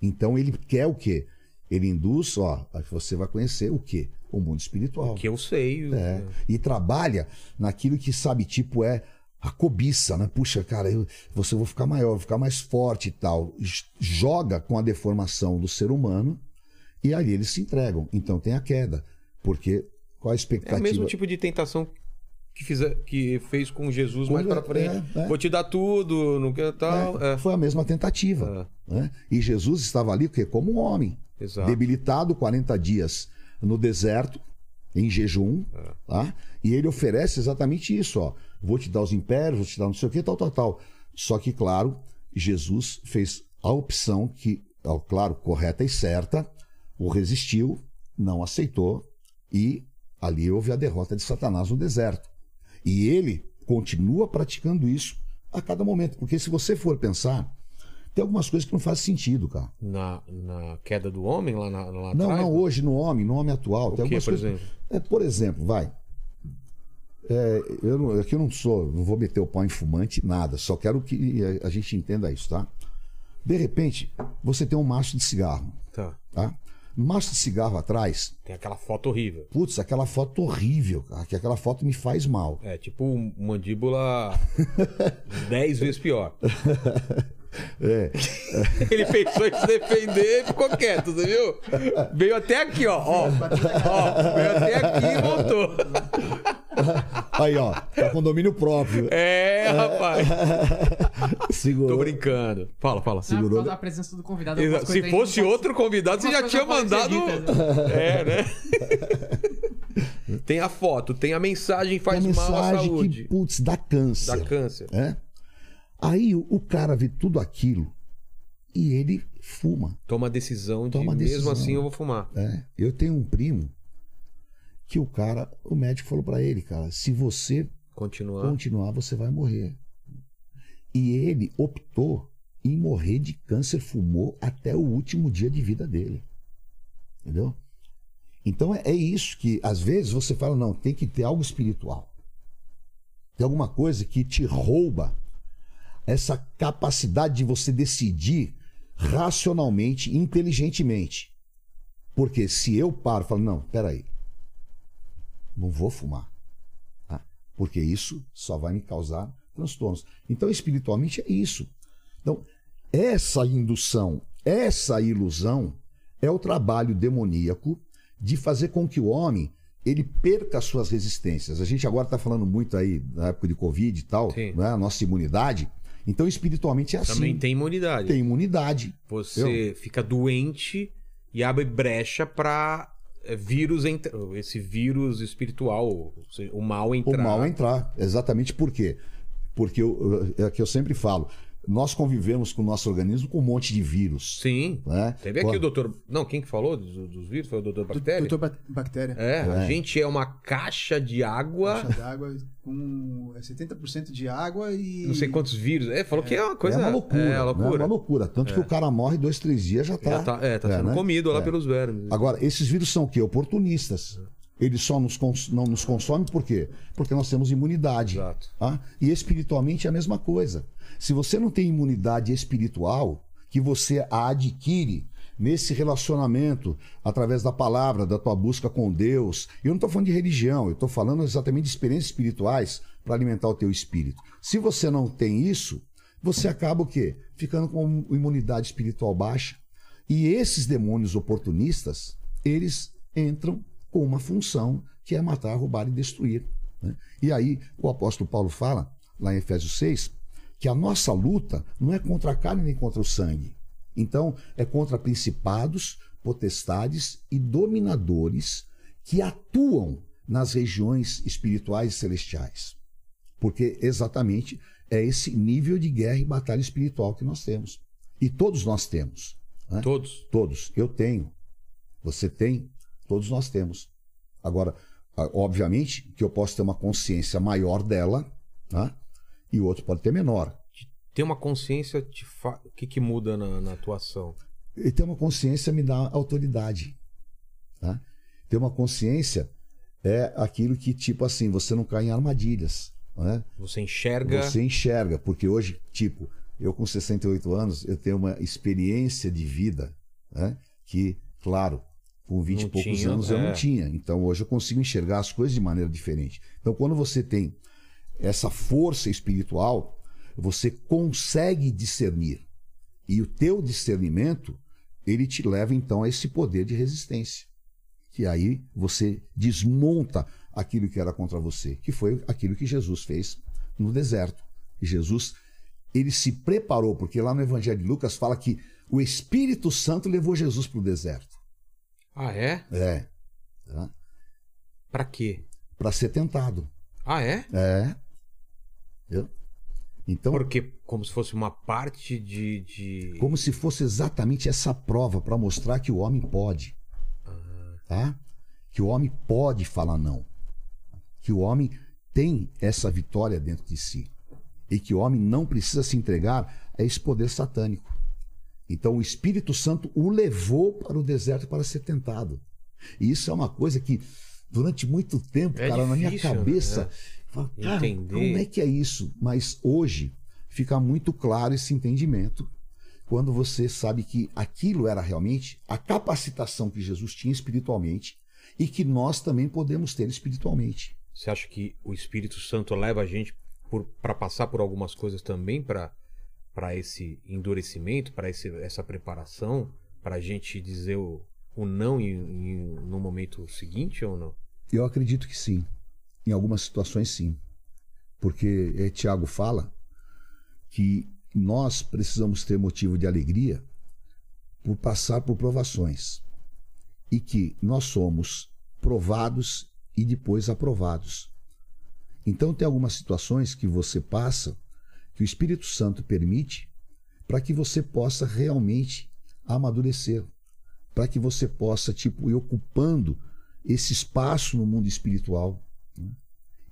Então ele quer o quê? Ele induz, ó, você vai conhecer o quê? O mundo espiritual. Que eu sei. É. E trabalha naquilo que, sabe, tipo, é a cobiça, né? Puxa, cara, eu, você vou ficar maior, vou ficar mais forte e tal. Joga com a deformação do ser humano e ali eles se entregam. Então tem a queda. Porque qual a É expectativa? o mesmo tipo de tentação que, fizer, que fez com Jesus mais Pois pra é, frente. é, é. Vou te dar tudo, não quero tal. É, É. Foi a mesma tentativa. né? E Jesus estava ali porque, como um homem, Exato. debilitado 40 dias no deserto, em jejum, É. tá? e ele oferece exatamente isso: ó, vou te dar os impérios, vou te dar não sei o que, tal, tal, tal. Só que, claro, Jesus fez a opção que, ó, claro, correta e certa, o resistiu, não aceitou, e ali houve a derrota de Satanás no deserto. E ele continua praticando isso a cada momento. Porque se você for pensar, tem algumas coisas que não fazem sentido, cara. Na, na queda do homem lá, na, lá Não, atrás? não, hoje, no homem, no homem atual. O tem que, algumas por coisas... exemplo? É, por exemplo, vai. É, eu não, aqui eu não sou, não vou meter o pau em fumante, nada. Só quero que a, gente entenda isso, tá? De repente, você tem um maço de cigarro, Tá. tá? Maço de cigarro atrás, Tem aquela foto horrível. putz, aquela foto horrível, cara, que aquela foto me faz mal. É tipo mandíbula dez vezes pior. É. Ele pensou em se defender e ficou quieto, você viu? Veio até aqui, ó. ó, ó veio até aqui e voltou. Aí, ó, tá com domínio próprio. É, rapaz. Tô Segurou. brincando. Fala, fala. Não, Segurou. causa da presença do convidado. Se fosse não outro convidado, você já tinha não mandado. ditas, É, né? Tem a foto, tem a mensagem faz Uma mal à mensagem saúde. que, putz, dá câncer. Dá câncer. É? Aí o, o cara vê tudo aquilo e ele fuma. Toma a decisão de Toma a mesmo decisão. assim eu vou fumar. É. Eu tenho um primo que o cara, o médico falou pra ele, cara, se você Continuar. continuar, você vai morrer. E ele optou em morrer de câncer, fumou até o último dia de vida dele. Entendeu? Então é, é isso que, às vezes, você fala, não, tem que ter algo espiritual. Tem alguma coisa que te rouba essa capacidade de você decidir racionalmente, inteligentemente. Porque se eu paro e falo, não, peraí, não vou fumar. tá? Porque isso só vai me causar transtornos. Então, espiritualmente é isso. Então, essa indução, essa ilusão é o trabalho demoníaco de fazer com que o homem ele perca as suas resistências. A gente agora está falando muito aí na época de Covid e tal, né? a nossa imunidade. Então, espiritualmente é assim. Também tem imunidade. Tem imunidade. Você fica doente e abre brecha pra é, vírus entrar. Esse vírus espiritual, o mal entrar. O mal entrar. Exatamente por quê? Porque eu, é que eu sempre falo, nós convivemos com o nosso organismo com um monte de vírus. Sim. Né? Teve aqui o doutor. Não, quem que falou dos, dos vírus? Foi o doutor Bactéria? Doutor Ba- Bactéria. É, a É. gente é uma caixa de água. Caixa d'água com é 70% de água e. Não sei quantos vírus. É, falou que é uma coisa. é uma loucura. É, né? É loucura. uma loucura. Tanto que o cara morre dois, três dias já tá. Já tá, é, tá É, sendo né? comido lá É. pelos vermes. Agora, esses vírus são o quê? Oportunistas. Eles só nos cons- não nos consomem por quê? Porque nós temos imunidade. Exato. tá? E espiritualmente é a mesma coisa. Se você não tem imunidade espiritual, que você a adquire nesse relacionamento, através da palavra, da tua busca com Deus. Eu não estou falando de religião, eu estou falando exatamente de experiências espirituais para alimentar o teu espírito. Se você não tem isso, você acaba o quê? Ficando com imunidade espiritual baixa. E esses demônios oportunistas, eles entram com uma função que é matar, roubar e destruir. né? E aí o apóstolo Paulo fala, lá em Efésios 6, que a nossa luta não é contra a carne nem contra o sangue. Então, é contra principados, potestades e dominadores que atuam nas regiões espirituais e celestiais. Porque exatamente é esse nível de guerra e batalha espiritual que nós temos. E todos nós temos. né? Todos. Todos. Eu tenho. Você tem. Todos nós temos. Agora, obviamente que eu posso ter uma consciência maior dela, tá? E o outro pode ter menor. Ter uma consciência, te fa... o que, que muda na, na atuação? E ter uma consciência me dá autoridade. Tá? Ter uma consciência é aquilo que, tipo assim, você não cai em armadilhas. Né? Você enxerga. Você enxerga, porque hoje, tipo, eu com 68 anos, eu tenho uma experiência de vida né? que, claro, com 20 Não e poucos tinha, anos eu é. não tinha. Então hoje eu consigo enxergar as coisas de maneira diferente. Então quando você tem essa força espiritual, você consegue discernir. E o teu discernimento, ele te leva então a esse poder de resistência. Que aí você desmonta aquilo que era contra você, que foi aquilo que Jesus fez no deserto. E Jesus, ele se preparou, porque lá no Evangelho de Lucas fala que o Espírito Santo levou Jesus para o deserto. Ah, é? É. Tá? Pra quê? Para ser tentado. Ah, é? É. Entendeu? Então, Porque como se fosse uma parte de. de... como se fosse exatamente essa prova para mostrar que o homem pode. Tá? Que o homem pode falar não. Que o homem tem essa vitória dentro de si. E que o homem não precisa se entregar a esse poder satânico. Então o Espírito Santo o levou para o deserto para ser tentado. E isso é uma coisa que, durante muito tempo, É cara, na minha difícil, cabeça, né? Cara, Entender. como é que é isso? Mas hoje fica muito claro esse entendimento quando você sabe que aquilo era realmente a capacitação que Jesus tinha espiritualmente e que nós também podemos ter espiritualmente. Você acha que o Espírito Santo leva a gente para passar por algumas coisas também para para esse endurecimento, para essa preparação, para a gente dizer o, o não em, em- no momento seguinte ou não? Eu acredito que sim. Em algumas situações, sim. Porque eh, Tiago fala que nós precisamos ter motivo de alegria por passar por provações. E que nós somos provados e depois aprovados. Então, tem algumas situações que você passa que o Espírito Santo permite para que você possa realmente amadurecer, para que você possa, tipo, ir ocupando esse espaço no mundo espiritual.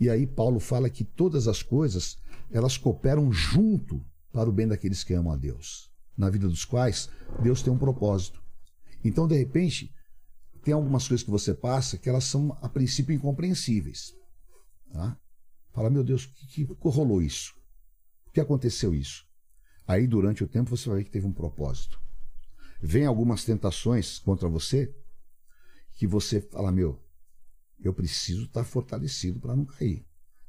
E aí Paulo fala que todas as coisas elas cooperam junto para o bem daqueles que amam a Deus, na vida dos quais Deus tem um propósito. Então, de repente, tem algumas coisas que você passa que elas são a princípio incompreensíveis. Tá? Fala, meu Deus, que, que rolou isso? Por que aconteceu isso? Aí, durante o tempo, você vai ver que teve um propósito. Vem algumas tentações contra você, que você fala, meu, eu preciso estar fortalecido para não cair.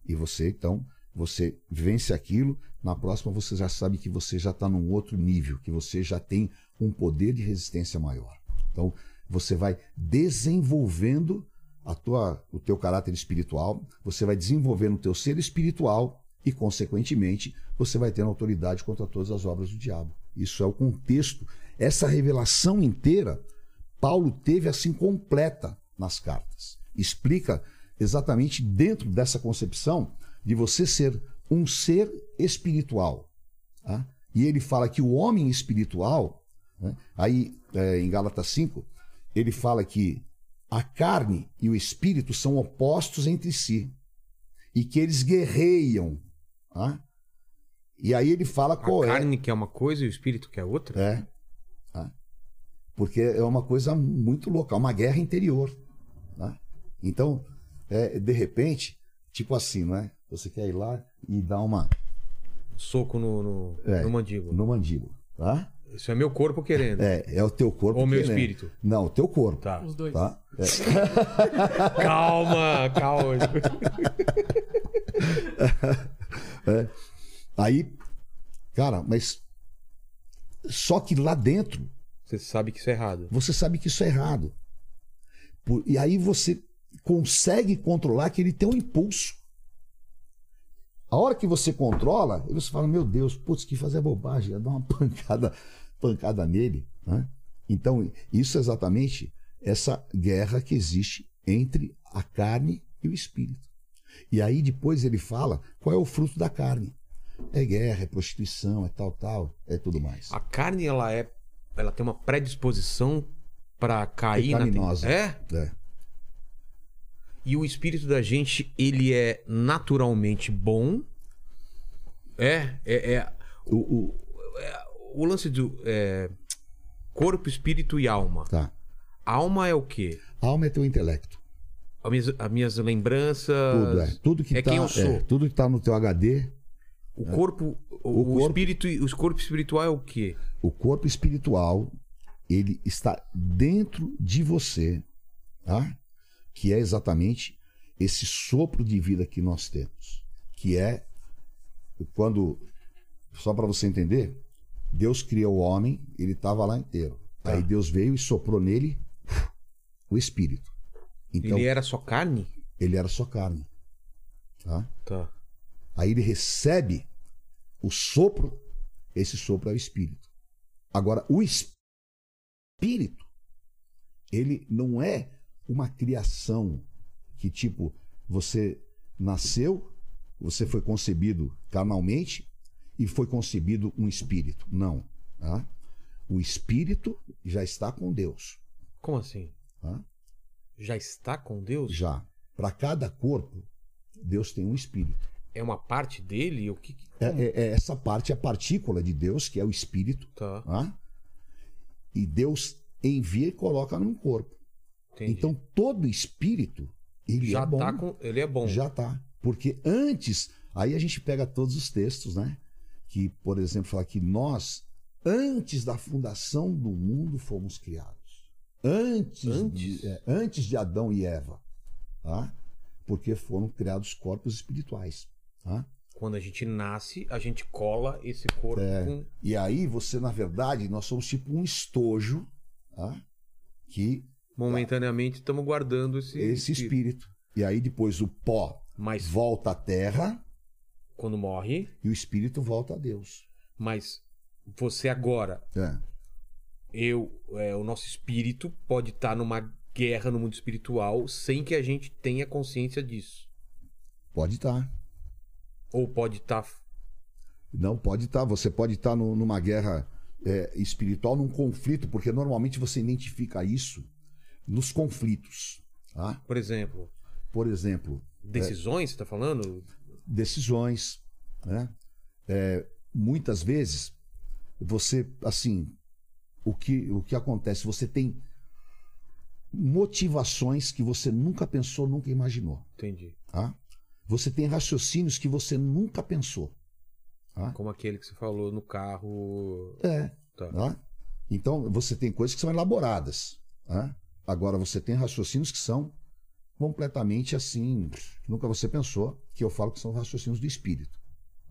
E você, então, você vence aquilo, na próxima você já sabe que você já está num outro nível, que você já tem um poder de resistência maior. Então, você vai desenvolvendo a tua, o teu caráter espiritual, você vai desenvolvendo o teu ser espiritual e, consequentemente, você vai tendo autoridade contra todas as obras do diabo. Isso é o contexto. Essa revelação inteira, Paulo teve assim completa nas cartas. Explica exatamente dentro dessa concepção de você ser um ser espiritual. Tá? E ele fala que o homem espiritual, né? aí é, em Gálatas 5, ele fala que a carne e o espírito são opostos entre si e que eles guerreiam. Tá? E aí ele fala qual a é. carne que é uma coisa e o espírito que é outra? É. Tá? Porque é uma coisa muito louca, uma guerra interior. Tá? Então, é, de repente, tipo assim, não é? Você quer ir lá e dar uma Soco no, no, É. no mandíbula. no mandíbula, tá? Isso é meu corpo querendo. É, é o teu corpo Ou meu querendo. espírito. Não, o teu corpo, Tá. Os dois. tá? É. Calma, calma. Aí, cara, mas só que lá dentro Você sabe que isso é errado. você sabe que isso é errado. Por- e aí você consegue controlar que ele tem um impulso. A hora que você controla, você fala, meu Deus, putz, que fazer bobagem, ia dar uma pancada, pancada nele. né? Então, isso é exatamente essa guerra que existe entre a carne e o espírito. E aí depois ele fala qual é o fruto da carne. É guerra, é prostituição, é tal, tal, é tudo mais. A carne, ela é. Ela tem uma predisposição pra cair na. É? É. E o espírito da gente, ele é naturalmente bom. É, é, é O, o- o lance do é, corpo, espírito e alma. tá. Alma é o quê? Alma é teu intelecto. As minhas, as minhas lembranças. Tudo, é. Tudo que é tá, quem eu sou. é, tudo que tá no teu HD, O corpo, o, O corpo- espírito, o corpo espiritual é o quê? o corpo espiritual, ele está dentro de você, tá? Que é exatamente esse sopro de vida que nós temos, que é quando só para você entender, Deus criou o homem, ele estava lá inteiro. Tá. Aí Deus veio e soprou nele o espírito. Então, ele era só carne? ele era só carne, tá? Tá. Aí ele recebe o sopro, esse sopro é o espírito. Agora, o espírito, ele não é uma criação que, tipo, você nasceu, você foi concebido carnalmente e foi concebido um espírito. Não. Tá? O espírito já está com Deus. Como assim? Tá? Já está com Deus? Já. Para cada corpo, Deus tem um espírito. É uma parte dele? O que, É- é- é essa parte, a partícula de Deus, que é o espírito, Tá, tá? e Deus envia e coloca num corpo. Entendi. Então todo espírito ele já é bom, tá com. Ele é bom. já tá, porque antes aí a gente pega todos os textos, né? Que por exemplo fala que nós antes da fundação do mundo fomos criados, antes Antes? de, é, antes de Adão e Eva, tá? Porque foram criados corpos espirituais, tá? Quando a gente nasce, a gente cola esse corpo É. com. E aí você na verdade nós somos tipo um estojo, tá? Que Momentaneamente estamos guardando esse. esse espírito. E aí depois o pó Mas volta à terra quando morre. e o espírito volta a Deus. Mas você agora, É. eu, é, o nosso espírito pode estar numa guerra no mundo espiritual sem que a gente tenha consciência disso. Pode estar. Ou pode estar. Não, pode estar. Você pode estar no- numa guerra é, espiritual, num conflito, porque normalmente você identifica isso nos conflitos. Tá? por exemplo, Por exemplo, decisões, você está falando? decisões. Né? É, muitas vezes, você, assim, o que, o que acontece? Você tem motivações que você nunca pensou, nunca imaginou. Entendi. Tá? Você tem raciocínios que você nunca pensou. Tá? Como aquele que você falou no carro. É. Tá. Tá? Então, você tem coisas que são elaboradas. tá? Agora você tem raciocínios que são completamente assim, nunca você pensou, que eu falo que são raciocínios do espírito.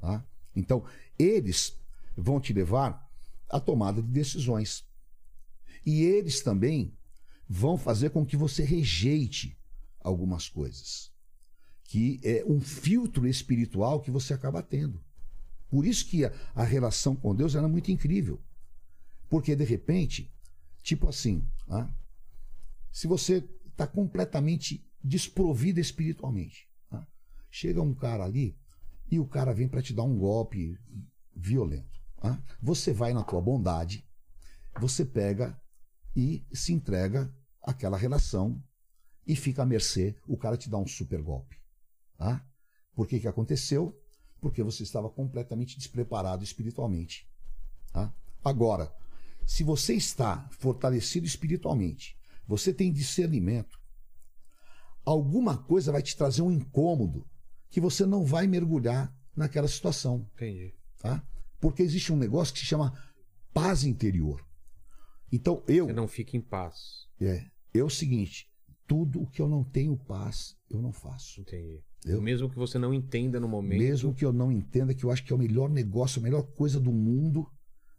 Tá? Então, eles vão te levar à tomada de decisões. E eles também vão fazer com que você rejeite algumas coisas. Que é um filtro espiritual que você acaba tendo. Por isso que a, a relação com Deus era muito incrível. Porque, de repente, tipo assim, ah, se você está completamente desprovido espiritualmente, ah, chega um cara ali e o cara vem para te dar um golpe violento. ah, você vai na tua bondade, você pega e se entrega àquela relação e fica à mercê, o cara te dá um super golpe. Tá? Por que, que aconteceu? Porque você estava completamente despreparado espiritualmente. Tá? Agora, se você está fortalecido espiritualmente, você tem discernimento, alguma coisa vai te trazer um incômodo que você não vai mergulhar naquela situação. Entendi. Tá? Porque existe um negócio que se chama paz interior. Então eu. Você não fica em paz. É, é o seguinte: tudo o que eu não tenho paz, eu não faço. Entendi. Eu- Mesmo que você não entenda no momento. Mesmo que eu não entenda que eu acho que é o melhor negócio, a melhor coisa do mundo,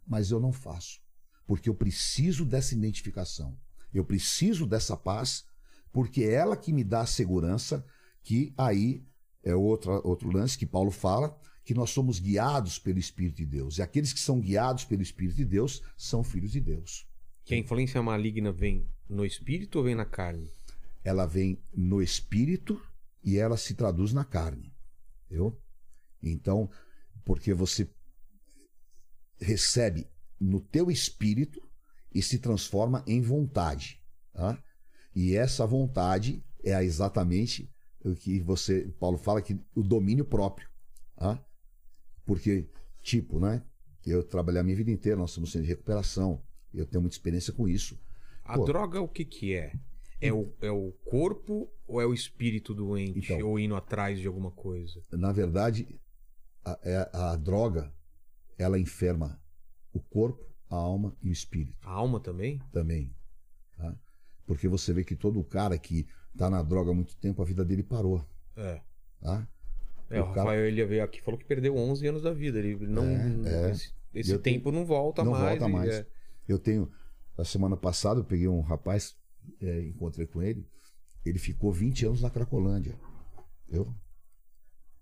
mas eu não faço. Porque eu preciso dessa identificação. Eu preciso dessa paz, porque é ela que me dá a segurança que aí é outra, outro lance que Paulo fala, que nós somos guiados pelo Espírito de Deus. E aqueles que são guiados pelo Espírito de Deus são filhos de Deus. Que a influência maligna vem no espírito ou vem na carne? ela vem no espírito e ela se traduz na carne. Entendeu? Então, porque você recebe no teu espírito e se transforma em vontade. Tá? E essa vontade é exatamente o que você, Paulo fala que o domínio próprio. Tá? Porque, tipo, né? Eu trabalhei a minha vida inteira, nós somos centro de recuperação, eu tenho muita experiência com isso. A Pô. droga, o que que é? É o, é o corpo ou é o espírito doente? Então. ou indo atrás de alguma coisa? na verdade, a, é- a droga ela enferma o corpo, a alma e o espírito A alma também? também. tá? Porque você vê que todo cara que tá na droga há muito tempo, a vida dele parou. É. Tá? É, o, O cara- Rafael ele veio aqui e falou que perdeu 11 anos da vida. Ele não. É, é. Esse, esse tempo não volta não mais. volta e mais. é- Eu tenho. A semana passada eu peguei um rapaz, é, encontrei com ele. Ele ficou 20 anos na Cracolândia. Eu?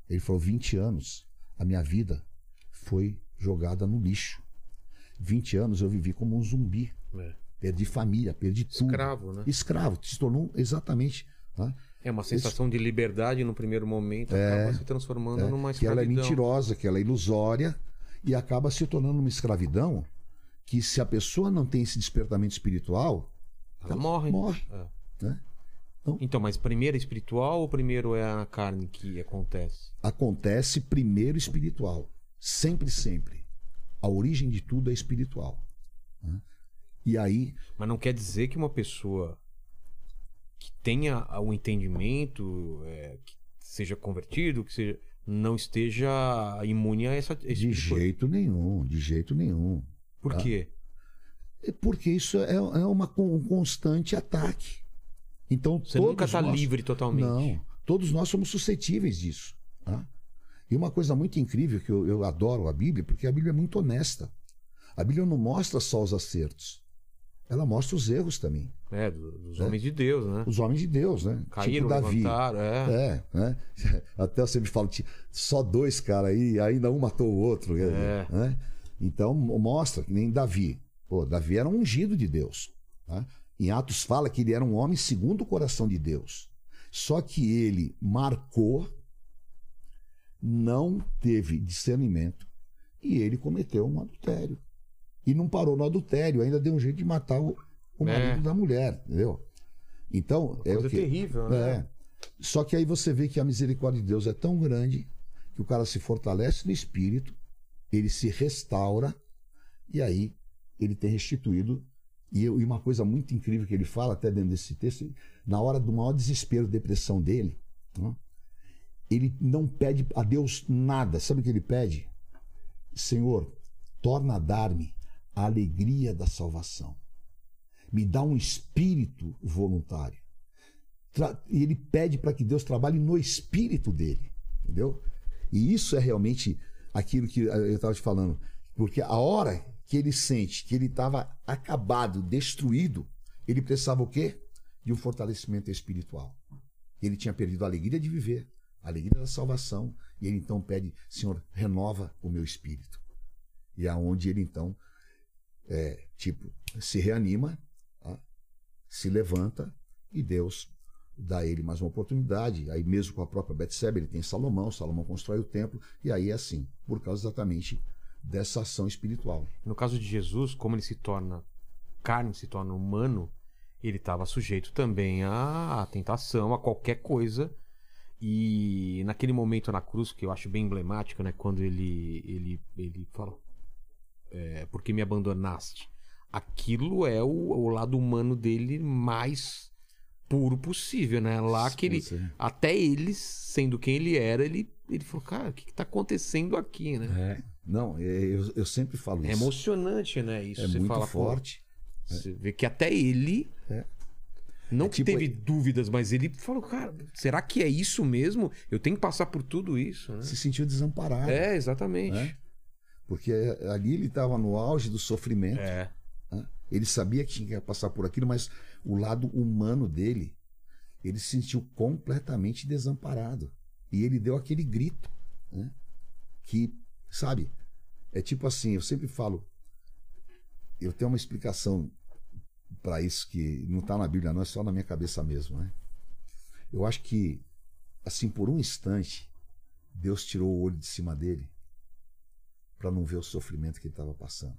Ele falou: 20 anos. A minha vida foi jogada no lixo. 20 anos eu vivi como um zumbi. é. Perdi família, perdi tudo. Escravo, né? Escravo, se tornou exatamente. Tá? É uma sensação de liberdade no primeiro momento, acaba se transformando É, numa que ela é escravidão. mentirosa, que ela é ilusória e acaba se tornando uma escravidão que se a pessoa não tem esse despertamento espiritual, Ela morre. morre. É. né? Então, mas primeiro é espiritual ou primeiro é a carne que acontece? Acontece primeiro espiritual. Sempre, sempre. A origem de tudo é espiritual. né? E aí, Mas não quer dizer que uma pessoa que tenha o entendimento, é, que seja convertido, que seja, não esteja imune a essa, esse de tipo de coisa. jeito nenhum, de jeito nenhum. Por tá? quê? É Porque isso é, é uma, um constante ataque. Então, Você nunca está livre totalmente. Não, todos nós somos suscetíveis disso. tá? E uma coisa muito incrível que eu, eu adoro a Bíblia, porque a Bíblia é muito honesta. A Bíblia não mostra só os acertos, ela mostra os erros também. É, do- dos homens de Deus, né? Os homens de Deus, né? Caíram, tipo Davi. levantaram, é. É, né? Até eu sempre falo, só dois caras aí, ainda um matou o outro. É. né? Então mostra que nem Davi. Pô, Davi era um ungido de Deus. tá? Em Atos fala que ele era um homem segundo o coração de Deus. Só que ele marcou, não teve discernimento e ele cometeu um adultério. E não parou no adultério, ainda deu um jeito de matar o, o É. marido da mulher, entendeu? Então, é Coisa o quê? terrível, né? É. Só que aí você vê que a misericórdia de Deus é tão grande que o cara se fortalece no espírito, ele se restaura e aí ele tem restituído. E eu- e uma coisa muito incrível que ele fala, até dentro desse texto, na hora do maior desespero, depressão dele, né, ele não pede a Deus nada. Sabe o que ele pede? Senhor, torna a dar-me a alegria da salvação. me dá um espírito voluntário. E ele pede para que Deus trabalhe no espírito dele, entendeu? E isso é realmente aquilo que eu estava te falando, porque a hora que ele sente que ele estava acabado, destruído, ele precisava o quê? De um fortalecimento espiritual. Ele tinha perdido a alegria de viver, a alegria da salvação, e ele então pede, Senhor, renova o meu espírito. E é aonde ele então, é, tipo, se reanima, tá? se levanta e Deus dá ele mais uma oportunidade. Aí mesmo com a própria Betseba, ele tem Salomão, Salomão constrói o templo, e aí é assim, por causa exatamente dessa ação espiritual. No caso de Jesus, como ele se torna carne, se torna humano, ele estava sujeito também à tentação, a qualquer coisa. E naquele momento na cruz, que eu acho bem emblemático, né? Quando ele, ele, ele fala, é, por que me abandonaste? Aquilo é o, o lado humano dele mais puro possível, né? Lá que ele, até ele, sendo quem ele era, ele, ele falou, cara, o que, que tá acontecendo aqui, né? É. Não, é, eu, eu sempre falo É isso. emocionante, né? Isso É você muito fala, forte. Você vê que até ele. É. Não É que tipo- teve dúvidas, mas ele falou, cara, será que é isso mesmo? Eu tenho que passar por tudo isso, né? Se sentiu desamparado. É, exatamente. né? Porque ali ele estava no auge do sofrimento. É. né? Ele sabia que tinha que passar por aquilo, mas o lado humano dele, ele se sentiu completamente desamparado. E ele deu aquele grito, né? que, sabe, é tipo assim, eu sempre falo, eu tenho uma explicação para isso que não está na Bíblia, não é só na minha cabeça mesmo, né? Eu acho que, assim, por um instante, Deus tirou o olho de cima dele para não ver o sofrimento que ele estava passando.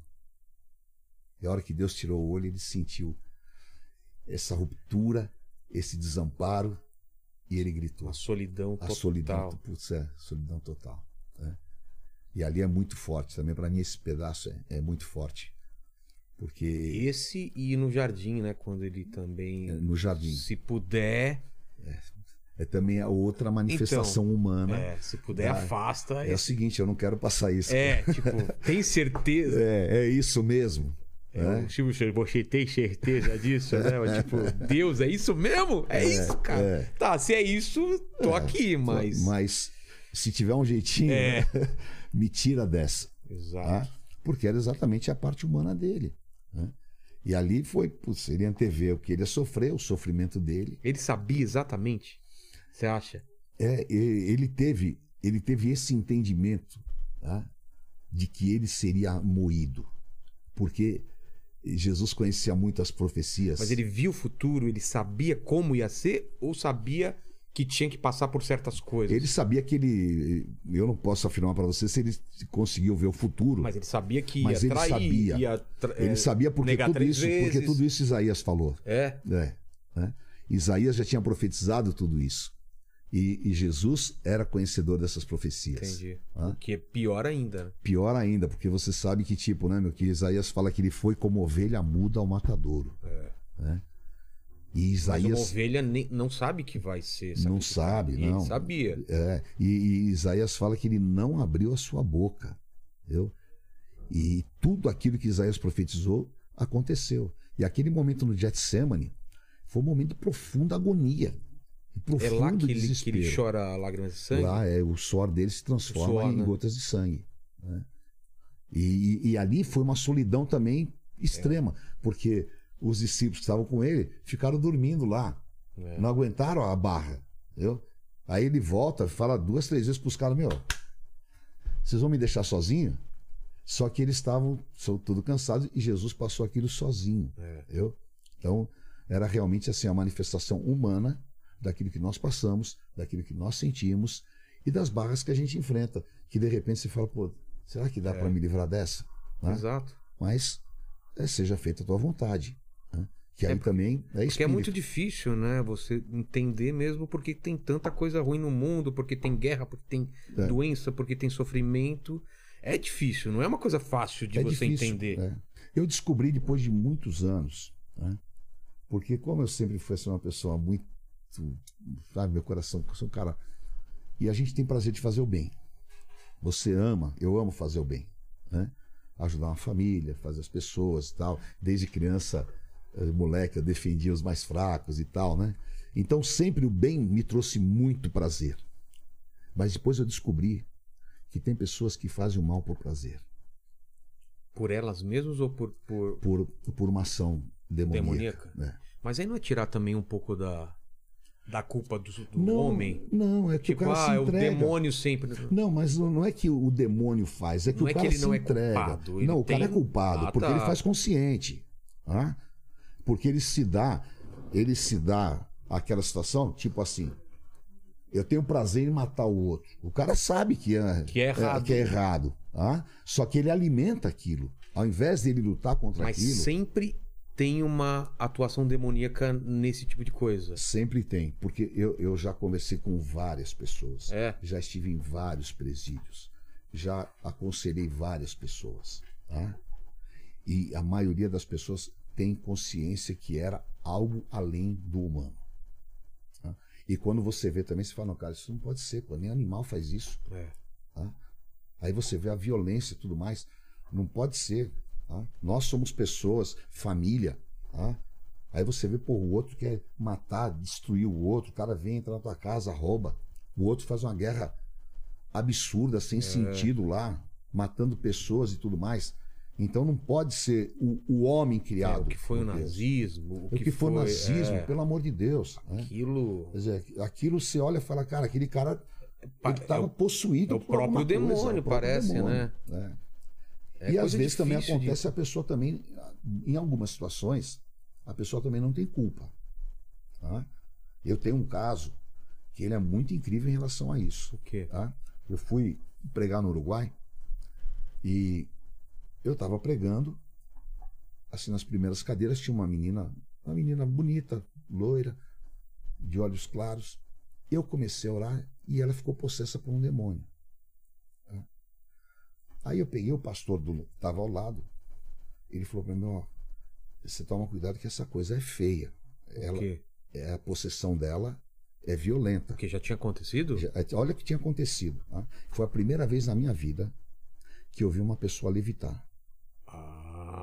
E a hora que Deus tirou o olho, ele sentiu essa ruptura, esse desamparo, e ele gritou. A solidão A total. solidão, putz, é, solidão total. né? E ali é muito forte também. Para mim, esse pedaço é, é muito forte. Porque Esse e no jardim, né? Quando ele também. é, no jardim Se puder. é também a outra manifestação humana. É, se puder, afasta. É o seguinte, eu não quero passar isso. É, tipo, tem certeza. É, é isso mesmo. É, o Silvio, Santos, você tem certeza disso, né? Mas, tipo, Deus, é isso mesmo? É, isso, cara. é. Tá, se é isso, tô aqui, mas. Mas se tiver um jeitinho, É. né, me tira dessa. Exato. tá? Porque era exatamente a parte humana dele. Né? E ali foi, putz, ele antevê o que ele ia sofrer, o sofrimento dele. Ele sabia exatamente? Você acha? É, ele teve, ele teve esse entendimento tá? de que ele seria moído. Porque Jesus conhecia muito as profecias. Mas ele viu o futuro, ele sabia como ia ser ou sabia que tinha que passar por certas coisas? Ele sabia que ele. Eu não posso afirmar para você se ele conseguiu ver o futuro. Mas ele sabia que ia Mas ele trair, sabia. ia tra- Ele é, sabia porque tudo isso, porque vezes. tudo isso Isaías falou. É, É, né? Isaías já tinha profetizado tudo isso. E, e Jesus era conhecedor dessas profecias. entendi. Hã? O que é pior ainda. né? Pior ainda, porque você sabe que, tipo, né, meu, que Isaías fala que ele foi como ovelha muda ao matadouro. Né? E É. Mas uma Isaías. ovelha nem- não sabe que vai ser Não sacrificada. sabe, ele não. sabia. É, e, e Isaías fala que ele não abriu a sua boca. Entendeu? E tudo aquilo que Isaías profetizou aconteceu. E aquele momento no Getsemane foi um momento de profunda agonia. de É Profundo lá que ele, que ele chora lágrimas de sangue? Lá é, o suor dele se transforma suor, em né? gotas de sangue. né? E, e- e ali foi uma solidão também extrema, porque os discípulos que estavam com ele ficaram dormindo lá. É. Não aguentaram a barra. Entendeu? Aí ele volta, fala duas, três vezes pros caras: Meu, vocês vão me deixar sozinho? Só que eles estavam tudo cansados e Jesus passou aquilo sozinho. É. Entendeu? Então, era realmente assim a manifestação humana daquilo que nós passamos, daquilo que nós sentimos e das barras que a gente enfrenta. Que de repente você fala, pô, será que dá É. para me livrar dessa? Né? Exato. Mas é, seja feita a tua vontade. Que aí É, também é Porque é espírito. muito difícil, né? Você entender mesmo porque tem tanta coisa ruim no mundo, porque tem guerra, porque tem É. doença, porque tem sofrimento. É difícil, não é uma coisa fácil de É você difícil, entender. é. Eu descobri depois de muitos anos, né? porque como eu sempre fui assim, uma pessoa muito, sabe, meu coração, eu sou um cara, e a gente tem prazer de fazer o bem. Você ama, eu amo fazer o bem, né? Ajudar uma família, fazer as pessoas, e tal. Desde criança eh, eu defendia os mais fracos e tal, né? Então sempre o bem me trouxe muito prazer. Mas depois eu descobri que tem pessoas que fazem o mal por prazer, Por elas mesmas ou por. por... por, por uma ação demoníaca. Demoníaca? né? Mas aí não é tirar também um pouco da, da culpa do, do Não, homem? não, é que Tipo, o cara ah, se é o entrega. demônio sempre. Não, mas não é que o demônio faz, é que Não o é que cara ele se não é entrega. culpado, ele não, o cara tem- é culpado, Ah, porque tá. ele faz consciente. tá? Porque ele se dá, ele se dá aquela situação, tipo assim, eu tenho prazer em matar o outro. O cara sabe que é, Que é errado. que é errado, tá? Só que ele alimenta aquilo. Ao invés dele lutar contra Mas aquilo, sempre tem uma atuação demoníaca nesse tipo de coisa. Sempre tem, porque eu, eu já conversei com várias pessoas, É. já estive em vários presídios, já aconselhei várias pessoas, tá? E a maioria das pessoas tem consciência que era algo além do humano. tá? E quando você vê também, você fala, não, cara, isso não pode ser, pô, nem animal faz isso. É. tá? Aí você vê a violência e tudo mais. Não pode ser. tá? Nós somos pessoas, família. tá? Aí você vê, pô, o outro quer matar, destruir o outro. O cara vem, entra na tua casa, rouba. O outro faz uma guerra absurda, sem sentido lá, matando pessoas e tudo mais. Então não pode ser o, o homem É, criado. o que foi o nazismo, o O que, que foi o foi, nazismo, é, pelo amor de Deus. né? aquilo Quer dizer, aquilo você olha e fala, cara, aquele cara estava é o- possuído é o próprio alguma coisa, demônio, é parece, demônio, né? né? é e às vezes também difícil de- acontece a pessoa também, em algumas situações, a pessoa também não tem culpa. tá? Eu tenho um caso que ele é muito incrível em relação a isso. O quê? tá? Eu fui pregar no Uruguai e eu estava pregando, assim, nas primeiras cadeiras tinha uma menina, uma menina bonita, loira, de olhos claros. Eu comecei a orar e ela ficou possessa por um demônio. Aí eu peguei o pastor do estava ao lado, ele falou para mim, ó, você toma cuidado que essa coisa é feia. Ela, é, a possessão dela é violenta. O que já tinha acontecido? Já- Olha o que tinha acontecido. tá? Foi a primeira vez na minha vida que eu vi uma pessoa levitar.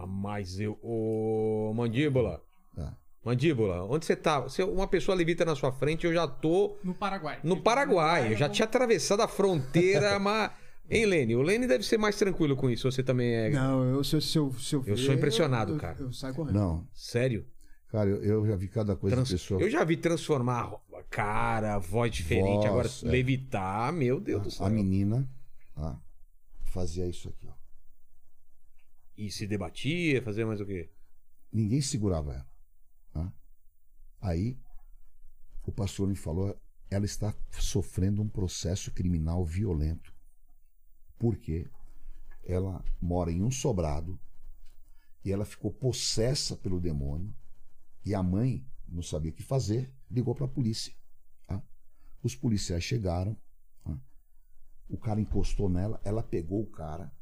Ah, mas eu. Ô, mandíbula. tá? Mandíbula, onde você tá? Se uma pessoa levita na sua frente, eu já tô No Paraguai. no Paraguai. Eu já tinha atravessado a fronteira, mas. Hein, Lene? O Lene deve ser mais tranquilo com isso. Você também é. Não, eu, se, eu- se eu, se eu, Eu ver, sou impressionado, eu- cara. Eu, saio correndo. Não, Sério? cara, eu, eu já vi cada coisa Trans- de pessoa. Eu já vi transformar a cara, voz diferente, Voz, agora é. levitar, meu Deus do céu. A menina tá, fazia isso aqui. E se debatia, fazia mais o quê? Ninguém segurava ela. tá? Aí o pastor me falou, ela está sofrendo um processo criminal violento. Porque ela mora em um sobrado e ela ficou possessa pelo demônio e a mãe não sabia o que fazer, ligou para a polícia. tá? Os policiais chegaram, tá? o cara encostou nela, ela pegou o cara,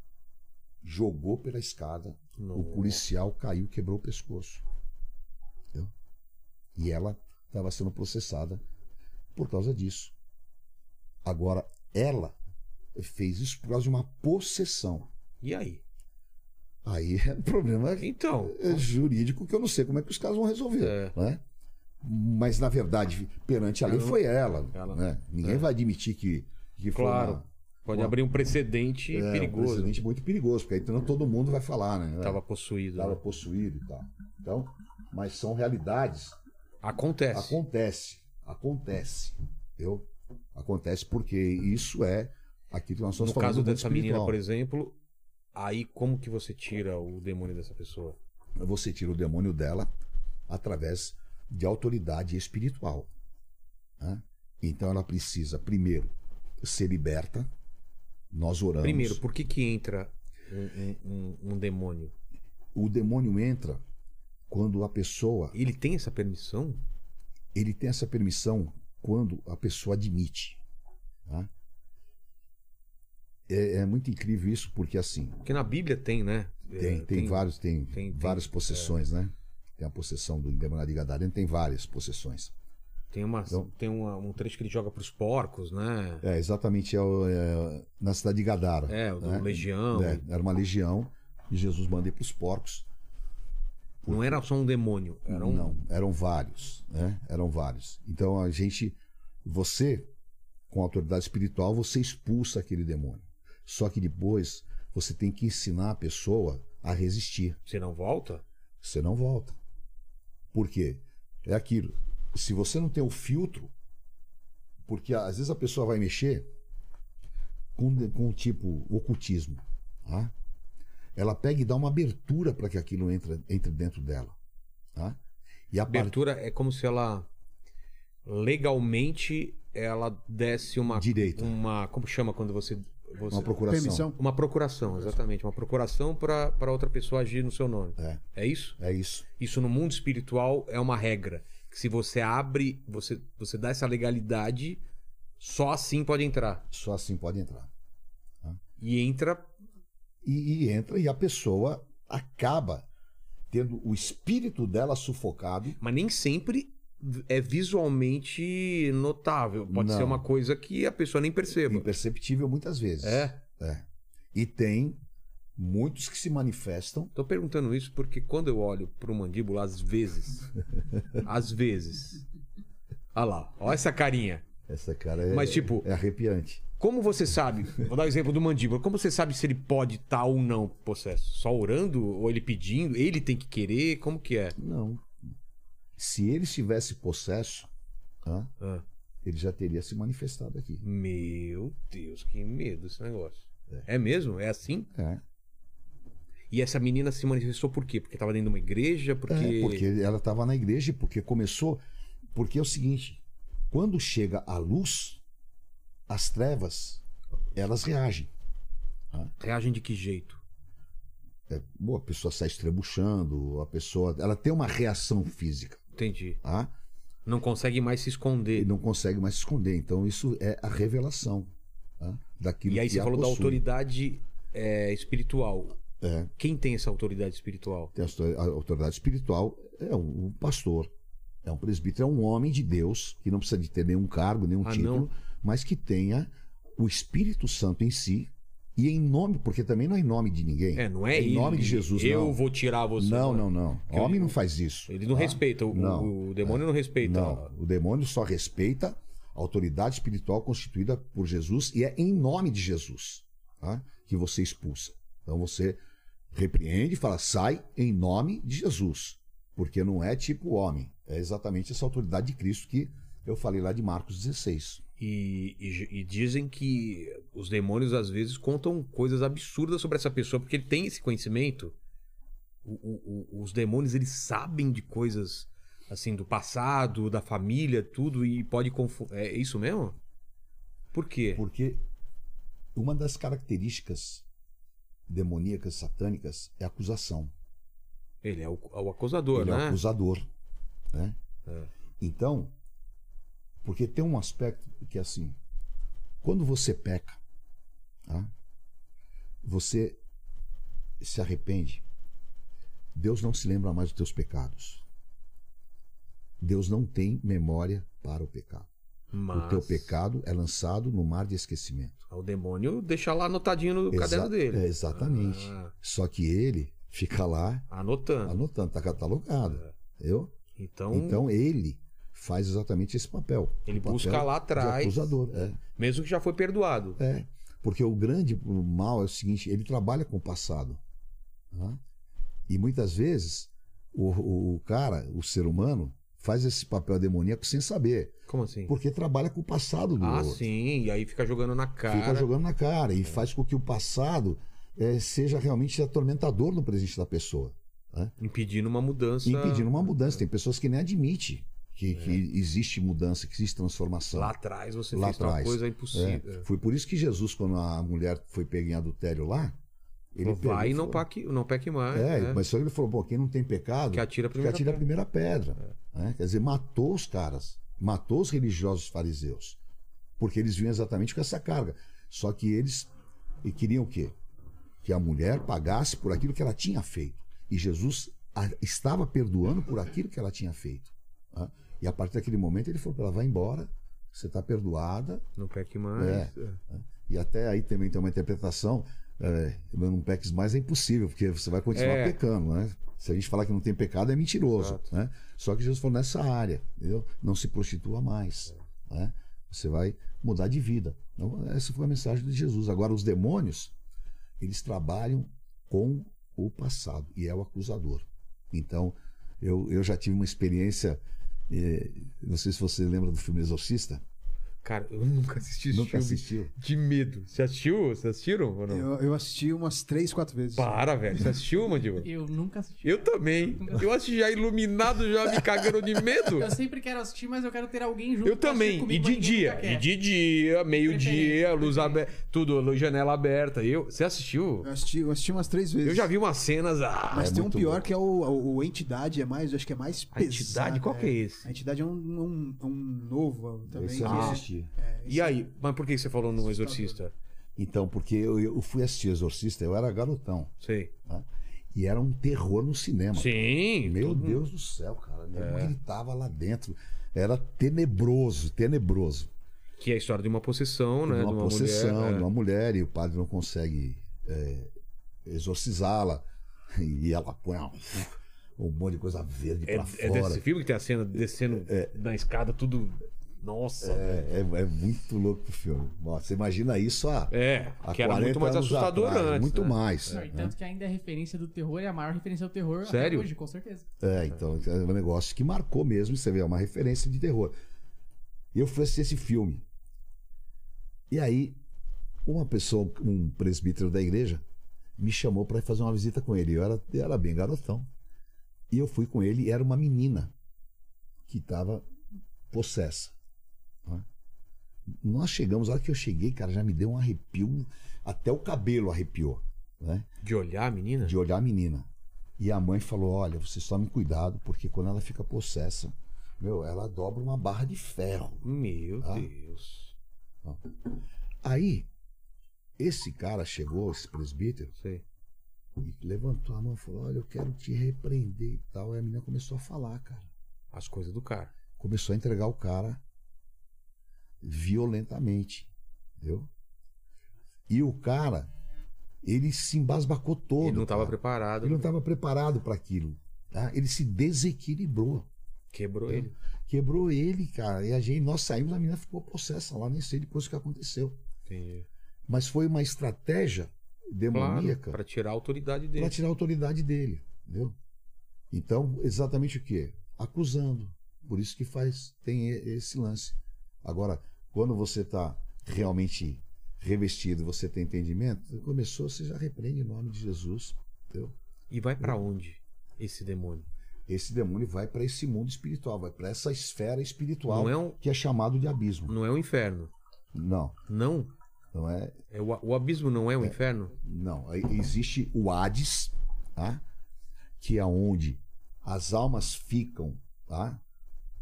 jogou pela escada, o Nossa. policial caiu, quebrou o pescoço. Entendeu? E ela estava sendo processada por causa disso. Agora, ela fez isso por causa de uma possessão. E aí? Aí é um problema Então. é, jurídico que eu não sei como é que os caras vão resolver. É. Né? Mas, na verdade, perante a lei não- foi ela. ela- né? Ninguém é. vai admitir que, que foi Claro. uma- Pode Uma- abrir um precedente é, um perigoso. precedente muito perigoso, porque aí então todo mundo vai falar, né? Tava possuído. Estava né? possuído e tal. Então, mas são realidades Acontece. Acontece, acontece. Eu, acontece porque isso é aquilo que nós estamos No falando caso do mundo dessa menina, espiritual. por exemplo, aí como que você tira o demônio dessa pessoa? Você tira o demônio dela através de autoridade espiritual. né? Então ela precisa, primeiro, ser liberta. Nós oramos. Primeiro, por que que entra um, um- um- demônio? O demônio entra quando a pessoa. Ele tem essa permissão? Ele tem essa permissão quando a pessoa admite. tá? É, é muito incrível isso, porque assim. Porque na Bíblia tem, né? Tem, É, tem, vários, tem, tem- tem- várias possessões, né? Tem a possessão do endemoniado de Gadareno, tem várias possessões. Tem, uma, Então- tem uma- um trecho que ele joga pros porcos, né? É, exatamente, é, o- é na cidade de Gadara. É, o né? Legião. É, era uma legião e Jesus manda ir para os porcos. Não era só um demônio. Era um... Não, eram vários, né? Eram vários. Então a gente, você, com autoridade espiritual, você expulsa aquele demônio. Só que depois você tem que ensinar a pessoa a resistir. Você não volta? Você não volta. Por quê? É aquilo. Se você não tem o filtro, porque às vezes a pessoa vai mexer com, com tipo ocultismo. Tá? Ela pega e dá uma abertura para que aquilo entre, entre dentro dela. Tá? E a part- Abertura é como se ela legalmente ela desse uma Direito. uma como chama quando você, você uma procuração. Permissão. uma procuração, exatamente, uma procuração para outra pessoa agir no seu nome. É, É isso? é isso. Isso no mundo espiritual é uma regra. Se você abre, você, você dá essa legalidade, só assim pode entrar. Só assim pode entrar. E entra. E, e entra e a pessoa acaba tendo o espírito dela sufocado. Mas nem sempre é visualmente notável. Pode Não. ser uma coisa que a pessoa nem perceba. Imperceptível muitas vezes. É. É. E tem muitos que se manifestam. Tô perguntando isso porque quando eu olho pro mandíbula, às vezes. às vezes. Olha lá, olha essa carinha. Essa cara é, Mas, tipo- é arrepiante. Como você sabe? Vou dar o exemplo do mandíbula. Como você sabe se ele pode estar ou não possesso? Só orando? Ou ele pedindo? Ele tem que querer? Como que é? Não. Se ele estivesse possesso, hã, Ah, ele já teria se manifestado aqui. meu Deus, que medo esse negócio. É mesmo? É assim? É. E essa menina se manifestou por quê? Porque tava dentro de uma igreja? Porque. É, porque ela estava na igreja, porque começou. Porque é o seguinte: quando chega a luz, as trevas, elas reagem. Reagem de que jeito? É, bom, a pessoa sai estrebuchando, a pessoa. Ela tem uma reação física. Entendi. Tá? Não consegue mais se E esconder. não consegue mais se esconder. Então, isso é a revelação tá? daquilo E aí que você falou da possui. autoridade é, espiritual. É, Quem tem essa autoridade espiritual? tem a, autor- a autoridade espiritual, é um, um pastor, é um presbítero, é um homem de Deus, que não precisa de ter nenhum cargo, nenhum Ah, título, não? mas que tenha o Espírito Santo em si, e em nome, porque também não é em nome de ninguém. É, não é em ele. nome de Jesus, Eu não. vou tirar você. Não, não, não. Porque Homem ele- não faz isso. Ele não tá? respeita. O, Não. o demônio não respeita. Não, o demônio só respeita a autoridade espiritual constituída por Jesus e é em nome de Jesus tá? que você expulsa. Então você repreende e fala, sai em nome de Jesus. Porque não é tipo homem, é exatamente essa autoridade de Cristo que eu falei lá de Marcos 16. E, e- e dizem que os demônios às vezes contam coisas absurdas sobre essa pessoa porque ele tem esse conhecimento. O- o- os demônios eles sabem de coisas assim do passado, da família, tudo e pode confundir. É isso mesmo? Por quê? Porque uma das características demoníacas, satânicas, é acusação. Ele é o, é o acusador, Ele é o né? acusador. Né? É. Então, porque tem um aspecto que é assim: quando você peca, tá? você se arrepende, Deus não se lembra mais dos teus pecados. Deus não tem memória para o pecado. Mas O teu pecado é lançado no mar de esquecimento. O demônio deixa lá anotadinho no Exa- caderno dele. É, exatamente. Ah. Só que ele fica lá Anotando. anotando, está catalogado. Entendeu? Então, Então ele faz exatamente esse papel. Ele papel busca lá atrás. acusador. É, mesmo que já foi perdoado. é. Porque o grande mal é o seguinte: ele trabalha com o passado. tá? E muitas vezes o, o, o cara, o ser humano, faz esse papel demoníaco sem saber. Como assim? Porque trabalha com o passado do Ah, outro. sim. E aí fica jogando na cara. Fica jogando na cara e faz com que o passado eh, seja realmente atormentador no presente da pessoa. né? Impedindo uma mudança. Impedindo uma mudança. Tem pessoas que nem admitem que, que existe mudança, que existe transformação. Lá atrás você Lá fez atrás. coisa É, impossível. Foi por isso que Jesus, quando a mulher foi pega em adultério lá, ele pegou vai e não, peque, não peque mais. É, né? mas só que ele falou, pô, quem não tem pecado, Que atira a que primeira atira a pedra. primeira pedra. né? Quer dizer, matou os caras, matou os religiosos fariseus, porque eles vinham exatamente com essa carga. Só que eles e queriam o quê? Que a mulher pagasse por aquilo que ela tinha feito. E Jesus a- estava perdoando por aquilo que ela tinha feito. né? E a partir daquele momento ele falou para ela, vai embora, você está perdoada, Não peque mais. É. e até aí também tem uma interpretação. É, não peques mais é impossível, porque você vai continuar É. pecando, né? Se a gente falar que não tem pecado, é mentiroso. Exato. Né? Só que Jesus falou nessa área, entendeu? Não se prostitua mais. Né? Você vai mudar de vida. Então, essa foi a mensagem de Jesus. Agora, os demônios, eles trabalham com o passado e é o acusador. Então, eu, eu já tive uma experiência. eh, não sei se você lembra do filme Exorcista. Cara, eu nunca assisti esse Nunca filme assistiu. de medo. Você assistiu? Vocês assistiram ou não? Eu, eu assisti umas três, quatro vezes. Para, velho. Você assistiu, Mandíbula? Eu nunca assisti. Eu também. Eu assisti já iluminado, já me cagando de medo. Eu sempre quero assistir, mas eu quero ter alguém junto Eu também. E comigo, de mas ninguém dia. E de dia, meio-dia, luz aberta. Tudo, luz- janela aberta. Eu, você assistiu? Eu assisti, eu assisti umas três vezes. Eu já vi umas cenas. Ah, Mas É tem um pior bom. que é o, o, o Entidade, é mais, eu acho que é mais a pesado. entidade, qual que é esse? A Entidade é um, um, um novo também. Esse que eu não é-. E aí? Mas por que você falou no Exorcista? Então, porque eu, eu fui assistir Exorcista, eu era garotão. Sei. né? E era um terror no cinema. Sim. Meu todo Deus do céu, cara. Eu É. gritava lá dentro. Era tenebroso, tenebroso. Que é a história de uma possessão, né? de uma, possessão, mulher. de uma mulher, e o padre não consegue é, exorcizá-la. E ela põe um, um monte de coisa verde É, pra é fora. desse filme que tem a cena descendo na escada, tudo. Nossa. É, é- é muito louco o filme. Nossa, você imagina isso há, É, há que era 40 muito mais assustador atrás, antes. Muito né? mais. Não, e né? tanto que ainda é referência do terror e a maior referência do terror Sério? até hoje, com certeza. É, então é um negócio que marcou mesmo, você vê, é uma referência de terror. E eu fui assistir esse filme. E aí, uma pessoa, um presbítero da igreja, me chamou para fazer uma visita com ele. Eu era, eu era bem garotão. E eu fui com ele e era uma menina que estava possessa. Né? Nós chegamos, a hora que eu cheguei, cara, já me deu um arrepio, até o cabelo arrepiou, né? De olhar a menina? de olhar a menina. E a mãe falou: Olha, vocês tomem cuidado, porque quando ela fica possessa, meu, ela dobra uma barra de ferro. Meu Ah. Deus. Aí, esse cara chegou, esse presbítero, Sei. e levantou a mão e falou: Olha, eu quero te repreender e tal. E a menina começou a falar, cara. As coisas do cara. Começou a entregar o cara violentamente. Entendeu? E o cara, ele se embasbacou todo. Ele não estava preparado. Ele não estava preparado para aquilo. Tá? Ele se desequilibrou. Quebrou ele. Quebrou ele, cara. E a gente, nós saímos, a menina ficou possessa lá, nem sei depois o que aconteceu. Entendi. Mas foi uma estratégia demoníaca Claro, pra tirar a autoridade dele. para tirar a autoridade dele, entendeu? Então, exatamente o quê? Acusando. Por isso que faz tem esse lance. Agora, quando você está realmente revestido, você tem entendimento, começou, você já repreende em nome de Jesus, entendeu? E vai pra onde esse demônio? Esse demônio vai para esse mundo espiritual, vai para essa esfera espiritual é um- que é chamado de abismo. Não é o inferno. Não, Não. não é, É o, o abismo não é o inferno? Não, existe o Hades, tá? que é onde as almas ficam tá?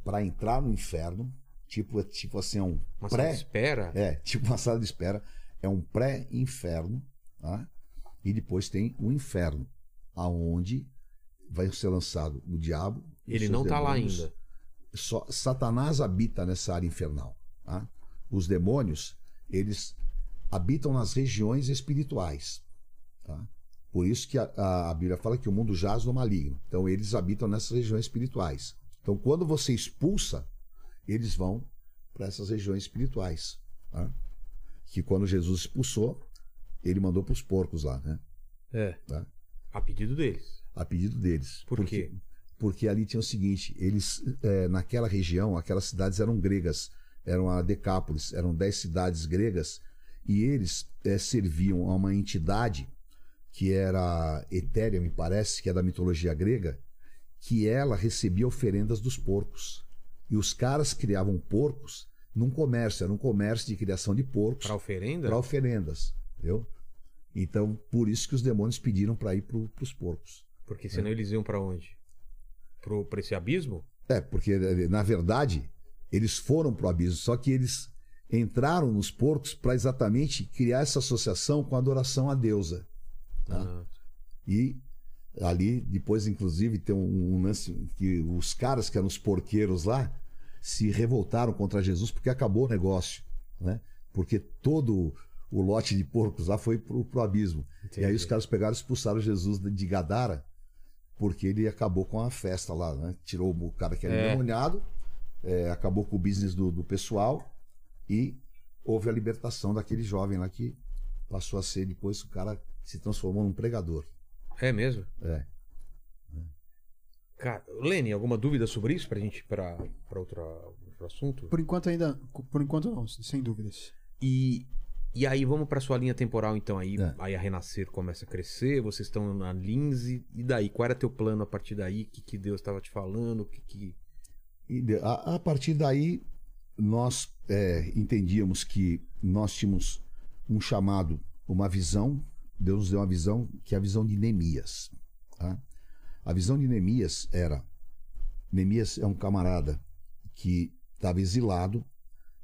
para entrar no inferno. Tipo, é tipo assim, é um Uma sala de pré. espera? É, tipo uma sala de espera. É um pré-inferno. Tá? E depois tem o inferno, aonde vai ser lançado o diabo. Ele não tá lá ainda. Só, Satanás habita nessa área infernal. tá? Os demônios, eles habitam nas regiões espirituais. tá? Por isso que a, a- a Bíblia fala que o mundo jaz no maligno. Então, eles habitam nessas regiões espirituais. Então, quando você expulsa, eles vão para essas regiões espirituais. tá? Que quando Jesus expulsou, ele mandou para os porcos lá, né? É. Tá? A pedido deles. a pedido deles. Por porque, quê? Porque ali tinha o seguinte: eles, eh, naquela região, aquelas cidades eram gregas, eram a Decápolis, eram dez cidades gregas, e eles eh, serviam a uma entidade que era etérea, me parece, que é da mitologia grega, que ela recebia oferendas dos porcos. E os caras criavam porcos num comércio, era um comércio de criação de porcos Pra oferenda? para oferendas, entendeu? Então, por isso que os demônios pediram para ir para os porcos. Porque senão eles iam pra onde? Pro, pra esse abismo? É, porque na verdade eles foram pro abismo, só que eles entraram nos porcos para exatamente criar essa associação com a adoração à deusa. Tá? Ah, E ali, depois, inclusive, tem um, um lance que os caras que eram os porqueiros lá se revoltaram contra Jesus porque acabou o negócio, né? Porque todo o lote de porcos lá foi pro, pro abismo. E aí Entendi. os caras pegaram e expulsaram Jesus de Gadara porque ele acabou com a festa lá, né? Tirou o cara que era É. endemoniado, é, acabou com o business do, do pessoal e houve a libertação daquele jovem lá que passou a ser depois o cara se transformou num pregador. É mesmo? É. Cara, Lene, alguma dúvida sobre isso pra gente ir pra, pra outra, outro assunto? Por enquanto ainda. Por enquanto não, sem dúvidas. E, e aí vamos pra sua linha temporal, então. Aí, É. aí a Renascer começa a crescer, vocês estão na Lindsay. E daí? Qual era teu plano a partir daí? O que, que Deus estava te falando? O que, que... E a, a partir daí, nós é, entendíamos que nós tínhamos um chamado, uma visão. Deus nos deu uma visão que é a visão de Neemias. tá? A visão de Neemias era: Neemias é um camarada que estava exilado,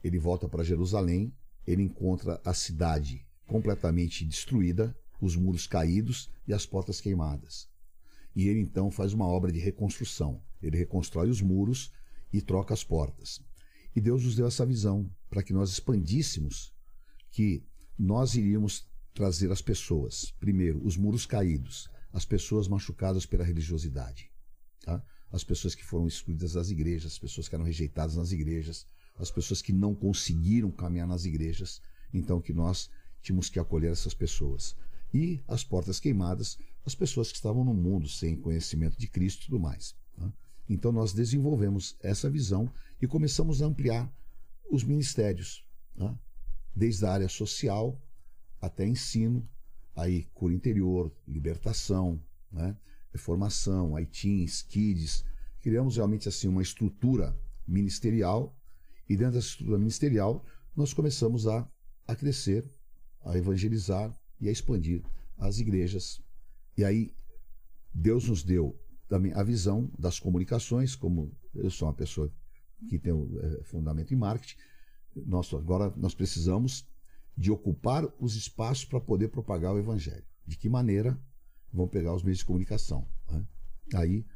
ele volta para Jerusalém, ele encontra a cidade completamente destruída, os muros caídos e as portas queimadas. E ele então faz uma obra de reconstrução. Ele reconstrói os muros e troca as portas. E Deus nos deu essa visão para que nós expandíssemos que nós iríamos trazer as pessoas, primeiro, os muros caídos, as pessoas machucadas pela religiosidade, tá? as pessoas que foram excluídas das igrejas, as pessoas que eram rejeitadas nas igrejas, as pessoas que não conseguiram caminhar nas igrejas, então que nós tínhamos que acolher essas pessoas. E as portas queimadas, as pessoas que estavam no mundo sem conhecimento de Cristo e tudo mais. tá? Então nós desenvolvemos essa visão e começamos a ampliar os ministérios, tá? desde a área social até ensino, aí cura interior, libertação, né? formação, ITINs, kids. Criamos realmente assim uma estrutura ministerial e dentro dessa estrutura ministerial nós começamos a, a crescer, a evangelizar e a expandir as igrejas. E aí Deus nos deu também a visão das comunicações, como eu sou uma pessoa que tem um eh, fundamento em marketing, nós agora nós precisamos de ocupar os espaços para poder propagar o evangelho. De que maneira vão pegar os meios de comunicação? né? Aí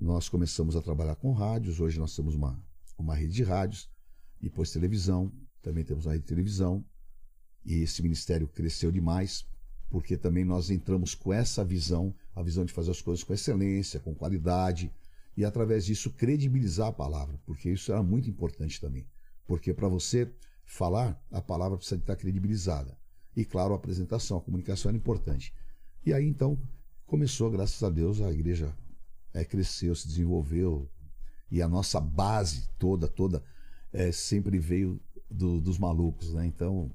nós começamos a trabalhar com rádios. Hoje nós temos uma, uma rede de rádios, depois televisão, também temos uma rede de televisão. E esse ministério cresceu demais, porque também nós entramos com essa visão, a visão de fazer as coisas com excelência, com qualidade, e através disso credibilizar a palavra, porque isso era muito importante também. Porque para você falar, a palavra precisa estar credibilizada. E claro, a apresentação, a comunicação era importante. E aí então começou, graças a Deus, a igreja eh, cresceu, se desenvolveu, e a nossa base toda, toda, eh, sempre veio do- dos malucos, né? Então,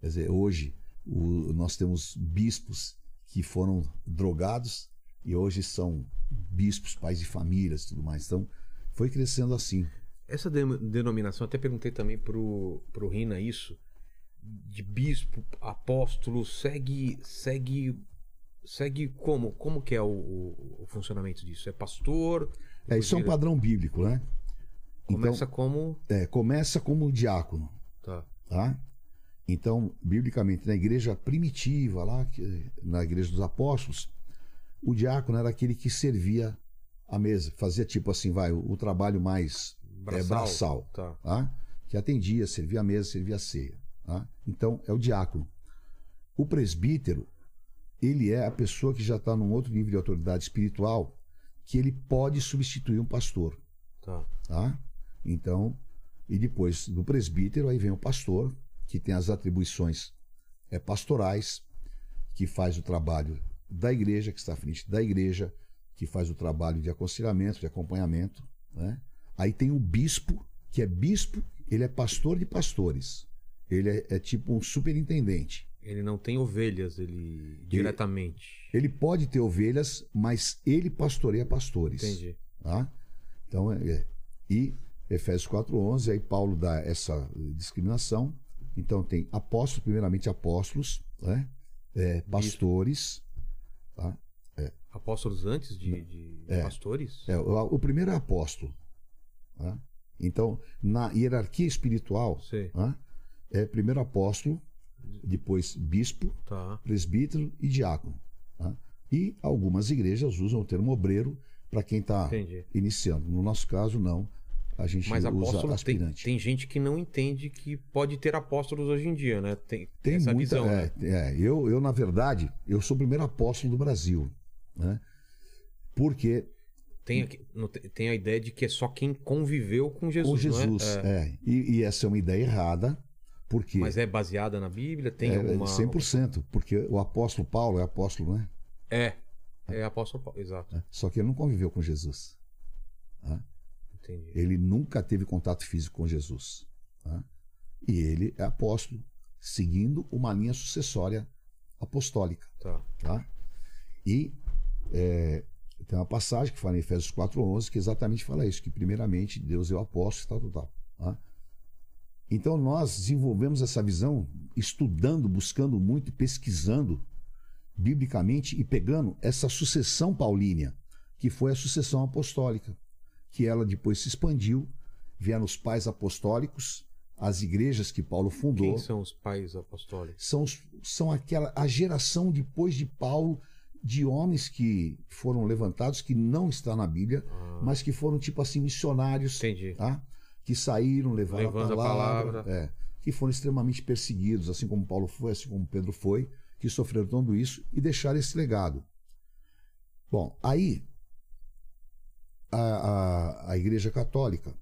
quer dizer, hoje o- nós temos bispos que foram drogados e hoje são bispos, pais de famílias tudo mais. Então, foi crescendo assim. Essa de- denominação, até perguntei também pro, pro Rina isso, de bispo, apóstolo, segue segue segue como? Como que é o, o- o funcionamento disso? É pastor? É, isso é um padrão bíblico, né? Começa Então, como... é, começa como diácono, Tá. tá? Então, biblicamente, na igreja primitiva, lá, na igreja dos apóstolos, o diácono era aquele que servia a mesa, fazia tipo assim, vai, o, o trabalho mais é, braçal, Tá. tá? que atendia, servia a mesa, servia a ceia. Tá? Então, é o diácono. O presbítero, ele é a pessoa que já está num outro nível de autoridade espiritual, que ele pode substituir um pastor. Tá. Tá? Então, e depois do presbítero, aí vem o pastor, que tem as atribuições é, pastorais, que faz o trabalho da igreja, que está à frente da igreja, que faz o trabalho de aconselhamento, de acompanhamento. Né? Aí tem o bispo, que é bispo, ele é pastor de pastores. Ele é, é tipo um superintendente. Ele não tem ovelhas, ele diretamente. Ele pode ter ovelhas, mas ele pastoreia pastores. Entendi. Tá? Então, é, é. e Efésios 4:11, aí Paulo dá essa discriminação. Então tem apóstolos, primeiramente apóstolos, né? É, pastores, tá? Apóstolos antes de, de É. pastores? É, o, o primeiro é apóstolo. Tá? Então, na hierarquia espiritual, tá? é primeiro apóstolo, depois bispo, Tá. presbítero e diácono. tá? E algumas igrejas usam o termo obreiro para quem está iniciando. No nosso caso, não. A gente Mas apóstolo tem, aspirante. tem gente que não entende que pode ter apóstolos hoje em dia, né? Tem, Tem essa muita. visão. é, né? é, eu, eu, na verdade, eu sou o primeiro apóstolo do Brasil. Né? Porque Tem, tem- a ideia de que é só quem conviveu com Jesus, o Jesus, não é? é. E, e essa é uma ideia errada, porque Mas é baseada na Bíblia? Tem é, alguma... 100%, porque o apóstolo Paulo é apóstolo, né? É, é apóstolo Paulo, exato. Só que ele não conviveu com Jesus. Entendi. Ele nunca teve contato físico com Jesus. tá? E ele é apóstolo, seguindo uma linha sucessória apostólica. Tá. Tá? E é, tem uma passagem que fala em Efésios 4,11 que exatamente fala isso: que primeiramente Deus é o apóstolo, tal, tal, tal. tá? Então nós desenvolvemos essa visão estudando, buscando muito, pesquisando biblicamente e pegando essa sucessão paulínea, que foi a sucessão apostólica, que ela depois se expandiu, vieram os pais apostólicos, as igrejas que Paulo fundou Quem são os pais apostólicos? são, são aquela a geração depois de Paulo de homens que foram levantados que não está na Bíblia, mas que foram tipo assim missionários, Entendi. tá? Que saíram levaram Levando a a palavra, palavra. é, que foram extremamente perseguidos, assim como Paulo foi, assim como Pedro foi, que sofreram tudo isso e deixaram esse legado. Bom, aí a, a, a Igreja Católica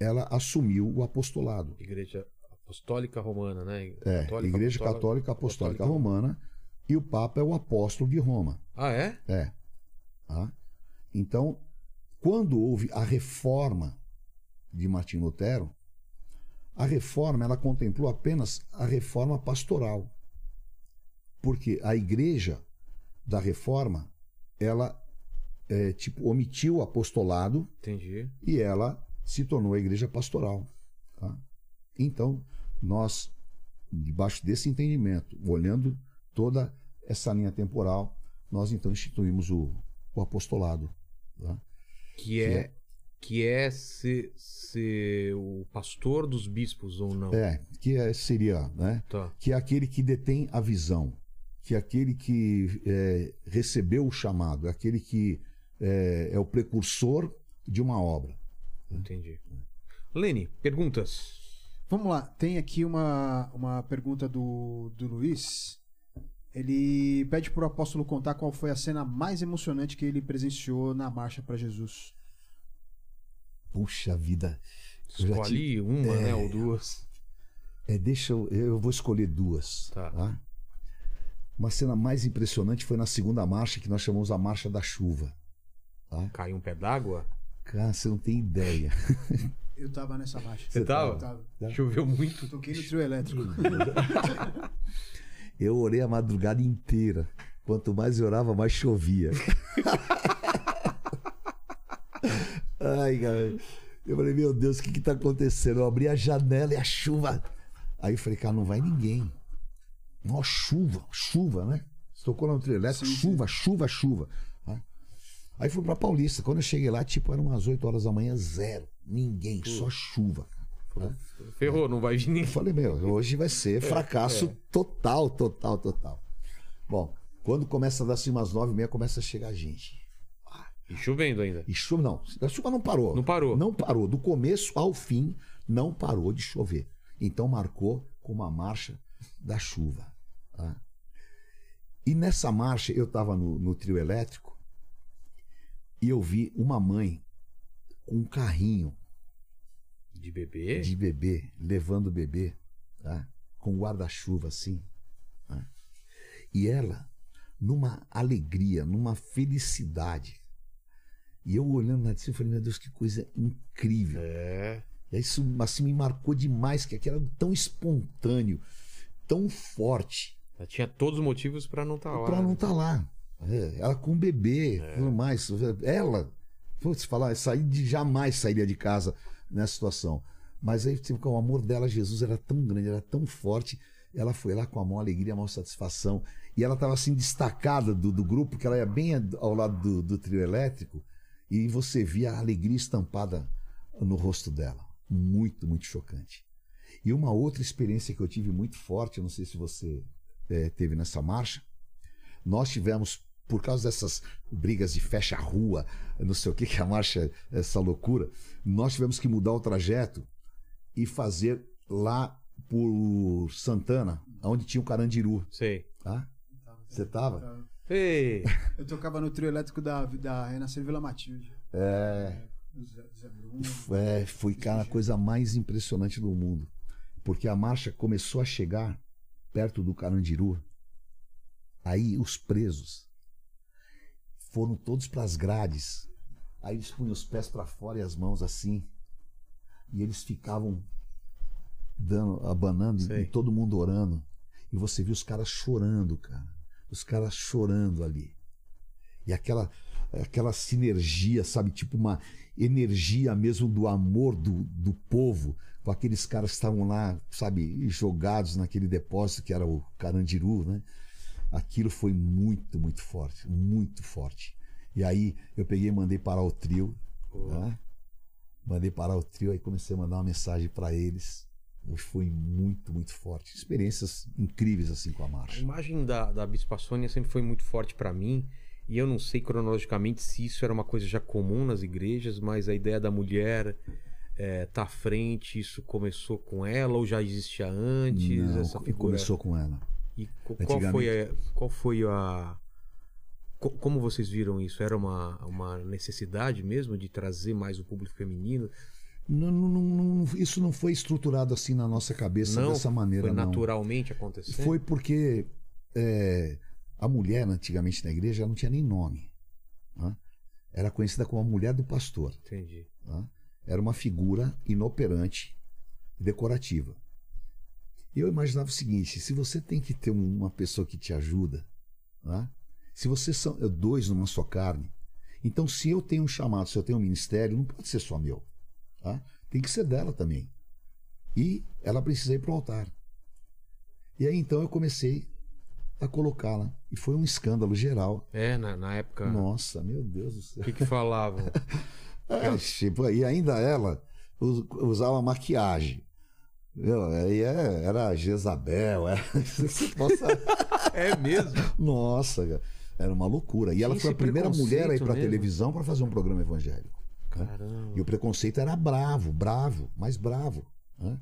ela assumiu o apostolado. Igreja Apostólica Romana, né? É, Católica, Igreja Católica Apostólica Romana e o Papa é o apóstolo de Roma. Ah, é? É. Tá? Então, quando houve a reforma de Martim Lutero, a reforma ela contemplou apenas a reforma pastoral. Porque a igreja da reforma, ela é, tipo omitiu o apostolado Entendi. e ela se tornou a igreja pastoral. tá? Então, nós, debaixo desse entendimento, olhando toda essa linha temporal, nós então instituímos o, o apostolado. tá? Que é, que é ser, ser o pastor dos bispos ou não? É, que é- seria, né? Tá. Que é aquele que detém a visão, que é aquele que é, recebeu o chamado, é aquele que é, é o precursor de uma obra. Entendi. Lene, perguntas. Vamos lá, tem aqui uma, uma pergunta do, do Luiz. Ele pede pro apóstolo contar qual foi a cena mais emocionante que ele presenciou na Marcha para Jesus. Puxa vida. Já Escolhe uma, né? Ou duas. É, deixa eu, eu vou escolher duas. Tá. Uma cena mais impressionante foi na segunda marcha, que nós chamamos a Marcha da Chuva. Caiu um pé d'água? Cara, você não tem ideia. Eu tava nessa marcha. Você tava? Eu tava. Choveu muito. Eu toquei no trio elétrico. Eu orei a madrugada inteira. Quanto mais eu orava, mais chovia. Ai, cara. Eu falei, meu Deus, o que que tá acontecendo? Eu abri a janela e a chuva. Aí eu falei, cara, não vai ninguém. Ó, chuva, chuva, né? Você tocou no trio elétrico, chuva, chuva, chuva. Tá? Aí fui pra Paulista. Quando eu cheguei lá, tipo, eram umas 8 horas da manhã, zero. Ninguém, só chuva. Ferrou, não vai vir Eu ninguém. falei, meu, hoje vai ser fracasso total, total, total. Bom, quando começa a dar assim umas nove e meia, começa a chegar gente. E chovendo ainda. E chuva não, a chuva não parou. Não parou. Não parou. Do começo ao fim, não parou de chover. Então marcou como a marcha da chuva. tá? E nessa marcha, eu estava no, no trio elétrico e eu vi uma mãe com um carrinho De bebê? de bebê, levando o bebê, tá? com guarda-chuva assim. tá? E ela, numa alegria, numa felicidade. E eu olhando lá de cima, eu falei, meu Deus, que coisa incrível. É. E isso assim, me marcou demais, que aquilo era tão espontâneo, tão forte, Ela tinha todos os motivos pra não estar lá. para não né? estar lá. É, ela com o bebê, tudo mais. Ela, vou te falar, sair de, jamais sairia de casa nessa situação. Mas aí tipo, o amor dela Jesus era tão grande, era tão forte. Ela foi lá com a maior alegria, a maior satisfação. E ela estava assim destacada do, do grupo, que ela ia bem ao lado do, do trio elétrico. E você via a alegria estampada no rosto dela. Muito, muito chocante. E uma outra experiência que eu tive muito forte, eu não sei se você eh, teve nessa marcha, nós tivemos, por causa dessas brigas de fecha a rua, não sei o que, que é a marcha, essa loucura, nós tivemos que mudar o trajeto e fazer lá por Santana, onde tinha o Carandiru. Sei. Tá? Você tava? Ei, Eu tocava no trio elétrico da, da Renascer Vila Matilde. É, Bruno. é, foi, cara, a coisa mais impressionante do mundo. Porque a marcha começou a chegar perto do Carandiru. Aí os presos foram todos para as grades. Aí eles punham os pés para fora e as mãos assim. E eles ficavam dando, abanando Sei. e todo mundo orando. E você viu os caras chorando, cara. Os caras chorando ali. E aquela aquela sinergia, sabe? Tipo uma energia mesmo do amor do, do povo, com aqueles caras que estavam lá, sabe, jogados naquele depósito que era o Carandiru, né? Aquilo foi muito, muito forte, muito forte. E aí eu peguei e mandei parar o trio, né? Mandei parar o trio, aí comecei a mandar uma mensagem para eles. E foi muito, muito forte. Experiências incríveis assim com a a marcha. imagem da, da Bispa Sônia sempre foi muito forte pra mim. E eu não sei cronologicamente se isso era uma coisa já comum nas igrejas, mas a ideia da mulher é, tá à frente, isso começou com ela ou já existia antes? Não, essa figura. começou com ela. E qual foi a. Qual foi a. co- Como vocês viram isso? Era uma, uma necessidade mesmo de trazer mais o público feminino? Não, não- não- isso não foi estruturado assim na nossa cabeça dessa maneira, foi naturalmente acontecendo? Foi porque é, a mulher, antigamente na igreja, não tinha nem nome. né? Era conhecida como a mulher do pastor. Entendi. né? Era uma figura inoperante, decorativa. E eu imaginava o seguinte: se você tem que ter um- uma pessoa que te ajuda, né? se vocês são é, dois numa só carne, então se eu tenho um chamado, se eu tenho um ministério, não pode ser só meu. tá? Tem que ser dela também. E ela precisa ir para o altar. E aí então eu comecei a colocá-la. E foi um escândalo geral. É, na, na época. Nossa, meu Deus do céu. O que, que falavam? É, tipo, e ainda ela us- usava maquiagem. Meu, aí é- era Jezabel, era... Possa- é mesmo? Nossa, cara, era uma loucura. E ela foi a primeira mulher a ir para televisão para fazer um programa evangélico. né? Caramba. E o preconceito era bravo, bravo, mais bravo. né?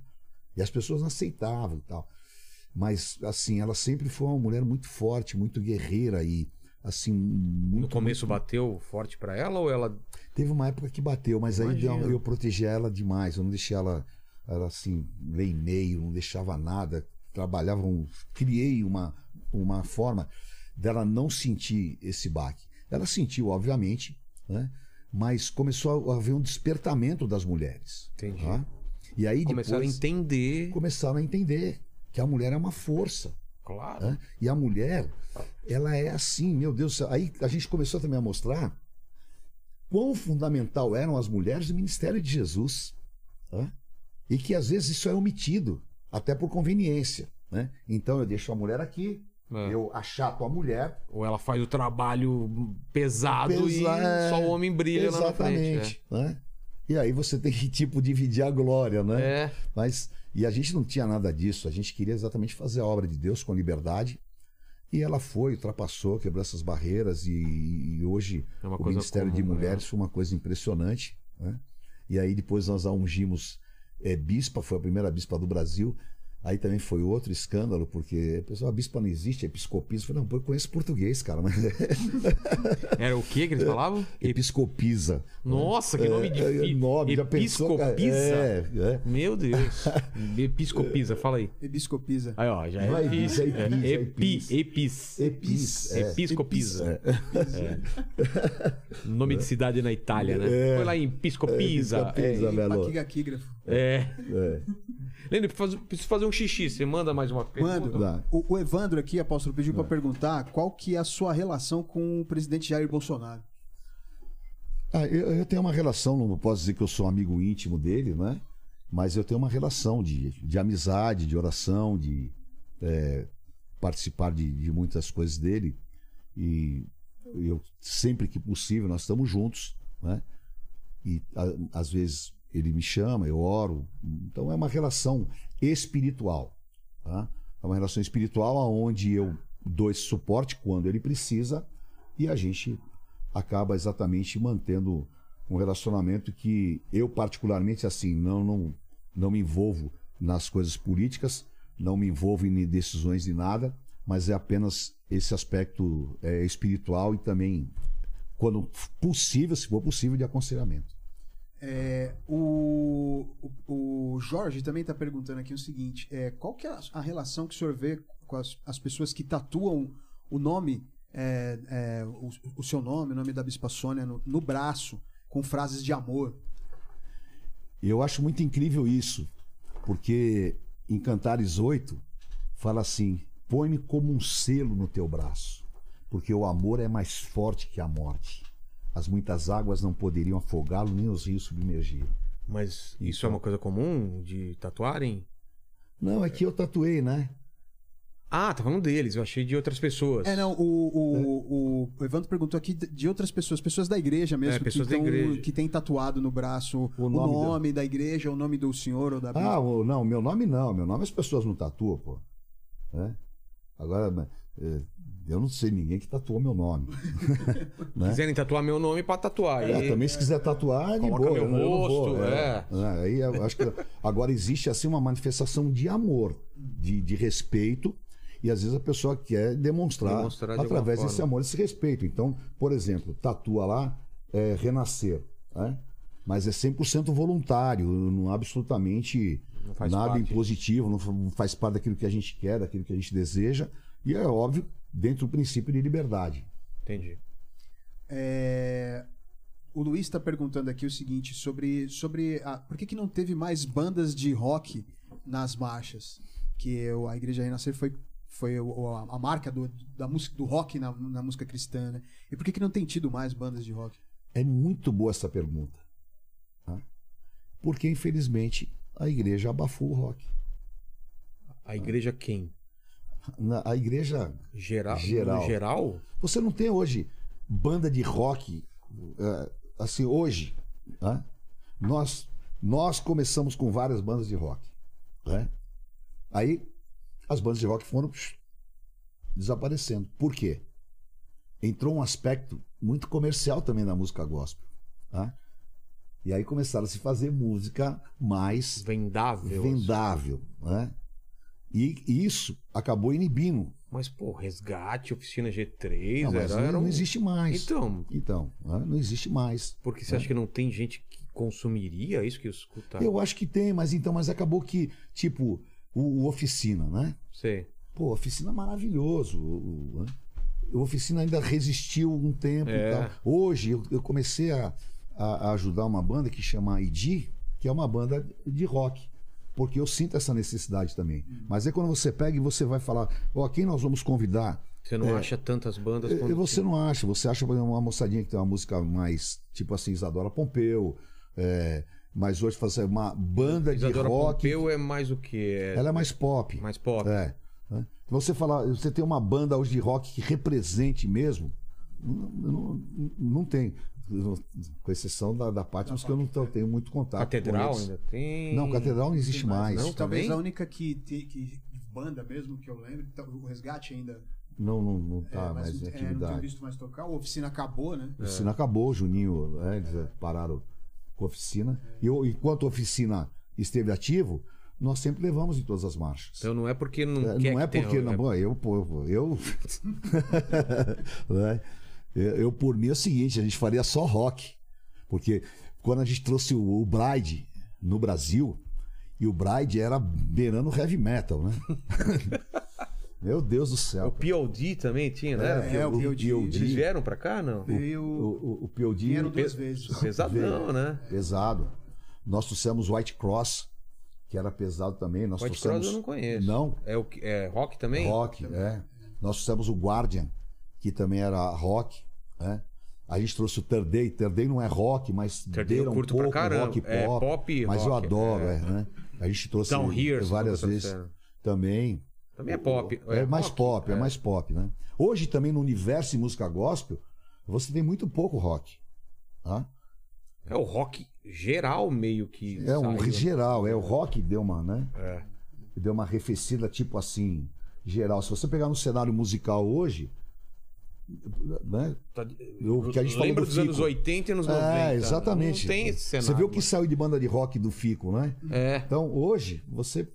E as pessoas não aceitavam e tal. Mas, assim, ela sempre foi uma mulher muito forte, muito guerreira e, assim, muito. No começo bateu forte pra ela ou ela. Teve uma época que bateu, mas aí Imagino. deu- eu protegia ela demais. Eu não deixei ela, ela assim, ler e-mail, não deixava nada. Trabalhava, um, criei uma, uma forma dela não sentir esse baque. Ela sentiu, obviamente, né? mas começou a haver um despertamento das mulheres. Entendi. tá? E aí Começaram depois a entender. começaram a entender que a mulher é uma força. Claro. né? E a mulher, ela é assim, meu Deus. Aí a gente começou também a mostrar quão fundamental eram as mulheres no ministério de Jesus. né? E que às vezes isso é omitido, até por conveniência. Né? Então eu deixo a mulher aqui, É. eu achato a mulher. Ou ela faz o trabalho pesado e Pesa- só o homem brilha lá na frente. Exatamente. né? E aí você tem que, tipo, dividir a glória, né? É. É. Mas e a gente não tinha nada disso. A gente queria exatamente fazer a obra de Deus com liberdade. E ela foi, ultrapassou, quebrou essas barreiras e, e hoje É o Ministério de comum, né? Mulheres foi uma coisa impressionante. Né? E aí depois nós a ungimos é, bispa, foi a primeira bispa do Brasil. Aí também foi outro escândalo, porque a pessoa, a bispa não existe, é episcopisa. Eu falei, não, pô, eu conheço português, cara, mas Era o que que eles falavam? episcopisa. Nossa, que nome É, difícil. é, nome, já pensou? Episcopisa? É, é. Meu Deus. Episcopisa, fala aí. Ebiscopisa. Aí, ó, já é epis. é epis, É, é epi, epis. epis. Epis, é. Episcopisa. É. Nome de cidade na Itália, né? É. Foi lá em Episcopisa. Episcopisa, É. Belo. É. É. Eu preciso fazer um xixi. Você manda mais uma pergunta? Mando. O, o Evandro aqui, apóstolo, pediu pra perguntar qual que é a sua relação com o presidente Jair Bolsonaro. Ah, eu, eu tenho uma relação, não posso dizer que eu sou amigo íntimo dele, né? Mas eu tenho uma relação de, de amizade, de oração, de é, participar de, de muitas coisas dele. E eu sempre que possível nós estamos juntos, né? E a- às vezes ele me chama, eu oro. Então é uma relação espiritual, tá? É uma relação espiritual aonde eu dou esse suporte quando ele precisa e a gente acaba exatamente mantendo um relacionamento que eu particularmente assim não não não me envolvo nas coisas políticas, não me envolvo em decisões de nada, mas é apenas esse aspecto é, espiritual e também, quando possível, se for possível, de aconselhamento. É, o, o, Jorge também está perguntando aqui o seguinte: é, qual que é a, relação que o senhor vê com as, as pessoas que tatuam o nome, é, é, o, o seu nome, o nome da Bispa Sônia no, no braço, com frases de amor? Eu acho muito incrível isso, porque em Cantares 8 fala assim: põe-me como um selo no teu braço, porque o amor é mais forte que a morte. As muitas águas não poderiam afogá-lo, nem os rios submergir. Mas isso é uma coisa comum de tatuarem? Não, é que eu tatuei, né? Ah, tá falando deles, eu achei de outras pessoas. É, não, o, o, o, o Evandro perguntou aqui de outras pessoas, pessoas da igreja mesmo, É, pessoas que, da tão- igreja. que tem tatuado no braço o O nome, nome da igreja, o nome do senhor ou da. Ah, o- não, meu nome não. Meu nome as pessoas não tatuam, pô. Né? Agora, é, eu não sei ninguém que tatuou meu nome. né? Quiserem tatuar meu nome, pode tatuar. É, E- também se quiser tatuar, é de boa. meu eu eu não vou, rosto, é. É, aí acho que agora existe assim uma manifestação de amor, de, de respeito, e às vezes a pessoa quer demonstrar, Demonstrar de através desse amor, esse respeito. Então, por exemplo, tatua lá, é, renascer, né? Mas é 100% voluntário, não absolutamente Não nada parte. impositivo, não faz parte daquilo que a gente quer, daquilo que a gente deseja, e é óbvio, dentro do princípio de liberdade. Entendi. É, O Luiz está perguntando aqui o seguinte sobre, sobre a, por que, que não teve mais bandas de rock nas marchas? Que a Igreja Renascer foi, foi a, a marca do, da música, do rock na, na música cristã, né? E por que, que não tem tido mais bandas de rock? É muito boa essa pergunta. tá? Porque, infelizmente, a igreja abafou o rock. A igreja quem? Na- a igreja. Geral? Geral. Geral? Você não tem hoje banda de rock. é, assim, hoje. né? Nós, nós começamos com várias bandas de rock. né? Aí as bandas de rock foram desaparecendo. Por quê? Entrou um aspecto muito comercial também na música gospel. tá? E aí começaram a se fazer música mais Vendável. vendável. Né? E isso acabou inibindo. Mas, pô, resgate, oficina G3, Não, mas era, não, era um- não existe mais. Então, Então, né, não existe mais. porque você acha que não tem gente que consumiria isso que escuta? Eu acho que tem, mas então, mas acabou que, tipo, o, o Oficina, né? Sei. Pô, Oficina é maravilhoso. O, o- né? o Oficina ainda resistiu um tempo É. e tal. Hoje eu, eu comecei a, a- a ajudar uma banda que chama ID, que é uma banda de rock. Porque eu sinto essa necessidade também. Mas é quando você pega e você vai falar, ó, quem nós vamos convidar? Você não acha tantas bandas E quanto... você não acha, você acha por exemplo, uma moçadinha que tem uma música mais, tipo assim, Isadora Pompeu, é, mas hoje fazer uma banda Isadora de rock, Pompeu é mais o que? É ela é mais pop. mais pop. É. né? Você falar, você tem uma banda hoje de rock que represente mesmo, não, não, não tem. Com exceção da, da parte, mas que eu não tô- tenho muito contato. com Catedral eles. ainda tem? Não, Catedral não existe mais. Não, Talvez também? a única que, te- que banda mesmo que eu lembro, tá- o Resgate ainda Não, não, não tá é, mais em é, não tenho atividade. visto mais tocar. A oficina acabou, né? A oficina acabou, o Juninho, né, eles eh, pararam com a oficina. E eu, enquanto a oficina esteve ativo, nós sempre levamos em todas as marchas. Então não é porque não É, quer não é que tenha- porque, não, bom, eu, pô, eu, né? eu, eu, por mim é o seguinte, a gente faria só rock, porque quando a gente trouxe o, o Bride no Brasil, e o Bride era beirando heavy metal, né? Meu Deus do O céu. POD também tinha, né? É, o POD. Eles vieram pra cá, não? Veio. O, o, o POD Vieram Pe- duas vezes. Pesadão, né? pesado. Nós trouxemos White Cross, que era pesado também. Nós White trouxemos... Cross eu não conheço. Não, É, o, que- é rock também? Rock, é. Nós trouxemos o Guardian, que também era rock, né? A gente trouxe o Third Day. Não é rock, mas Day eu um curto pra pouco caramba. rock É, pop. pop e mas eu rock, adoro, é. é, né? A gente trouxe Down Here, várias nunca vezes também. Também é pop. É, mais rock, pop, é. mais pop, né? Hoje também no universo de música gospel, você tem muito pouco rock. Tá? É o rock geral meio que É um saiu. geral, é o rock deu uma, né? É. Deu uma arrefecida tipo assim, geral. Se você pegar no cenário musical hoje, né? Tá- O que a gente Lembra do dos anos Fico. 80 e anos 90. É, exatamente. Não tem esse cenário. Você viu o que saiu de banda de rock do Fico, né? É. Então, hoje, você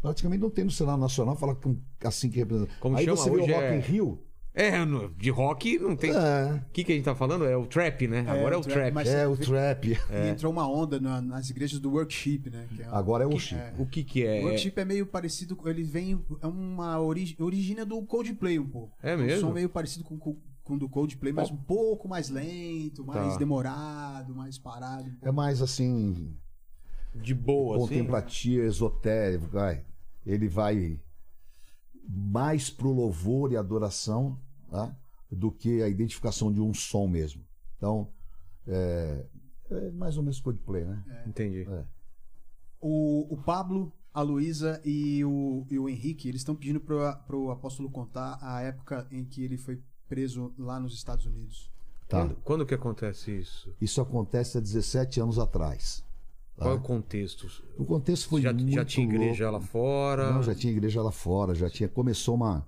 praticamente não tem no cenário nacional falar com, assim que representa. Como Aí chama? você vê o Hoje Rock é- in Rio, É, no- de rock não tem. O É, que, que a gente tá falando? É o trap, né? Agora é o o trap, trap. mas- é o trap. E entrou uma onda na- nas igrejas do worship, né? que é uma- Agora é o Chico. O que que é? O worship é meio parecido, com- ele vem, é uma origem, origina do Coldplay um pouco. É Um mesmo? som meio parecido com, com, com o do Coldplay, mas um pouco mais lento, mais Tá. demorado, mais parado. um. É mais assim, De boa, assim. contemplativo, esotérico, vai. Ele vai mais pro louvor e adoração tá? do que a identificação de um som mesmo. Então, é, é mais ou menos Coldplay, né? Entendi. É. O, o Pablo, a Luísa e o, e o Henrique, eles estão pedindo pro, pro apóstolo contar a época em que ele foi preso lá nos Estados Unidos. Tá. Quando, quando que acontece isso? Isso acontece há 17 anos atrás. Tá? Qual é o contexto? O contexto foi já, muito já tinha igreja louco. lá fora? Não, já tinha igreja lá fora, já tinha. Começou uma,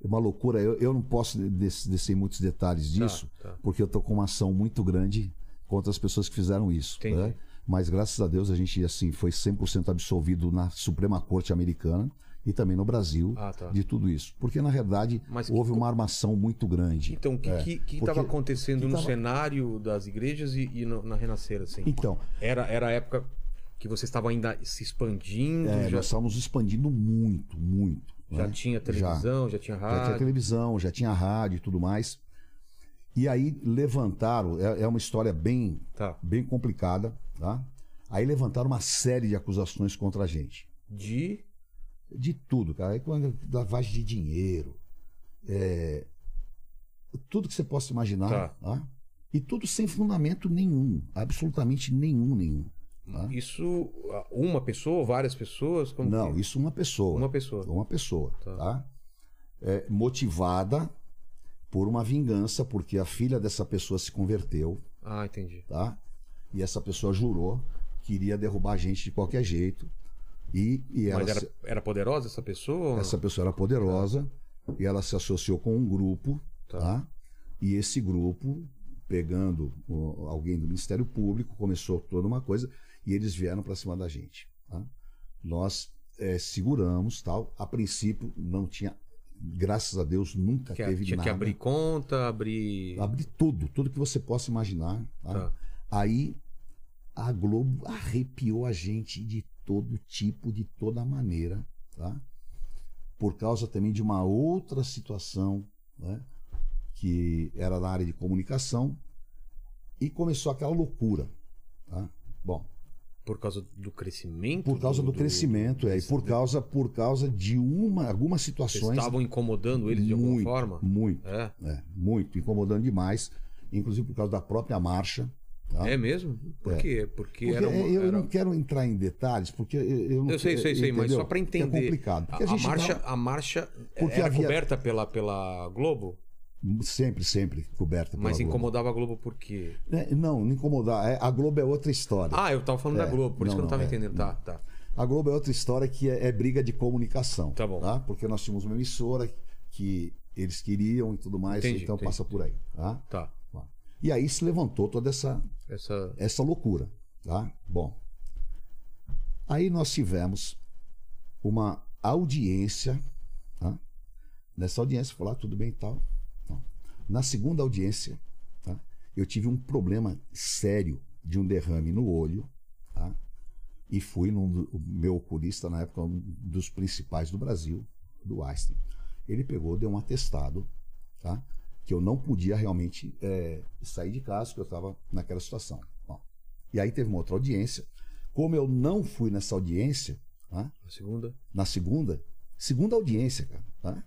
uma loucura. Eu, eu não posso des- descer muitos detalhes disso, tá. porque eu tô com uma ação muito grande contra as pessoas que fizeram isso. Né? Mas graças a Deus a gente assim foi 100% absolvido na Suprema Corte Americana e também no Brasil Ah, tá. de tudo isso. Porque na verdade Mas houve uma armação muito grande. Então, o que É, estava acontecendo que no tava- cenário das igrejas e, e no- na Renascer, assim? Então, Era, era a época que vocês estavam ainda se expandindo, é, já, nós estávamos expandindo muito, muito. já né? tinha televisão, já, tinha Já tinha rádio. televisão, já tinha rádio e tudo mais. E aí levantaram, é, é uma história bem, Tá. bem complicada, tá? Aí levantaram uma série de acusações contra a gente. De. De tudo, cara. Aí quando lavagem de dinheiro, é, tudo que você possa imaginar, Tá. tá? E tudo sem fundamento nenhum, absolutamente nenhum, nenhum. tá? Isso. Uma pessoa, várias pessoas? Não, que- isso uma pessoa. Uma pessoa. Uma pessoa, Tá. tá? É, motivada por uma vingança, porque a filha dessa pessoa se converteu, Ah, entendi. tá? E essa pessoa jurou que iria derrubar a gente de qualquer jeito. E, e ela Mas era, se- era poderosa essa pessoa? essa pessoa era poderosa e ela se associou com um grupo, Tá. tá? E esse grupo, pegando alguém do Ministério Público, começou toda uma coisa e eles vieram para cima da gente. tá? Nós eh, seguramos, tal. A princípio não tinha, graças a Deus, nunca Que- teve tinha nada. que abrir conta, abrir. Abrir tudo, tudo que você possa imaginar. tá? Tá. Aí a Globo arrepiou a gente de todo tipo, de toda maneira, tá? Por causa também de uma outra situação, né? Que era na área de comunicação e começou aquela loucura, tá? Bom, Por causa do crescimento? por causa do, crescimento, é, e por causa, por causa de uma, algumas Vocês situações estavam incomodando eles de alguma muito, forma? muito, É. é, muito, incomodando demais, inclusive por causa da própria marcha, tá? É mesmo? Por É. quê? Porque, Porque era, uma- eu era- não quero entrar em detalhes, porque eu, eu não Eu sei, sei, sei, mas só para Porque entender. É complicado. Porque a, a, marcha, tava a marcha Porque era havia- coberta pela, pela Globo, sempre, sempre coberta pela mas Globo. incomodava a Globo por quê? É, não, não incomodar. É, A Globo é outra história. Ah, eu tava falando da É, Globo, por isso que eu não, não tava não, é, entendendo. Tá, tá. A Globo é outra história que é, é briga de comunicação. Tá bom. Porque nós tínhamos uma emissora que eles queriam e tudo mais, Entendi, então entendi. passa por aí. Tá? Tá. E aí se levantou toda essa, Essa. essa loucura, tá? Bom, aí nós tivemos uma audiência, tá? Nessa audiência, falou, ah, tudo bem e tal. Não. Na segunda audiência, tá? eu tive um problema sério de um derrame no olho, tá? E fui num do- o meu oculista, na época, um dos principais do Brasil, do Einstein. Ele pegou, deu um atestado, tá? Que eu não podia realmente eh, sair de casa, que eu estava naquela situação. Bom, e aí teve uma outra audiência. Como eu não fui nessa audiência, tá? A segunda. na segunda, segunda audiência, cara, tá?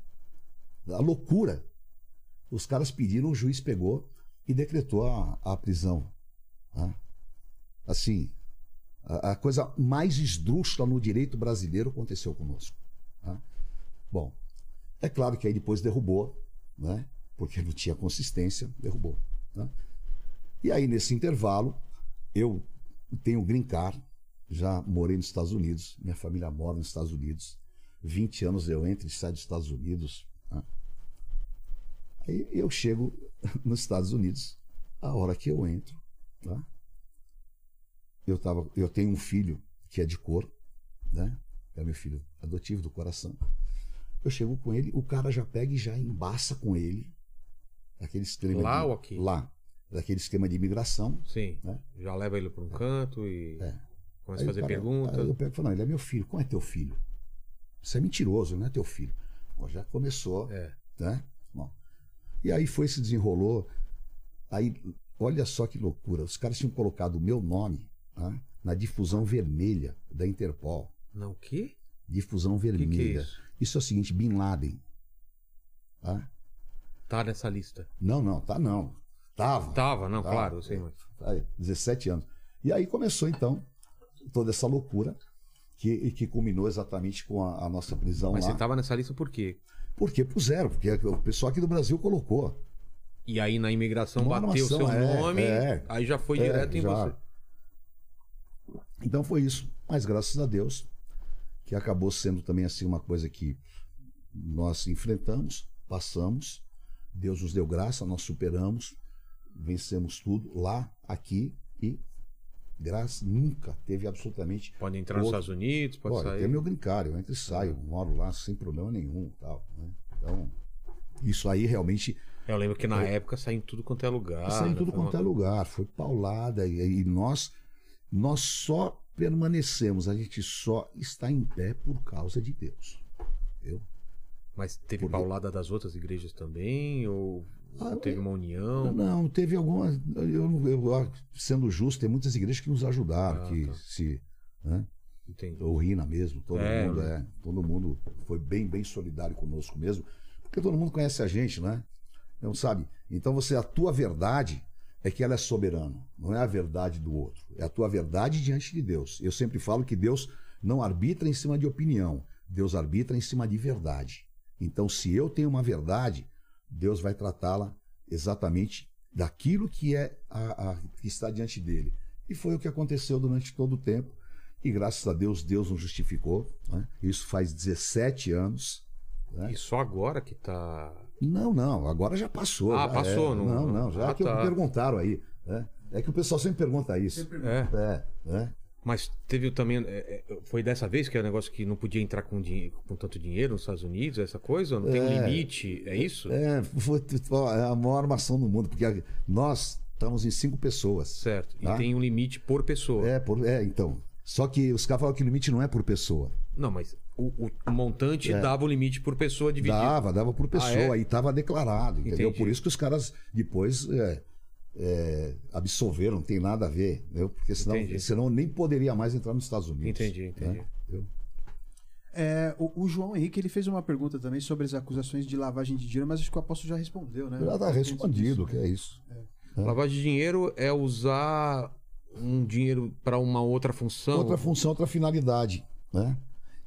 A loucura. Os caras pediram, o juiz pegou e decretou a, a prisão. tá? Assim, a, a coisa mais esdrúxula no direito brasileiro aconteceu conosco. tá? Bom, é claro que aí depois derrubou, né? Porque não tinha consistência, derrubou. tá? E aí, nesse intervalo, eu tenho green card, já morei nos Estados Unidos, minha família mora nos Estados Unidos. 20 anos eu entro e saio dos Estados Unidos. né? Aí eu chego nos Estados Unidos, a hora que eu entro, tá? eu, tava, eu tenho um filho que é de cor, né? é meu filho adotivo do coração. Eu chego com ele, o cara já pega e já embaça com ele. Aquele esquema Lá de, ou aqui? Lá. Daquele esquema de imigração. Sim. Né? Já leva ele para um canto e É. começa a fazer perguntas. Eu pego e falo, não, ele é meu filho. Como é teu filho? Você é mentiroso, não é teu filho. Bom, já começou, É. né? Bom. E aí foi, se desenrolou. Aí, olha só que loucura. Os caras tinham colocado o meu nome tá? na difusão vermelha da Interpol. Não, o quê? Difusão O que, vermelha. que é isso? Isso é o seguinte, Bin Laden. Tá? Tá nessa lista. Não, não, tá não. Tava. Tava, não, Tava. claro, eu sei, mas. Aí, 17 anos. E aí começou, então, toda essa loucura que, que culminou exatamente com a, a nossa prisão Mas lá. você tava nessa lista por quê? Por que puseram? Porque o pessoal aqui do Brasil colocou. E aí na imigração Uma bateu o seu é, nome, é. aí já foi É, direto em já. você. Então foi isso. Mas graças a Deus, que acabou sendo também assim uma coisa que nós enfrentamos, passamos, Deus nos deu graça, nós superamos, vencemos tudo lá, aqui e graça nunca teve absolutamente Pode entrar nos Outro- Estados Unidos, pode Olha, sair. tem meu grincário, eu entro e saio, moro lá sem problema nenhum, tal. né? Então, isso aí realmente Eu lembro que na época saiu em tudo quanto é lugar. saiu em né? tudo quanto é lugar, foi paulada e, e nós nós só permanecemos, a gente só está em pé por causa de Deus. Eu, Mas teve Por quê? paulada das outras igrejas também? Ou Ah, teve uma união? não, teve algumas, eu, eu- sendo justo, tem muitas igrejas que nos ajudaram, Ah, que tá. se, né? Entendi. O Rina mesmo, todo É, mundo né? é, todo mundo foi bem, bem solidário conosco mesmo, porque todo mundo conhece a gente, né? Não sabe? Então você a tua verdade é que ela é soberana, não é a verdade do outro, é a tua verdade diante de Deus. Eu sempre falo que Deus não arbitra em cima de opinião, Deus arbitra em cima de verdade. Então, se eu tenho uma verdade, Deus vai tratá-la exatamente daquilo que é a, a- que está diante dele. E foi o que aconteceu durante todo o tempo. E graças a Deus, Deus nos justificou. né? Isso faz 17 anos. né? E só agora que tá. Não, não, agora já passou. Ah, já passou, é. não- Não, não, já Ah, que tá. perguntaram aí. né? É que o pessoal sempre pergunta isso. É. É, né? Mas teve também. é, é, foi dessa vez que é o negócio que não podia entrar com, dinhe- com tanto dinheiro nos Estados Unidos, essa coisa? Não tem um É. limite? É isso? É, foi é a maior armação do mundo, porque nós estamos em cinco pessoas. Certo. E Tá. tem um limite por pessoa. É, por, é, então. Só que os caras falam que o limite não é por pessoa. Não, mas o, o- o montante É. dava o limite por pessoa dividido. Dava, dava por pessoa, Ah, é? aí estava declarado, entendeu? Entendi. Por isso que os caras depois é, é, absolveram, não tem nada a ver, entendeu? Porque senão, Entendi. senão nem poderia mais entrar nos Estados Unidos. Entendi, entendi. né? É, o, o João Henrique ele fez uma pergunta também sobre as acusações de lavagem de dinheiro, mas acho que o apóstolo já respondeu, né? Já está respondido, que é isso. Lavagem de dinheiro é usar um dinheiro para uma outra função. Outra função, outra finalidade, né?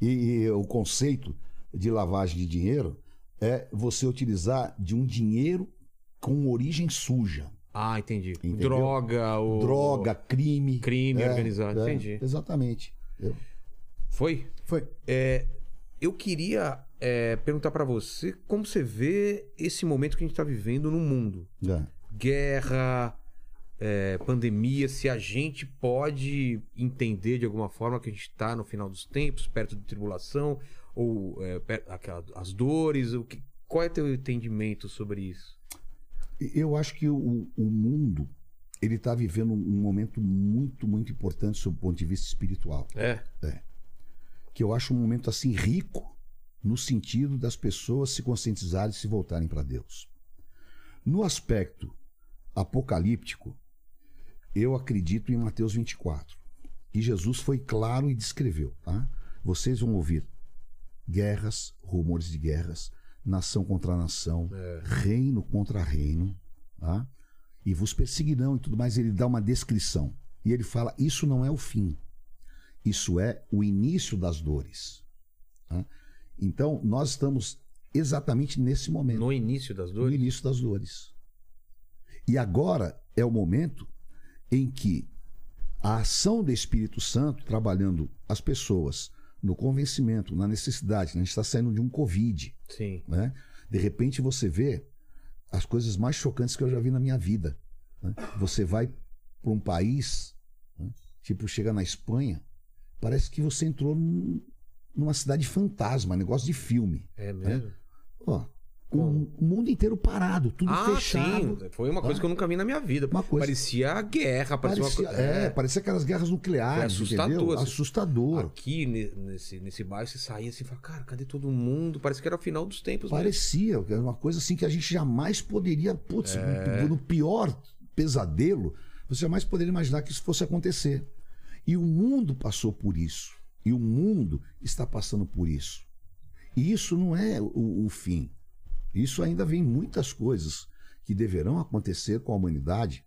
E, e o conceito de lavagem de dinheiro é você utilizar de um dinheiro com origem suja. Ah, entendi. Entendeu? Droga, ou... Droga, crime. Crime É, organizado, é, entendi. Exatamente. Eu- Foi? Foi. É, eu queria é, perguntar para você como você vê esse momento que a gente está vivendo no mundo. é. Guerra, é, pandemia, se a gente pode entender de alguma forma que a gente está no final dos tempos, perto de tribulação, ou aquela- as dores, o que, qual é teu entendimento sobre isso? Eu acho que o, o mundo ele está vivendo um momento muito, muito importante sob o ponto de vista espiritual. É, Que eu acho um momento assim rico no sentido das pessoas se conscientizarem e se voltarem para Deus. No aspecto apocalíptico, eu acredito em Mateus 24. E Jesus foi claro e descreveu, tá? Vocês vão ouvir guerras, rumores de guerras, nação contra nação, reino contra reino, tá? E vos perseguirão e tudo mais. Ele dá uma descrição. E ele fala: Isso não é o fim. Isso é o início das dores. tá? Então, nós estamos exatamente nesse momento no início das no dores. início das dores. E agora é o momento em que a ação do Espírito Santo trabalhando as pessoas no convencimento, na necessidade, né? a gente está saindo de um Covid, Sim. né? De repente você vê as coisas mais chocantes que eu já vi na minha vida. né? Você vai para um país, né? tipo chega na Espanha, parece que você entrou num, numa cidade fantasma, negócio de filme. É mesmo? Ó, o, o mundo inteiro parado, tudo ah, fechado. sim. Foi uma coisa Ah. que eu nunca vi na minha vida. Uma coisa- Parecia guerra, parecia, Parecia, uma coisa. é, parecia aquelas guerras nucleares, Foi assustador, entendeu? assim. Assustador. Aqui ne- nesse, nesse bairro você saía assim e falava, cara, cadê todo mundo? Parece que era o final dos tempos mesmo. Parecia, era uma coisa assim que a gente jamais poderia, putz, É. no, no pior pesadelo, você jamais poderia imaginar que isso fosse acontecer. E o mundo passou por isso. E o mundo está passando por isso. E isso não é o, o fim. Isso ainda vem muitas coisas que deverão acontecer com a humanidade,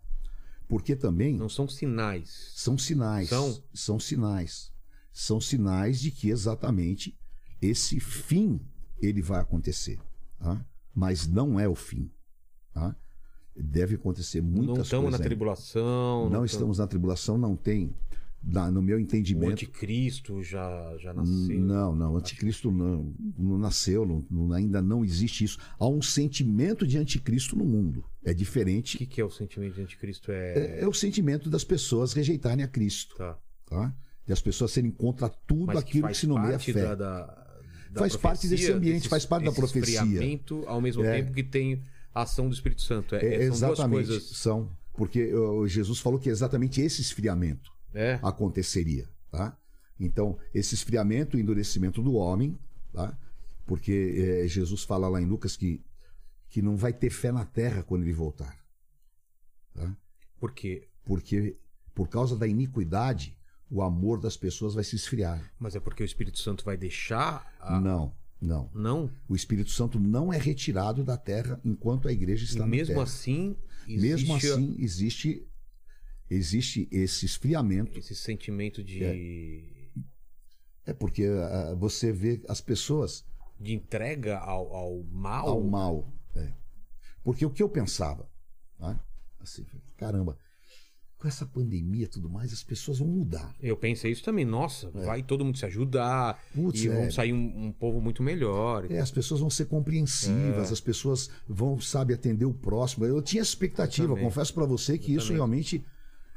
porque também Não são sinais. são sinais. São? São sinais. São sinais de que exatamente esse fim ele vai acontecer. tá? Mas não é o fim. tá? Deve acontecer muitas não coisas. estamos na ainda. tribulação. Não tamo- estamos na tribulação, não tem. Na- no meu O entendimento. anticristo já, já nasceu. Não, não, anticristo não, não nasceu, não- não- ainda não existe isso. Há um sentimento de anticristo no mundo. É O diferente. que, que é o sentimento de anticristo? É. É, é o sentimento das pessoas rejeitarem a Cristo. Tá. Tá? De as pessoas serem contra tudo Mas aquilo que faz se nomeia fé. da, da- da Faz parte desse ambiente, desse- faz parte da profecia. esfriamento, ao mesmo É. tempo que tem a ação do Espírito Santo. É, É, são exatamente, duas coisas. são. Porque Jesus falou que é exatamente esse esfriamento É. aconteceria. Tá? Então, esse esfriamento e endurecimento do homem, tá? porque eh, Jesus fala lá em Lucas que, que não vai ter fé na terra quando ele voltar. Tá? Por quê? Porque por causa da iniquidade, o amor das pessoas vai se esfriar. Mas é porque o Espírito Santo vai deixar a... Não, não. Não. O Espírito Santo não é retirado da terra enquanto a igreja está E na mesmo terra. assim, mesmo assim, existe, existe esse esfriamento. esse sentimento de, É porque ah, você vê as pessoas de entrega ao, ao mal. ao mal. é. Porque o que eu pensava, né? assim, caramba, com essa pandemia e tudo mais, as pessoas vão mudar. Eu pensei isso também. Nossa, vai todo mundo se ajudar É. Putz, e é. vão sair um, um povo muito melhor. É, as pessoas vão ser compreensivas, É. as pessoas vão, sabe, atender o próximo. Eu tinha expectativa, Eu confesso pra você que Eu isso também. realmente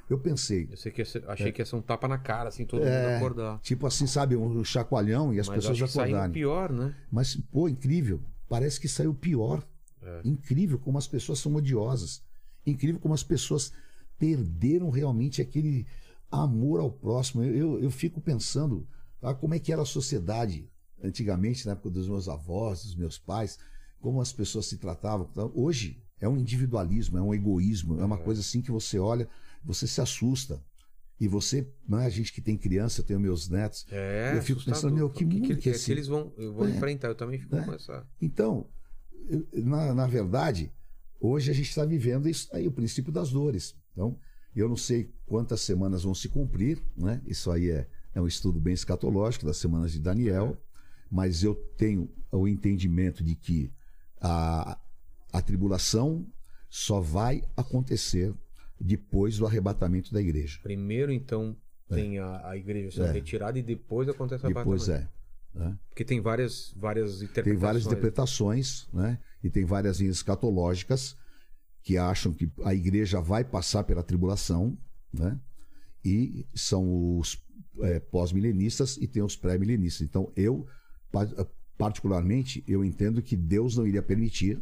eu pensei. Eu que ser- achei que ia ser um tapa na cara, assim, todo mundo É, acordar. Tipo assim, sabe, um chacoalhão e as Mas pessoas acho que saiu acordarem. pior, né? Mas, pô, incrível. Parece que saiu pior. É. Incrível como as pessoas são odiosas. Incrível como as pessoas perderam realmente aquele amor ao próximo. Eu, eu, eu fico pensando tá, como é que era a sociedade antigamente, na época dos meus avós, dos meus pais, como as pessoas se tratavam. Então, hoje é um individualismo, é um egoísmo, é uma coisa assim que você olha, você se assusta. E você, é a gente que tem criança, eu tenho meus netos. É, Eu fico assustador. pensando, meu, que O mundo que, que é que esse? eles vão, eu vou É. enfrentar. Eu também fico É. com essa. Então, na, na verdade, hoje a gente está vivendo isso aí, o princípio das dores. Então, eu não sei quantas semanas vão se cumprir, né? Isso aí é, é um estudo bem escatológico das semanas de Daniel, mas eu tenho o entendimento de que a, a tribulação só vai acontecer depois do arrebatamento da igreja. Primeiro, então, tem a, a igreja sendo É. retirada e depois acontece a Depois arrebatamento. é. né? Porque tem várias, várias interpretações. Tem várias interpretações, né? E tem várias linhas escatológicas que acham que a igreja vai passar pela tribulação, né? E são os é, pós-milenistas e tem os pré-milenistas. Então, eu, pa- particularmente, eu entendo que Deus não iria permitir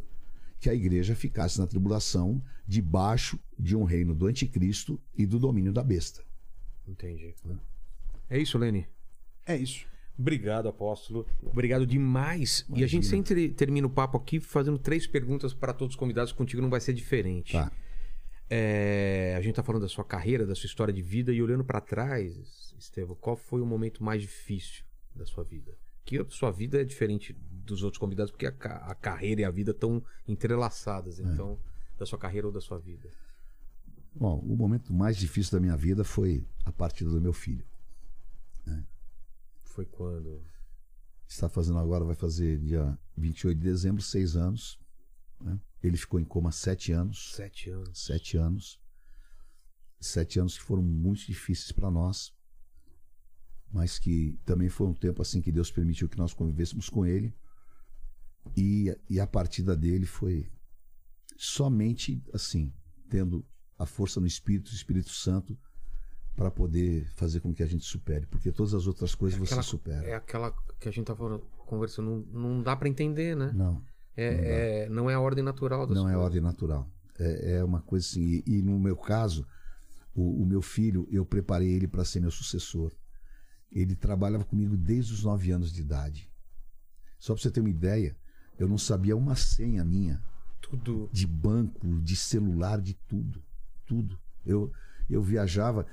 que a igreja ficasse na tribulação debaixo de um reino do anticristo e do domínio da besta. Entendi. É isso, Lene. É isso. Obrigado, apóstolo. Obrigado demais. E a gente sempre termina o papo aqui fazendo três perguntas para todos os convidados. Contigo não vai ser diferente. Tá. É, a gente tá falando da sua carreira, da sua história de vida e olhando para trás, Estevam, qual foi o momento mais difícil da sua vida? Que a sua vida é diferente dos outros convidados porque a, a carreira e a vida estão entrelaçadas. É. Então, da sua carreira ou da sua vida? Bom, o momento mais difícil da minha vida foi a partida do meu filho. Foi quando? está fazendo agora, vai fazer dia 28 de dezembro, seis anos. né? Ele ficou em coma sete anos. Sete anos. Sete anos. Sete anos que foram muito difíceis para nós, mas que também foi um tempo assim que Deus permitiu que nós convivêssemos com ele. E, e a partida dele foi somente assim, tendo a força no Espírito, o Espírito Santo, para poder fazer com que a gente supere, porque todas as outras coisas Aquela- você supera. É aquela que a gente falando, conversando, não, não dá pra entender, né? Não, É, é- não é a ordem natural das não é coisas. ordem natural. É, é uma coisa assim. E, e no meu caso, o, o meu filho, eu preparei ele para ser meu sucessor. Ele trabalhava comigo desde os nove anos de idade. Só para você ter uma ideia, eu não sabia uma senha minha Tudo. de banco, de celular, de tudo. Tudo. Eu, eu viajava,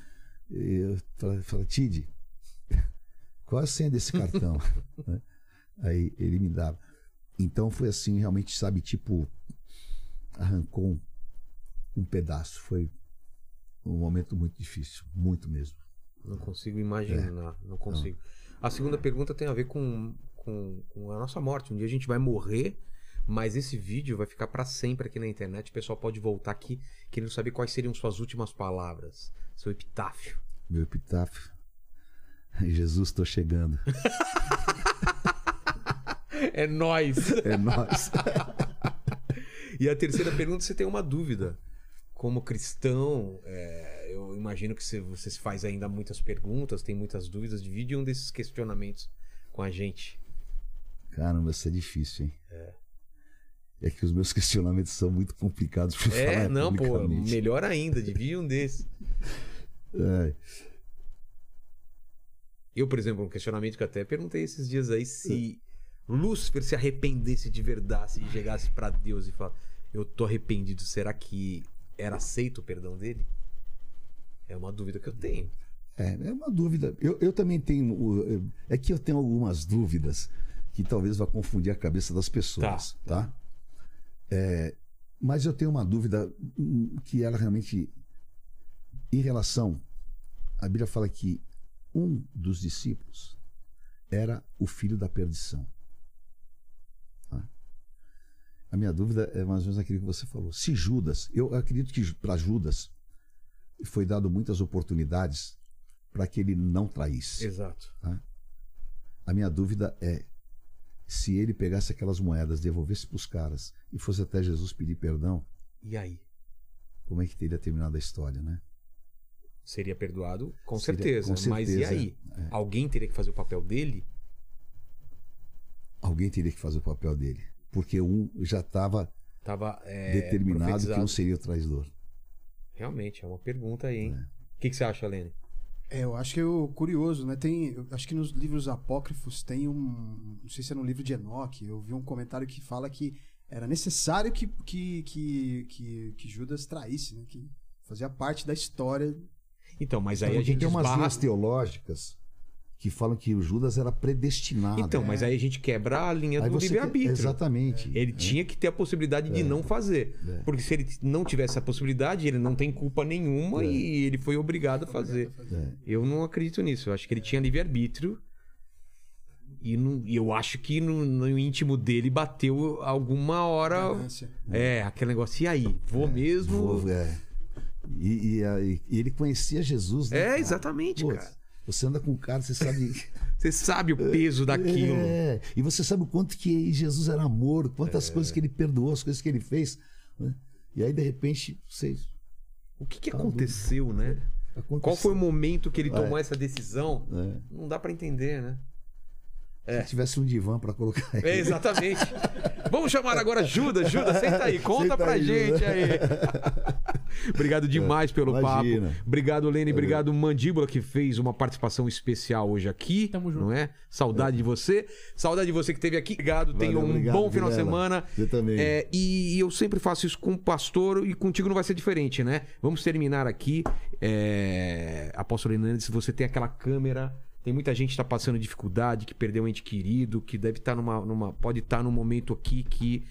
eu falava, Tid, qual é a senha desse cartão? Né? Aí ele me dava. Então foi assim, realmente, sabe, tipo, arrancou um, um pedaço. Foi um momento muito difícil, muito mesmo. Não consigo imaginar, É. não consigo. A segunda pergunta tem a ver com, com, com a nossa morte. Um dia a gente vai morrer, mas esse vídeo vai ficar pra sempre aqui na internet. O pessoal pode voltar aqui querendo saber quais seriam suas últimas palavras, seu epitáfio. Meu epitáfio. Jesus, estou chegando. É nós. É nós. E a terceira pergunta, você tem uma dúvida. Como cristão, é, eu imagino que você, você se faz ainda muitas perguntas, tem muitas dúvidas. Divide um desses questionamentos com a gente. Caramba, isso é difícil, hein? É. que os meus questionamentos são muito complicados para É, falar não, pô, melhor ainda, divide um desses. É. Eu, por exemplo, um questionamento que eu até perguntei esses dias aí se Lúcifer se arrependesse de verdade e chegasse pra Deus e falasse: Eu tô arrependido, será que era aceito o perdão dele? É uma dúvida que eu tenho. É, é uma dúvida. Eu, eu também tenho. É que eu tenho algumas dúvidas que talvez vá confundir a cabeça das pessoas, tá? É, mas eu tenho uma dúvida hum, que ela realmente. Em relação. A Bíblia fala que um dos discípulos era o filho da perdição. Tá? A minha dúvida é mais ou menos aquilo que você falou. Se Judas, eu acredito que para Judas foi dado muitas oportunidades para que ele não traísse. Exato. A minha dúvida é se ele pegasse aquelas moedas, devolvesse para os caras e fosse até Jesus pedir perdão, E aí? como é que teria terminado a história, né? Seria perdoado? Com Seria- certeza. com Mas e certeza, aí? é. Alguém teria que fazer o papel dele? Alguém teria que fazer o papel dele, porque um já estava Tava é, determinado que um seria o traidor. Realmente, é uma pergunta aí, hein? É. O que, que você acha, Lene? É, eu acho que é o curioso, né? Tem, eu acho que nos livros apócrifos tem um, não sei se é no livro de Enoque, eu vi um comentário que fala que era necessário que que, que, que, que Judas traísse, né? Que fazia parte da história. Então, mas aí a Porque gente tem umas linhas teológicas que falam que o Judas era predestinado. Então, mas aí a gente quebra a linha Aí do livre-arbítrio. Exatamente. Ele tinha que ter a possibilidade de não fazer. É. Porque se ele não tivesse essa possibilidade, ele não tem culpa nenhuma É. e ele foi obrigado a fazer. É. Eu não acredito nisso. Eu acho que ele tinha livre-arbítrio. E, não- e eu acho que no, no íntimo dele bateu alguma hora. É, aquele negócio. E aí? Vou mesmo. Vou- é. E, e e ele conhecia Jesus, né? É, cara? exatamente, Pô, cara. Você anda com o cara, você sabe. Você sabe o peso daquilo. É, e você sabe o quanto que Jesus era amor, É. quantas coisas que ele perdoou, as coisas que ele fez. né? E aí, de repente, você. O que, que Tá aconteceu, né? aconteceu. Qual foi o momento que ele tomou essa decisão? É. Não dá pra entender, né? Se tivesse um divã para colocar ele. É, exatamente. Vamos chamar agora Judas. Judas, senta aí, conta Senta pra aí, gente Judas. aí. Obrigado demais pelo Imagina. papo. Obrigado, Lene. Obrigado, Mandíbula, que fez uma participação especial hoje aqui. Tamo junto. Não é? Saudade de você. Saudade de você que esteve aqui. Obrigado. Tenha um obrigado, bom final de Vilela. semana. Eu também. É, e eu sempre faço isso com o pastor e contigo não vai ser diferente, né? Vamos terminar aqui. É... Apóstolo Hernandes, se você tem aquela câmera. Tem muita gente que está passando dificuldade, que perdeu um ente querido, que deve estar numa, numa. Pode estar num momento aqui que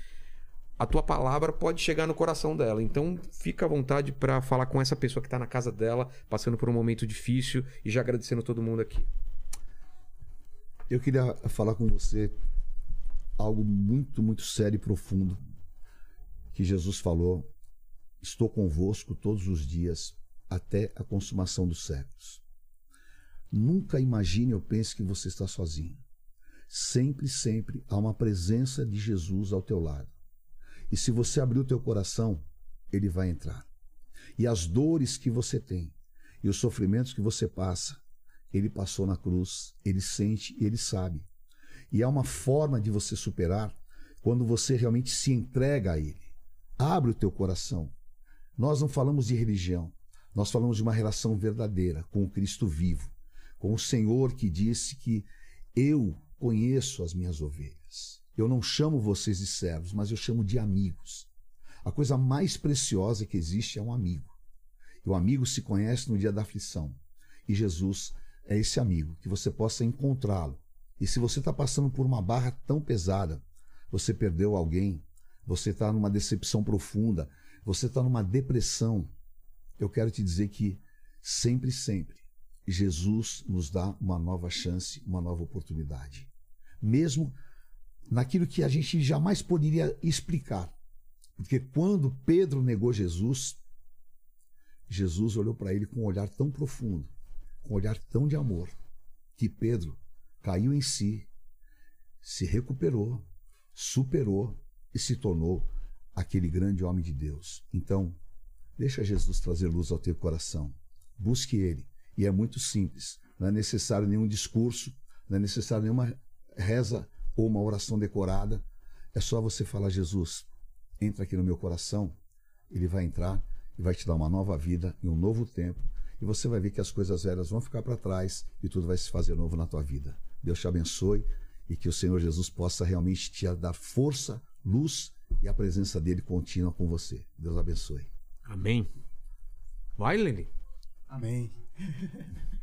a tua palavra pode chegar no coração dela. Então, fica à vontade para falar com essa pessoa que está na casa dela, passando por um momento difícil e já agradecendo todo mundo aqui. Eu queria falar com você algo muito, muito sério e profundo que Jesus falou. Estou convosco todos os dias até a consumação dos séculos. Nunca imagine ou pense que você está sozinho. Sempre, sempre há uma presença de Jesus ao teu lado. E se você abrir o teu coração, ele vai entrar. E as dores que você tem, E os sofrimentos que você passa, ele passou na cruz, ele sente, ele sabe. E é uma forma de você superar quando você realmente se entrega a ele. Abre o teu coração. Nós não falamos de religião, nós falamos de uma relação verdadeira com o Cristo vivo, com o Senhor que disse que eu conheço as minhas ovelhas. Eu não chamo vocês de servos, mas eu chamo de amigos. A coisa mais preciosa que existe é um amigo. E o amigo se conhece no dia da aflição. E Jesus é esse amigo, que você possa encontrá-lo. E se você está passando por uma barra tão pesada, você perdeu alguém, você está numa decepção profunda, você está numa depressão, eu quero te dizer que sempre, sempre, Jesus nos dá uma nova chance, uma nova oportunidade. Mesmo naquilo que a gente jamais poderia explicar. Porque quando Pedro negou Jesus, Jesus olhou para ele com um olhar tão profundo, com um olhar tão de amor, que Pedro caiu em si, se recuperou, superou e se tornou aquele grande homem de Deus. Então, deixa Jesus trazer luz ao teu coração. Busque ele. E é muito simples. Não é necessário nenhum discurso, não é necessário nenhuma reza ou uma oração decorada. É só você falar: Jesus, entra aqui no meu coração. Ele vai entrar e vai te dar uma nova vida e um novo tempo. E você vai ver que as coisas velhas vão ficar para trás e tudo vai se fazer novo na tua vida. Deus te abençoe e que o Senhor Jesus possa realmente te dar força, luz e a presença dele contínua com você. Deus abençoe. Amém. Vai, Lili. Amém.